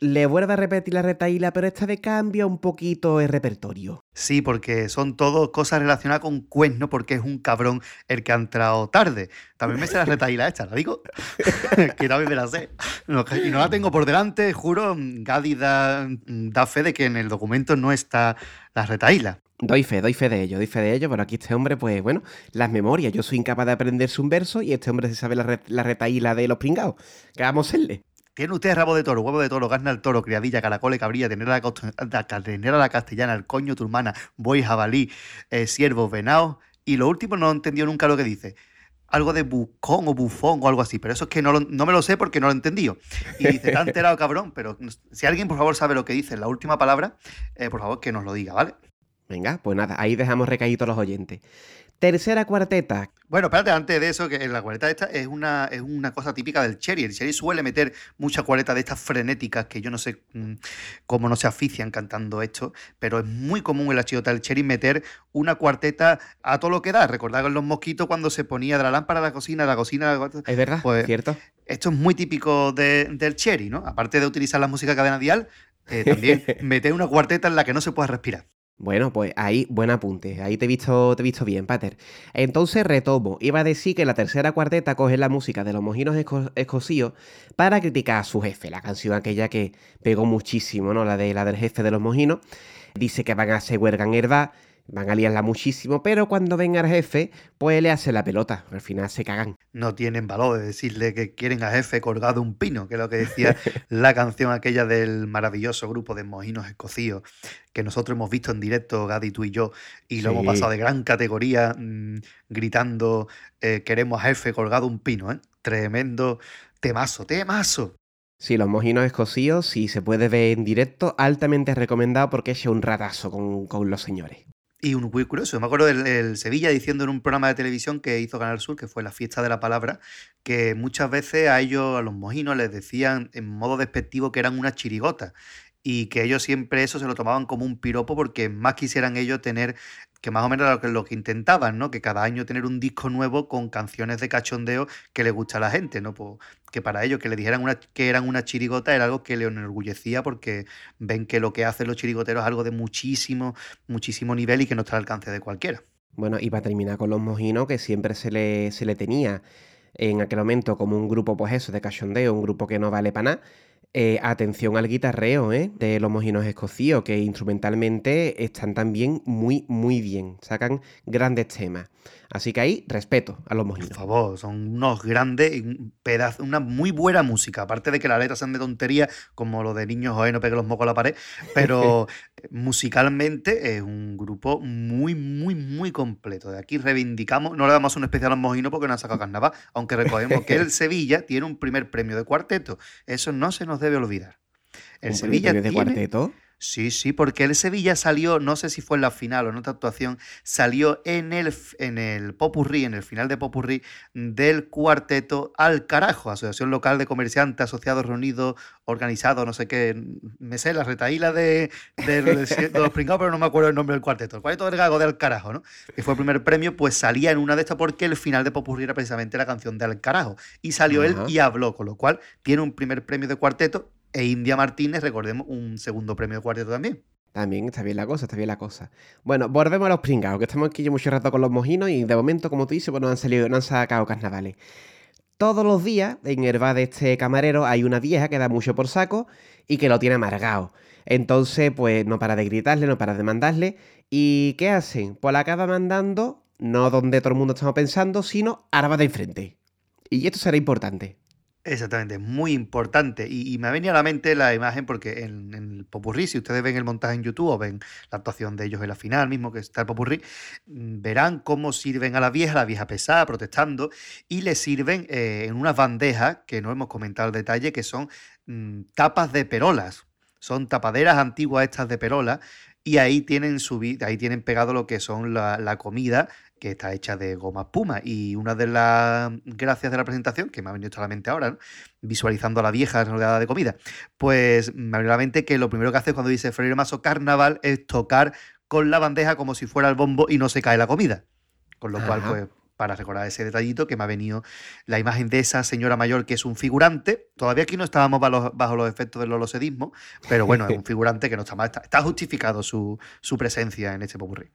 S2: le vuelve a repetir la retaíla, pero esta vez cambia un poquito el repertorio.
S1: Sí, porque son todo cosas relacionadas con cuerno, porque es un cabrón el que ha entrado tarde. También me sé la retaíla esta, ¿la digo? que también me la sé. No, y no la tengo por delante, juro. Gadi da, da fe de que en el documento no está la retaíla.
S2: Doy fe, doy fe de ello, doy fe de ello, pero aquí este hombre, pues bueno, las memorias. Yo soy incapaz de aprenderse un verso y este hombre se sabe la, re- la retaíla de los pringados. ¿Qué vamos a hacerle?
S1: Tiene usted rabo de toro, huevo de toro, gasna al toro, criadilla, caracole, cabrilla, tenera a la, la- castellana, el coño turmana, buey, jabalí, eh, ciervo, venado. Y lo último no he entendido nunca lo que dice. Algo de bucón o bufón o algo así, pero eso es que no, lo- no me lo sé porque no lo he entendido. Y dice, te ha enterado, cabrón, pero si alguien por favor sabe lo que dice en la última palabra, eh, por favor que nos lo diga, ¿vale?
S2: Venga, pues nada, ahí dejamos recaídos los oyentes. Tercera cuarteta.
S1: Bueno, espérate, antes de eso, que la cuareta esta es una, es una cosa típica del Cherry. El Cherry suele meter mucha cuareta de estas frenéticas que yo no sé mm, cómo no se afician cantando esto, pero es muy común en la chilota del Cherry meter una cuarteta a todo lo que da. Recordad los mosquitos cuando se ponía de la lámpara a la cocina, de la cocina a la...
S2: ¿Es verdad?
S1: Pues-
S2: ¿Cierto?
S1: Esto es muy típico de- del Cherry, ¿no? Aparte de utilizar la música cadena dial, eh, también meter una cuarteta en la que no se pueda respirar.
S2: Bueno, pues ahí, buen apunte. Ahí te he visto, te he visto bien, Pater. Entonces retomo. Iba a decir que la tercera cuarteta coge la música de los mojinos esco- escocíos para criticar a su jefe, la canción aquella que pegó muchísimo, ¿no? La de la del jefe de los mojinos. Dice que van a hacer huelga en Herba, van a liarla muchísimo, pero cuando venga el jefe, pues le hace la pelota. Al final se cagan.
S1: no tienen valor de decirle que quieren a jefe colgado un pino, que es lo que decía la canción aquella del maravilloso grupo de mojinos escocíos, que nosotros hemos visto en directo, Gadi, tú y yo, y lo hemos pasado de gran categoría mm, gritando eh, queremos a jefe colgado un pino, ¿eh? Tremendo temazo, temazo.
S2: Sí, los mojinos escocíos, si se puede ver en directo, altamente recomendado porque es un ratazo con, con los señores.
S1: Y un muy curioso, me acuerdo del el Sevilla diciendo en un programa de televisión que hizo Canal Sur, que fue la fiesta de la palabra, que muchas veces a ellos, a los mojinos, les decían en modo despectivo que eran una chirigota y que ellos siempre eso se lo tomaban como un piropo porque más quisieran ellos tener, que más o menos era lo que, lo que intentaban, ¿no? Que cada año tener un disco nuevo con canciones de cachondeo que le gusta a la gente, ¿no? Pues que para ellos que le dijeran una, que eran una chirigota era algo que le enorgullecía porque ven que lo que hacen los chirigoteros es algo de muchísimo, muchísimo nivel y que no está al alcance de cualquiera.
S2: Bueno, y para terminar con los mojinos, que siempre se le, se le tenía en aquel momento como un grupo, pues eso, de cachondeo, un grupo que no vale para nada. Eh, atención al guitarreo ¿eh? de los mojinos escocíos, que instrumentalmente están también muy, muy bien. Sacan grandes temas. Así que ahí, respeto a los
S1: Por
S2: mojinos.
S1: favor, son unos grandes, y un pedazo, una muy buena música. Aparte de que las letras sean de tontería, como lo de niños, oye, no pegue los mocos a la pared. Pero musicalmente es un grupo muy, muy, muy completo. De aquí reivindicamos, no le damos un especial a los mojinos porque no han sacado carnaval, aunque recogemos que el Sevilla tiene un primer premio de cuarteto. Eso no se nos debe olvidar. El
S2: Un
S1: Sevilla
S2: premio de
S1: tiene,
S2: cuarteto.
S1: Sí, sí, porque el Sevilla salió, no sé si fue en la final o en otra actuación, salió en el, en el Popurrí, en el final de Popurrí, del cuarteto Al Carajo, Asociación Local de Comerciantes Asociados Reunidos, Organizados, no sé qué, me sé la retaíla de, de, de los pringados, pero no me acuerdo el nombre del cuarteto. El cuarteto del Gago de Al Carajo, ¿no? Que fue el primer premio, pues salía en una de estas porque el final de Popurrí era precisamente la canción de Al Carajo. Y salió él y habló, con lo cual tiene un primer premio de cuarteto e India Martínez, recordemos, un segundo premio de cuarteto también.
S2: También está bien la cosa, está bien la cosa. Bueno, volvemos a los pringados, que estamos aquí ya mucho rato con los mojinos y de momento, como tú dices, pues no han salido, no han sacado carnavales. Todos los días en el bar de este camarero hay una vieja que da mucho por saco y que lo tiene amargado. Entonces, pues no para de gritarle, no para de mandarle. ¿Y qué hacen? Pues la acaba mandando, no donde todo el mundo estamos pensando, sino a la bar de enfrente. Y esto será importante.
S1: Exactamente, muy importante. Y, me ha venido a la mente la imagen porque en, el Popurrí, si ustedes ven el montaje en YouTube o ven la actuación de ellos en la final mismo, que está el Popurrí, mm, verán cómo sirven a la vieja, la vieja pesada, protestando, y le sirven eh, en unas bandejas, que no hemos comentado el detalle, que son mm, tapas de perolas. Son tapaderas antiguas estas de perola, y ahí tienen, ahí tienen pegado lo que son la comida que está hecha de goma puma. Y una de las gracias de la presentación, que me ha venido a la mente ahora, visualizando a la vieja rodeada de comida, pues me ha venido a la mente que lo primero que hace cuando dice Freire Maso Carnaval es tocar con la bandeja como si fuera el bombo y no se cae la comida. Con lo cual, pues, para recordar ese detallito que me ha venido la imagen de esa señora mayor que es un figurante. Todavía aquí no estábamos bajo los, efectos del holosedismo, pero bueno, es un figurante que no está mal. Está, justificado su, su, presencia en este popurrí.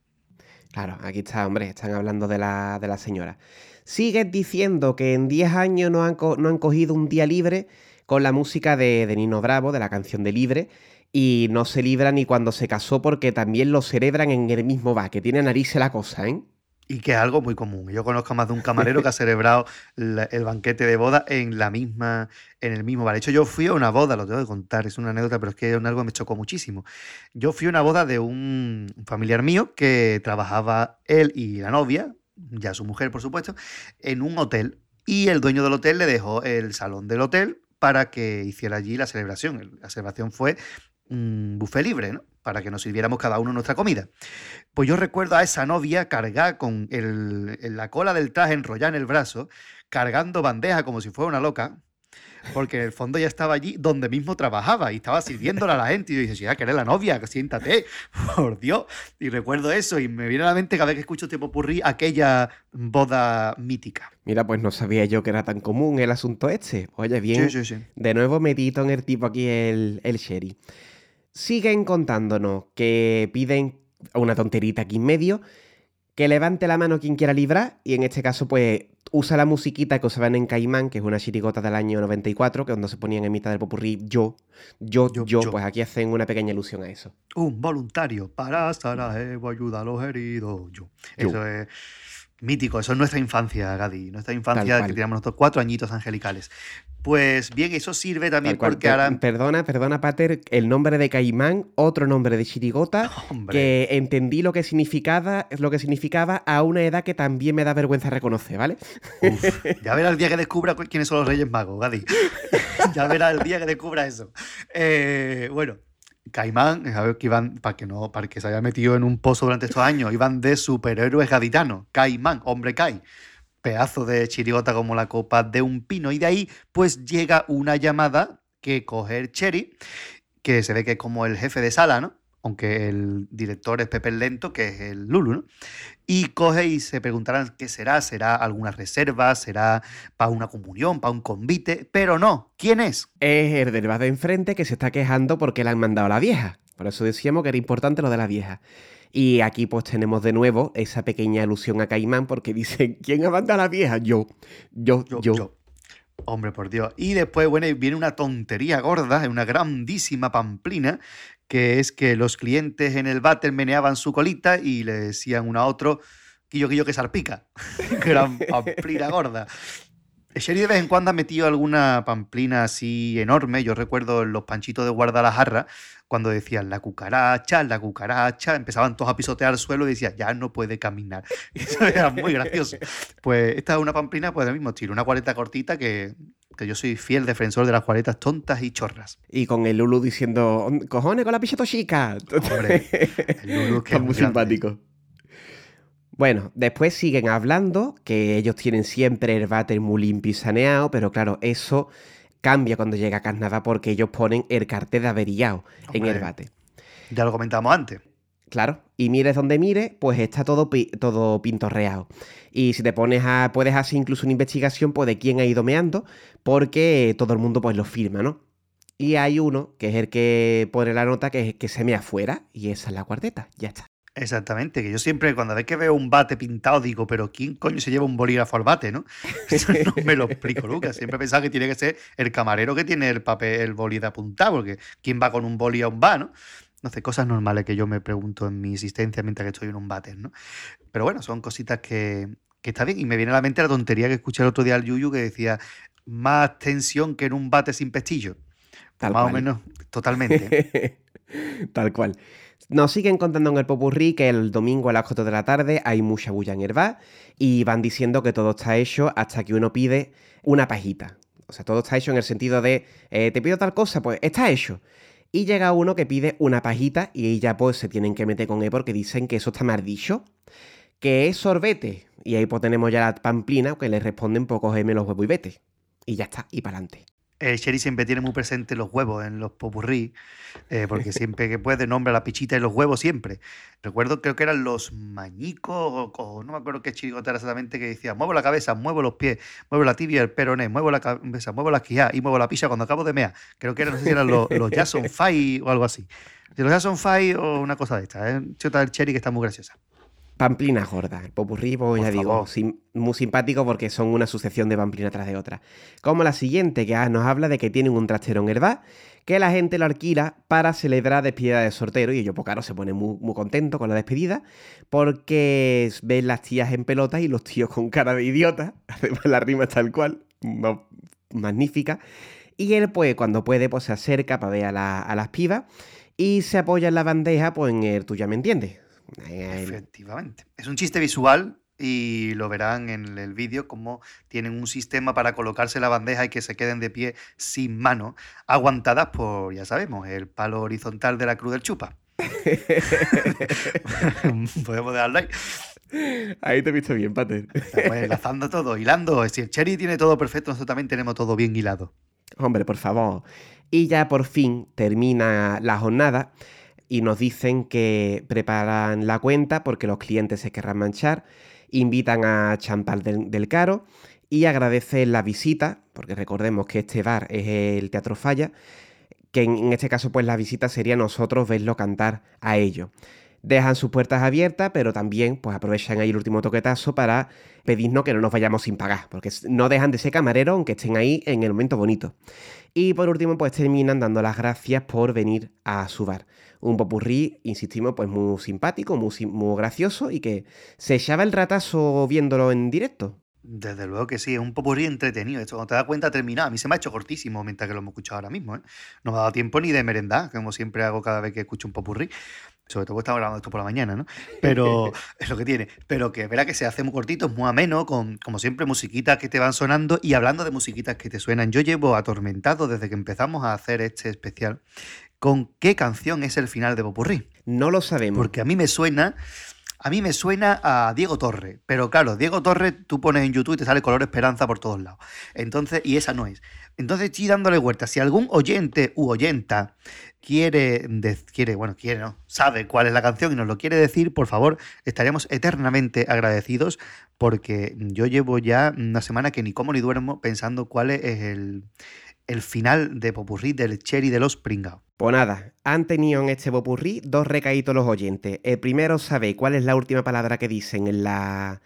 S2: Claro, aquí está, hombre, están hablando de la, de la señora. Sigues diciendo que en 10 años no han, no han cogido un día libre con la música de, de, Nino Bravo, de la canción de Libre, y no se libra ni cuando se casó porque también lo celebran en el mismo bar, que tiene nariz la cosa, ¿eh?
S1: Y que es algo muy común. Yo conozco más de un camarero que ha celebrado el banquete de boda en la misma, en el mismo bar. De hecho, yo fui a una boda, lo tengo que contar, es una anécdota, pero es que es algo que me chocó muchísimo. Yo fui a una boda de un familiar mío que trabajaba él y la novia, ya su mujer, por supuesto, en un hotel. Y el dueño del hotel le dejó el salón del hotel para que hiciera allí la celebración. La celebración fue un buffet libre, ¿no? Para que nos sirviéramos cada uno nuestra comida. Pues yo recuerdo a esa novia cargar con el, la cola del traje enrollada en el brazo, cargando bandeja como si fuera una loca, porque en el fondo ya estaba allí donde mismo trabajaba y estaba sirviéndola a la gente. Y yo dije, ya que eres la novia, siéntate, por Dios. Y recuerdo eso y me viene a la mente cada vez que escucho Tiempo Purrí aquella boda mítica.
S2: Mira, pues no sabía yo que era tan común el asunto este. Oye, bien. Sí, sí, sí. De nuevo medito en el tipo aquí, el, el Sherry siguen contándonos que piden una tonterita aquí en medio, que levante la mano quien quiera librar, y en este caso, pues usa la musiquita que usaban en Caimán, que es una chirigota del año 94, que cuando se ponían en mitad del popurrí yo, yo, yo, pues aquí hacen una pequeña ilusión a eso.
S1: Un voluntario para Sarajevo ayuda a los heridos, yo. Eso es mítico, eso es nuestra infancia, Gadi, nuestra infancia que teníamos nosotros cuatro añitos angelicales. Pues bien, eso sirve también porque ahora.
S2: Perdona, perdona, Pater, el nombre de Caimán, otro nombre de Chirigota, que entendí lo que significaba, lo que significaba a una edad que también me da vergüenza reconocer, ¿vale?
S1: ya verás el día que descubra quiénes son los Reyes Magos, Gadi. ya verás el día que descubra eso. Eh, bueno, Caimán, ver que para que no, para que se haya metido en un pozo durante estos años, iban de superhéroes gaditanos. Caimán, hombre Kai pedazo de chirigota como la copa de un pino. Y de ahí, pues llega una llamada que coge el Cherry, que se ve que es como el jefe de sala, ¿no? Aunque el director es Pepe Lento, que es el Lulu, ¿no? Y coge y se preguntarán qué será, será alguna reserva, será para una comunión, para un convite, pero no, ¿quién es?
S2: Es el del de enfrente que se está quejando porque le han mandado a la vieja. Por eso decíamos que era importante lo de la vieja. Y aquí pues tenemos de nuevo esa pequeña alusión a Caimán porque dice, ¿quién ha mandado a la vieja? Yo, yo, yo.
S1: Hombre, por Dios. Y después, bueno, viene una tontería gorda, una grandísima pamplina, que es que los clientes en el váter meneaban su colita y le decían uno a otro, quillo, quillo que salpica. Gran pamplina gorda. Sherry de vez en cuando ha metido alguna pamplina así enorme. Yo recuerdo los panchitos de Guadalajara, cuando decían la cucaracha, la cucaracha, empezaban todos a pisotear el suelo y decían, ya no puede caminar. Eso era muy gracioso. Pues esta es una pamplina pues del mismo estilo, una cuareta cortita que, que yo soy fiel defensor de las cuaretas tontas y chorras.
S2: Y con el Lulu diciendo, cojones con la picheta chica. Hombre, el Lulu que es muy simpático. Bueno, después siguen hablando que ellos tienen siempre el váter muy limpio y saneado, pero claro, eso cambia cuando llega a Carnaval porque ellos ponen el cartel de averillado en el bate.
S1: Ya lo comentamos antes.
S2: Claro, y mires donde mires, pues está todo, todo pintorreado. Y si te pones a. puedes hacer incluso una investigación pues, de quién ha ido meando, porque todo el mundo pues lo firma, ¿no? Y hay uno, que es el que pone la nota, que es que se me afuera, y esa es la cuarteta, ya está.
S1: Exactamente, que yo siempre cuando vez que veo un bate pintado digo, pero ¿quién coño se lleva un bolígrafo al bate, no? Eso no me lo explico Lucas. Siempre he pensado que tiene que ser el camarero que tiene el papel, el boli de apuntado, porque ¿quién va con un boli a un bar, no? No sé, cosas normales que yo me pregunto en mi existencia mientras que estoy en un bate, ¿no? Pero bueno, son cositas que, que está bien. Y me viene a la mente la tontería que escuché el otro día al Yuyu que decía, más tensión que en un bate sin pestillo.
S2: Tal
S1: más
S2: cual.
S1: o menos, totalmente.
S2: Tal cual. Nos siguen contando en el Popurrí que el domingo a las 4 de la tarde hay mucha bulla en el bar y van diciendo que todo está hecho hasta que uno pide una pajita. O sea, todo está hecho en el sentido de, eh, te pido tal cosa, pues está hecho. Y llega uno que pide una pajita y ya pues se tienen que meter con él porque dicen que eso está mal. Que es sorbete. Y ahí pues tenemos ya la pamplina que le responden pues cógeme los huevos y vete. Y ya está, y para adelante.
S1: El Sherry siempre tiene muy presente los huevos en los popurrí, eh, porque siempre que puede nombra la pichita y los huevos siempre. Recuerdo, creo que eran los mañicos, o, o no me acuerdo qué chirigota era exactamente, que decía, muevo la cabeza, muevo los pies, muevo la tibia, el peroné, muevo la cabeza, muevo la quijá y muevo la picha cuando acabo de mear. Creo que era, no sé si eran los, los Jason Five o algo así. Los Jason Five o una cosa de esta, ¿eh? Chota del Cherry que está muy graciosa.
S2: Pamplina gorda. El popurrí, pues
S1: Por
S2: ya digo, sim- muy simpático porque son una sucesión de pamplina tras de otra. Como la siguiente, que ah, nos habla de que tienen un trastero en bar, que la gente lo alquila para celebrar despedida de sortero. Y ellos, pues claro, se pone muy, muy contento con la despedida, porque ven las tías en pelotas y los tíos con cara de idiota. Además, la rima es tal cual, ma- magnífica. Y él, pues, cuando puede, pues se acerca para ver a, la- a las pibas y se apoya en la bandeja, pues en el tú ya me entiendes.
S1: Efectivamente. Es un chiste visual y lo verán en el vídeo como tienen un sistema para colocarse la bandeja y que se queden de pie sin mano, aguantadas por, ya sabemos, el palo horizontal de la cruz del chupa. Podemos dejarlo ahí.
S2: Ahí te he visto bien, Pater.
S1: Estamos enlazando todo, hilando. Si el Cherry tiene todo perfecto, nosotros también tenemos todo bien hilado.
S2: Hombre, por favor. Y ya por fin termina la jornada y nos dicen que preparan la cuenta porque los clientes se querrán manchar, invitan a Champal del, Caro y agradecen la visita, porque recordemos que este bar es el Teatro Falla, que en, en este caso pues la visita sería nosotros verlo cantar a ellos. Dejan sus puertas abiertas, pero también pues aprovechan ahí el último toquetazo para pedirnos que no nos vayamos sin pagar, porque no dejan de ser camareros aunque estén ahí en el momento bonito. Y por último, pues terminan dando las gracias por venir a su bar. Un popurrí, insistimos, pues muy simpático, muy, muy gracioso y que se echaba el ratazo viéndolo en directo.
S1: Desde luego que sí, es un popurrí entretenido. Esto, cuando te das cuenta, terminado. A mí se me ha hecho cortísimo mientras que lo hemos escuchado ahora mismo. ¿eh? No me ha dado tiempo ni de merendar, como siempre hago cada vez que escucho un popurrí. Sobre todo porque estamos grabando esto por la mañana, ¿no? Pero es lo que tiene. Pero que verá que se hace muy cortito, es muy ameno, con, como siempre, musiquitas que te van sonando. Y hablando de musiquitas que te suenan, yo llevo atormentado desde que empezamos a hacer este especial con qué canción es el final de Popurrí.
S2: No lo sabemos.
S1: Porque a mí me suena. A mí me suena a Diego Torre, pero claro, Diego Torre tú pones en YouTube y te sale color esperanza por todos lados. Entonces, y esa no es. Entonces, estoy dándole vuelta. Si algún oyente u oyenta quiere, quiere, bueno, quiere, no, sabe cuál es la canción y nos lo quiere decir, por favor, estaríamos eternamente agradecidos porque yo llevo ya una semana que ni como ni duermo pensando cuál es el, el final de Popurrí del Cherry de los Pringados.
S2: Pues nada, han tenido en este popurrí dos recaídos los oyentes. El primero sabe cuál es la última palabra que dicen en la,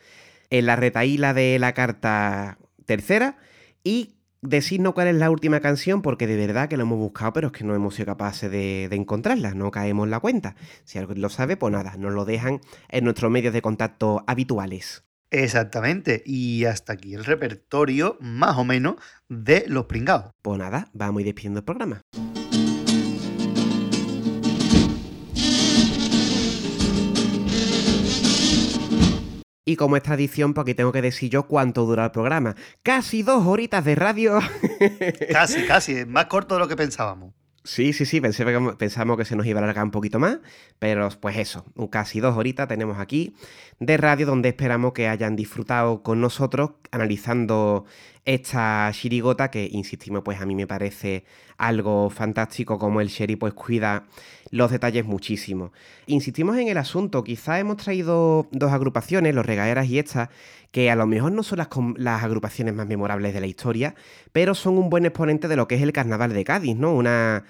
S2: en la retaíla de la carta tercera y decirnos cuál es la última canción porque de verdad que lo hemos buscado pero es que no hemos sido capaces de, de encontrarla, no caemos en la cuenta. Si alguien lo sabe, pues nada, nos lo dejan en nuestros medios de contacto habituales.
S1: Exactamente, y hasta aquí el repertorio, más o menos, de los pringados.
S2: Pues nada, vamos a ir despidiendo el programa. Y como es tradición, pues aquí tengo que decir yo cuánto dura el programa. Casi dos horitas de radio.
S1: Casi, casi, es más corto de lo que pensábamos.
S2: Sí, sí, sí, pensé pensamos que se nos iba a alargar un poquito más, pero pues eso, casi dos horitas tenemos aquí de radio donde esperamos que hayan disfrutado con nosotros analizando esta chirigota que, insistimos, pues a mí me parece algo fantástico como el Sherry pues cuida los detalles muchísimo. Insistimos en el asunto, quizá hemos traído dos agrupaciones, los regaeras y estas, que a lo mejor no son las agrupaciones más memorables de la historia, pero son un buen exponente de lo que es el carnaval de Cádiz, ¿no? Una,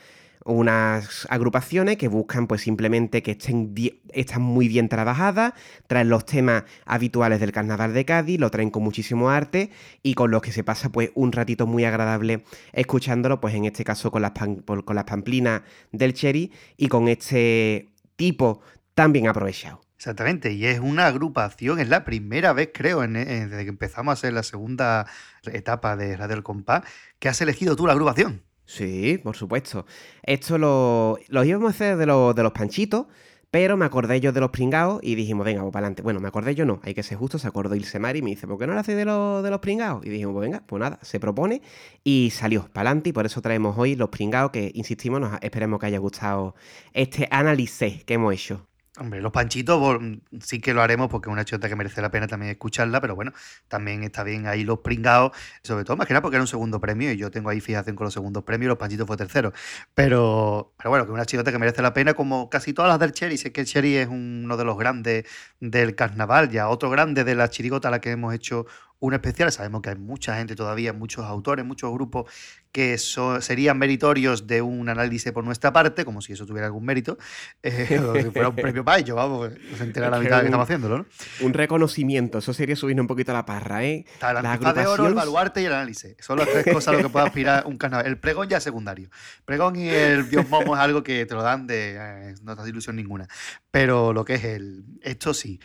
S2: unas agrupaciones que buscan pues simplemente que estén, están muy bien trabajadas, traen los temas habituales del carnaval de Cádiz, lo traen con muchísimo arte y con los que se pasa pues un ratito muy agradable escuchándolo, pues en este caso con las, pan- con las pamplinas del Cherry y con este tipo tan bien aprovechado.
S1: Exactamente, y es una agrupación, es la primera vez, creo, en- desde que empezamos a hacer la segunda etapa de Radio El Compás, que has elegido tú la agrupación.
S2: Sí, por supuesto. Esto lo, lo íbamos a hacer de, los- de los panchitos, pero me acordé yo de los pringados y dijimos, venga, pues para adelante. Bueno, me acordé yo no, hay que ser justo, se acordó Ilse Mari y me dice, ¿por qué no lo hacéis de los, de los pringados? Y dijimos, pues venga, pues nada, se propone y salió para adelante y por eso traemos hoy los pringados que, insistimos, nos, esperemos que haya gustado este análisis que hemos hecho.
S1: Hombre, los panchitos sí que lo haremos porque es una chota que merece la pena también escucharla, pero bueno, también está bien ahí los pringados, sobre todo más que nada porque era un segundo premio y yo tengo ahí fijación con los segundos premios los panchitos fue tercero. Pero, pero bueno, que una chirota que merece la pena como casi todas las del Cherry. Sé que el Cherry es uno de los grandes del carnaval, ya otro grande de la chirigota a la que hemos hecho un especial. Sabemos que hay mucha gente todavía, muchos autores, muchos grupos que so- serían meritorios de un análisis por nuestra parte, como si eso tuviera algún mérito, eh, o si fuera un premio para ellos, vamos, no se entera la mitad de que estamos haciéndolo, ¿no?
S2: Un reconocimiento, eso sería subirnos un poquito a la parra, ¿eh?
S1: Está la
S2: La
S1: de oro, el baluarte y el análisis. Son las tres cosas a lo que puede aspirar un carnaval. El pregón ya es secundario. Pregón y el Dios Momo es algo que te lo dan de. eh, no te ilusión ninguna. Pero lo que es el. Esto sí.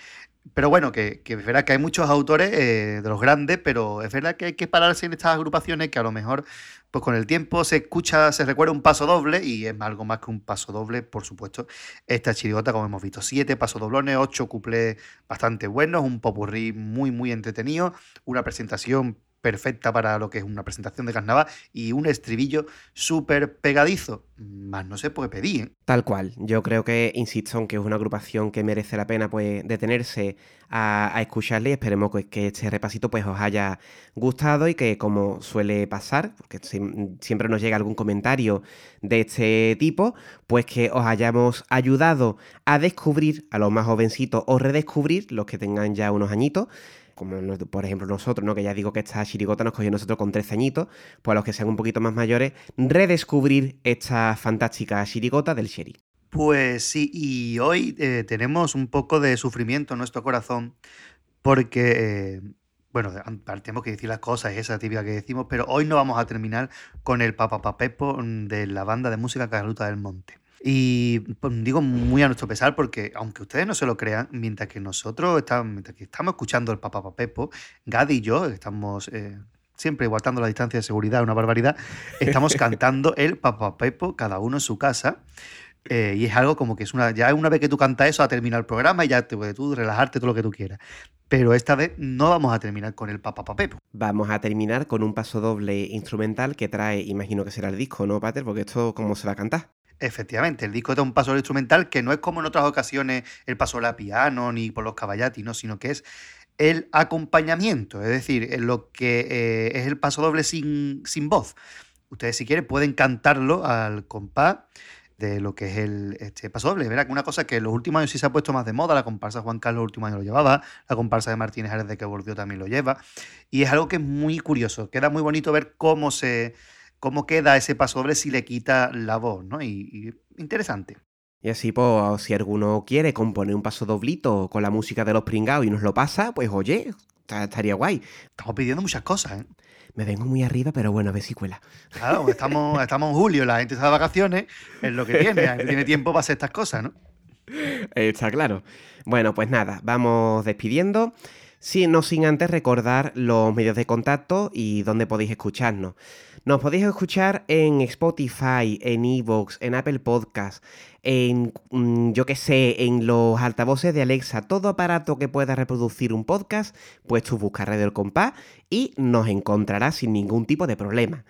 S1: Pero bueno, que, que es verdad que hay muchos autores eh, de los grandes, pero es verdad que hay que pararse en estas agrupaciones que a lo mejor, pues con el tiempo se escucha, se recuerda un paso doble y es algo más que un paso doble, por supuesto. Esta chirigota, como hemos visto, siete pasos doblones, ocho cuplés bastante buenos, un popurrí muy, muy entretenido, una presentación perfecta para lo que es una presentación de carnaval y un estribillo súper pegadizo. Más no por qué pedí, ¿eh?
S2: Tal cual. Yo creo que, insisto, en que es una agrupación que merece la pena pues detenerse a, escucharle y esperemos que, este repasito pues os haya gustado y que como suele pasar, porque siempre nos llega algún comentario de este tipo, pues que os hayamos ayudado a descubrir a los más jovencitos o redescubrir los que tengan ya unos añitos. Como por ejemplo nosotros, ¿no? que ya digo que esta chirigota nos cogió nosotros con 13 añitos, pues a los que sean un poquito más mayores, redescubrir esta fantástica chirigota del Sherry.
S1: Pues sí, y hoy eh, tenemos un poco de sufrimiento en nuestro corazón porque, eh, bueno, tenemos que decir las cosas, esa típica que decimos, pero hoy no vamos a terminar con el papapapepo mm, de la banda de música Carluta del Monte. Y pues, digo muy a nuestro pesar porque, aunque ustedes no se lo crean, mientras que nosotros estamos, mientras que estamos escuchando el papapapepo, Gadi y yo estamos... eh, siempre guardando la distancia de seguridad, una barbaridad, estamos cantando el papapepo cada uno en su casa. Eh, y es algo como que es una. Ya una vez que tú cantas eso, ha terminado el programa y ya te puedes tú relajarte todo lo que tú quieras. Pero esta vez no vamos a terminar con el papapapepo.
S2: Vamos a terminar con un paso doble instrumental que trae, imagino que será el disco, ¿no, Pater? Porque esto, ¿cómo se va a cantar?
S1: Efectivamente, el disco es un paso instrumental que no es como en otras ocasiones el paso a piano ni por los caballati, ¿no? sino que es el acompañamiento, es decir, lo que eh, es el paso doble sin, sin voz. Ustedes, si quieren, pueden cantarlo al compás de lo que es el este paso doble. Verá que una cosa que en los últimos años sí se ha puesto más de moda, la comparsa Juan Carlos los últimos años lo llevaba, la comparsa de Martínez Ares de que volvió también lo lleva, y es algo que es muy curioso, queda muy bonito ver cómo se cómo queda ese paso doble si le quita la voz, ¿no? Y, y interesante.
S2: Y así, pues, si alguno quiere componer un paso doblito con la música de los pringados y nos lo pasa, pues oye, estaría guay.
S1: Estamos pidiendo muchas cosas, ¿eh?
S2: Me vengo muy arriba, pero bueno, a ver si cuela.
S1: Claro, estamos, estamos en julio, la gente está de vacaciones, es lo que tiene, la gente tiene tiempo para hacer estas cosas, ¿no?
S2: Está claro. Bueno, pues nada, vamos despidiendo. Sí, no sin antes recordar los medios de contacto y dónde podéis escucharnos. Nos podéis escuchar en Spotify, en Evox, en Apple Podcast, en, mm, yo qué sé, en los altavoces de Alexa, todo aparato que pueda reproducir un podcast, pues tú buscas Radio El Compás y nos encontrarás sin ningún tipo de problema.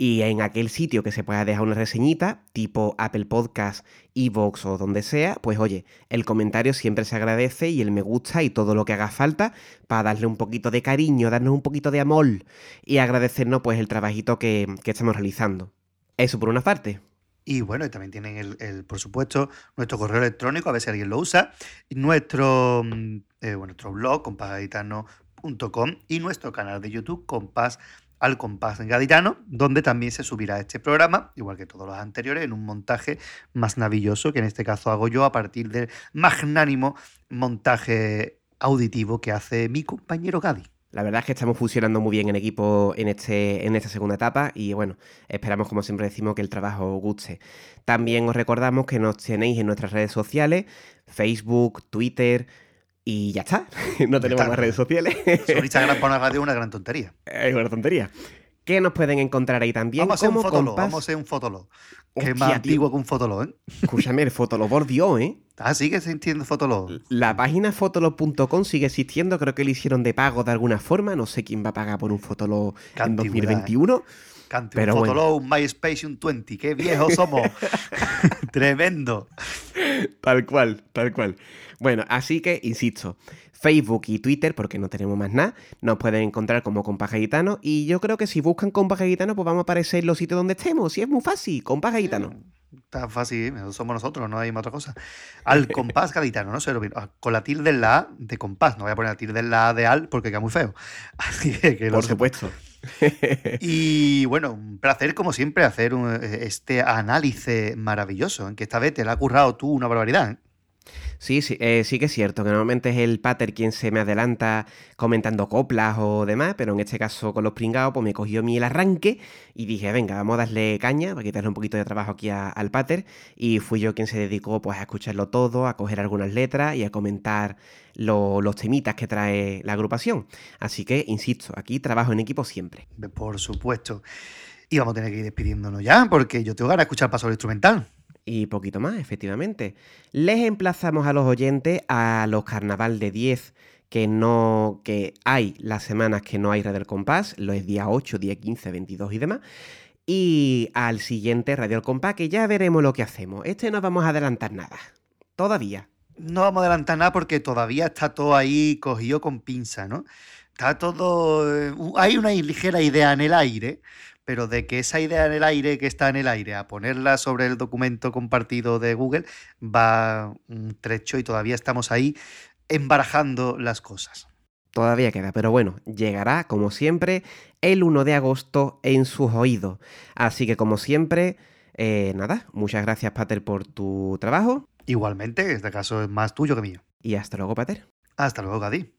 S2: Y en aquel sitio que se pueda dejar una reseñita, tipo Apple Podcast, Evox o donde sea, pues oye, el comentario siempre se agradece y el me gusta y todo lo que haga falta para darle un poquito de cariño, darnos un poquito de amor y agradecernos pues el trabajito que, que estamos realizando. Eso por una parte.
S1: Y bueno, y también tienen, el, por supuesto, nuestro correo electrónico, a ver si alguien lo usa, nuestro, mm, eh, nuestro blog, compasgaditano.com, y nuestro canal de YouTube, Compás al compás gaditano, donde también se subirá este programa, igual que todos los anteriores, en un montaje más navilloso, que en este caso hago yo a partir del magnánimo montaje auditivo que hace mi compañero Gadi.
S2: La verdad es que estamos funcionando muy bien en equipo en, este, en esta segunda etapa y bueno, esperamos como siempre decimos que el trabajo os guste. También os recordamos que nos tenéis en nuestras redes sociales, Facebook, Twitter y ya está. no tenemos
S1: está.
S2: más redes sociales.
S1: Sobre Instagram para una radio es una gran tontería.
S2: es una tontería. Que nos pueden encontrar ahí también
S1: Vamos a hacer un fotolog, vamos a hacer un fotolog. Que más antiguo que un fotolog, ¿eh?
S2: Escúchame, el Fotolog Dios, ¿eh?
S1: Ah, se entiende fotolog.
S2: La página fotolog.com sigue existiendo, creo que lo hicieron de pago de alguna forma, no sé quién va a pagar por un Fotolog
S1: Qué
S2: en
S1: antigüedad,
S2: 2021.
S1: Cante
S2: Pero
S1: un
S2: bueno.
S1: fotolog, un MySpace y un 20. ¡Qué viejos somos! Tremendo.
S2: Tal cual, tal cual. Bueno, así que, insisto, Facebook y Twitter, porque no tenemos más nada, nos pueden encontrar como Compaje Gitano. Y yo creo que si buscan Compaje Gitano, pues vamos a aparecer en los sitios donde estemos. Y es muy fácil, Compaje Gitano.
S1: Está fácil, ¿eh? somos nosotros, no hay otra cosa. Al compás gaditano, ¿no? Lo- ah, Con la tilde en la A de compás. No voy a poner la tilde en la A de al porque queda muy feo. Así que, que
S2: Por
S1: sepa. Y bueno, un placer como siempre hacer un- eh, este análisis maravilloso, en que esta vez te la ha currado tú una barbaridad.
S2: Sí, sí, eh, sí que es cierto, que normalmente es el pater quien se me adelanta comentando coplas o demás, pero en este caso con los pringados, pues me cogió mí el arranque y dije, venga, vamos a darle caña para quitarle un poquito de trabajo aquí al pater. Y fui yo quien se dedicó pues a escucharlo todo, a coger algunas letras y a comentar lo- los temitas que trae la agrupación. Así que, insisto, aquí trabajo en equipo siempre.
S1: Por supuesto. Y vamos a tener que ir despidiéndonos ya, porque yo tengo ganas de escuchar paso instrumental.
S2: Y poquito más, efectivamente. Les emplazamos a los oyentes a los carnaval de 10 que no que hay las semanas que no hay Red del Compás, los días 8, día 15, 22 y demás. Y al siguiente Radio El Compás, que ya veremos lo que hacemos. Este no vamos a adelantar nada. Todavía.
S1: No vamos a adelantar nada porque todavía está todo ahí cogido con pinza, ¿no? Está todo. eh, Hay una ligera idea en el aire, pero de que esa idea en el aire que está en el aire a ponerla sobre el documento compartido de Google va un trecho y todavía estamos ahí embarajando las cosas.
S2: Todavía queda, pero bueno, llegará, como siempre, el 1 de agosto en sus oídos. Así que, como siempre, eh, nada, muchas gracias, Pater, por tu trabajo.
S1: Igualmente, este caso es más tuyo que mío.
S2: Y hasta luego, Pater.
S1: Hasta luego, Gadi.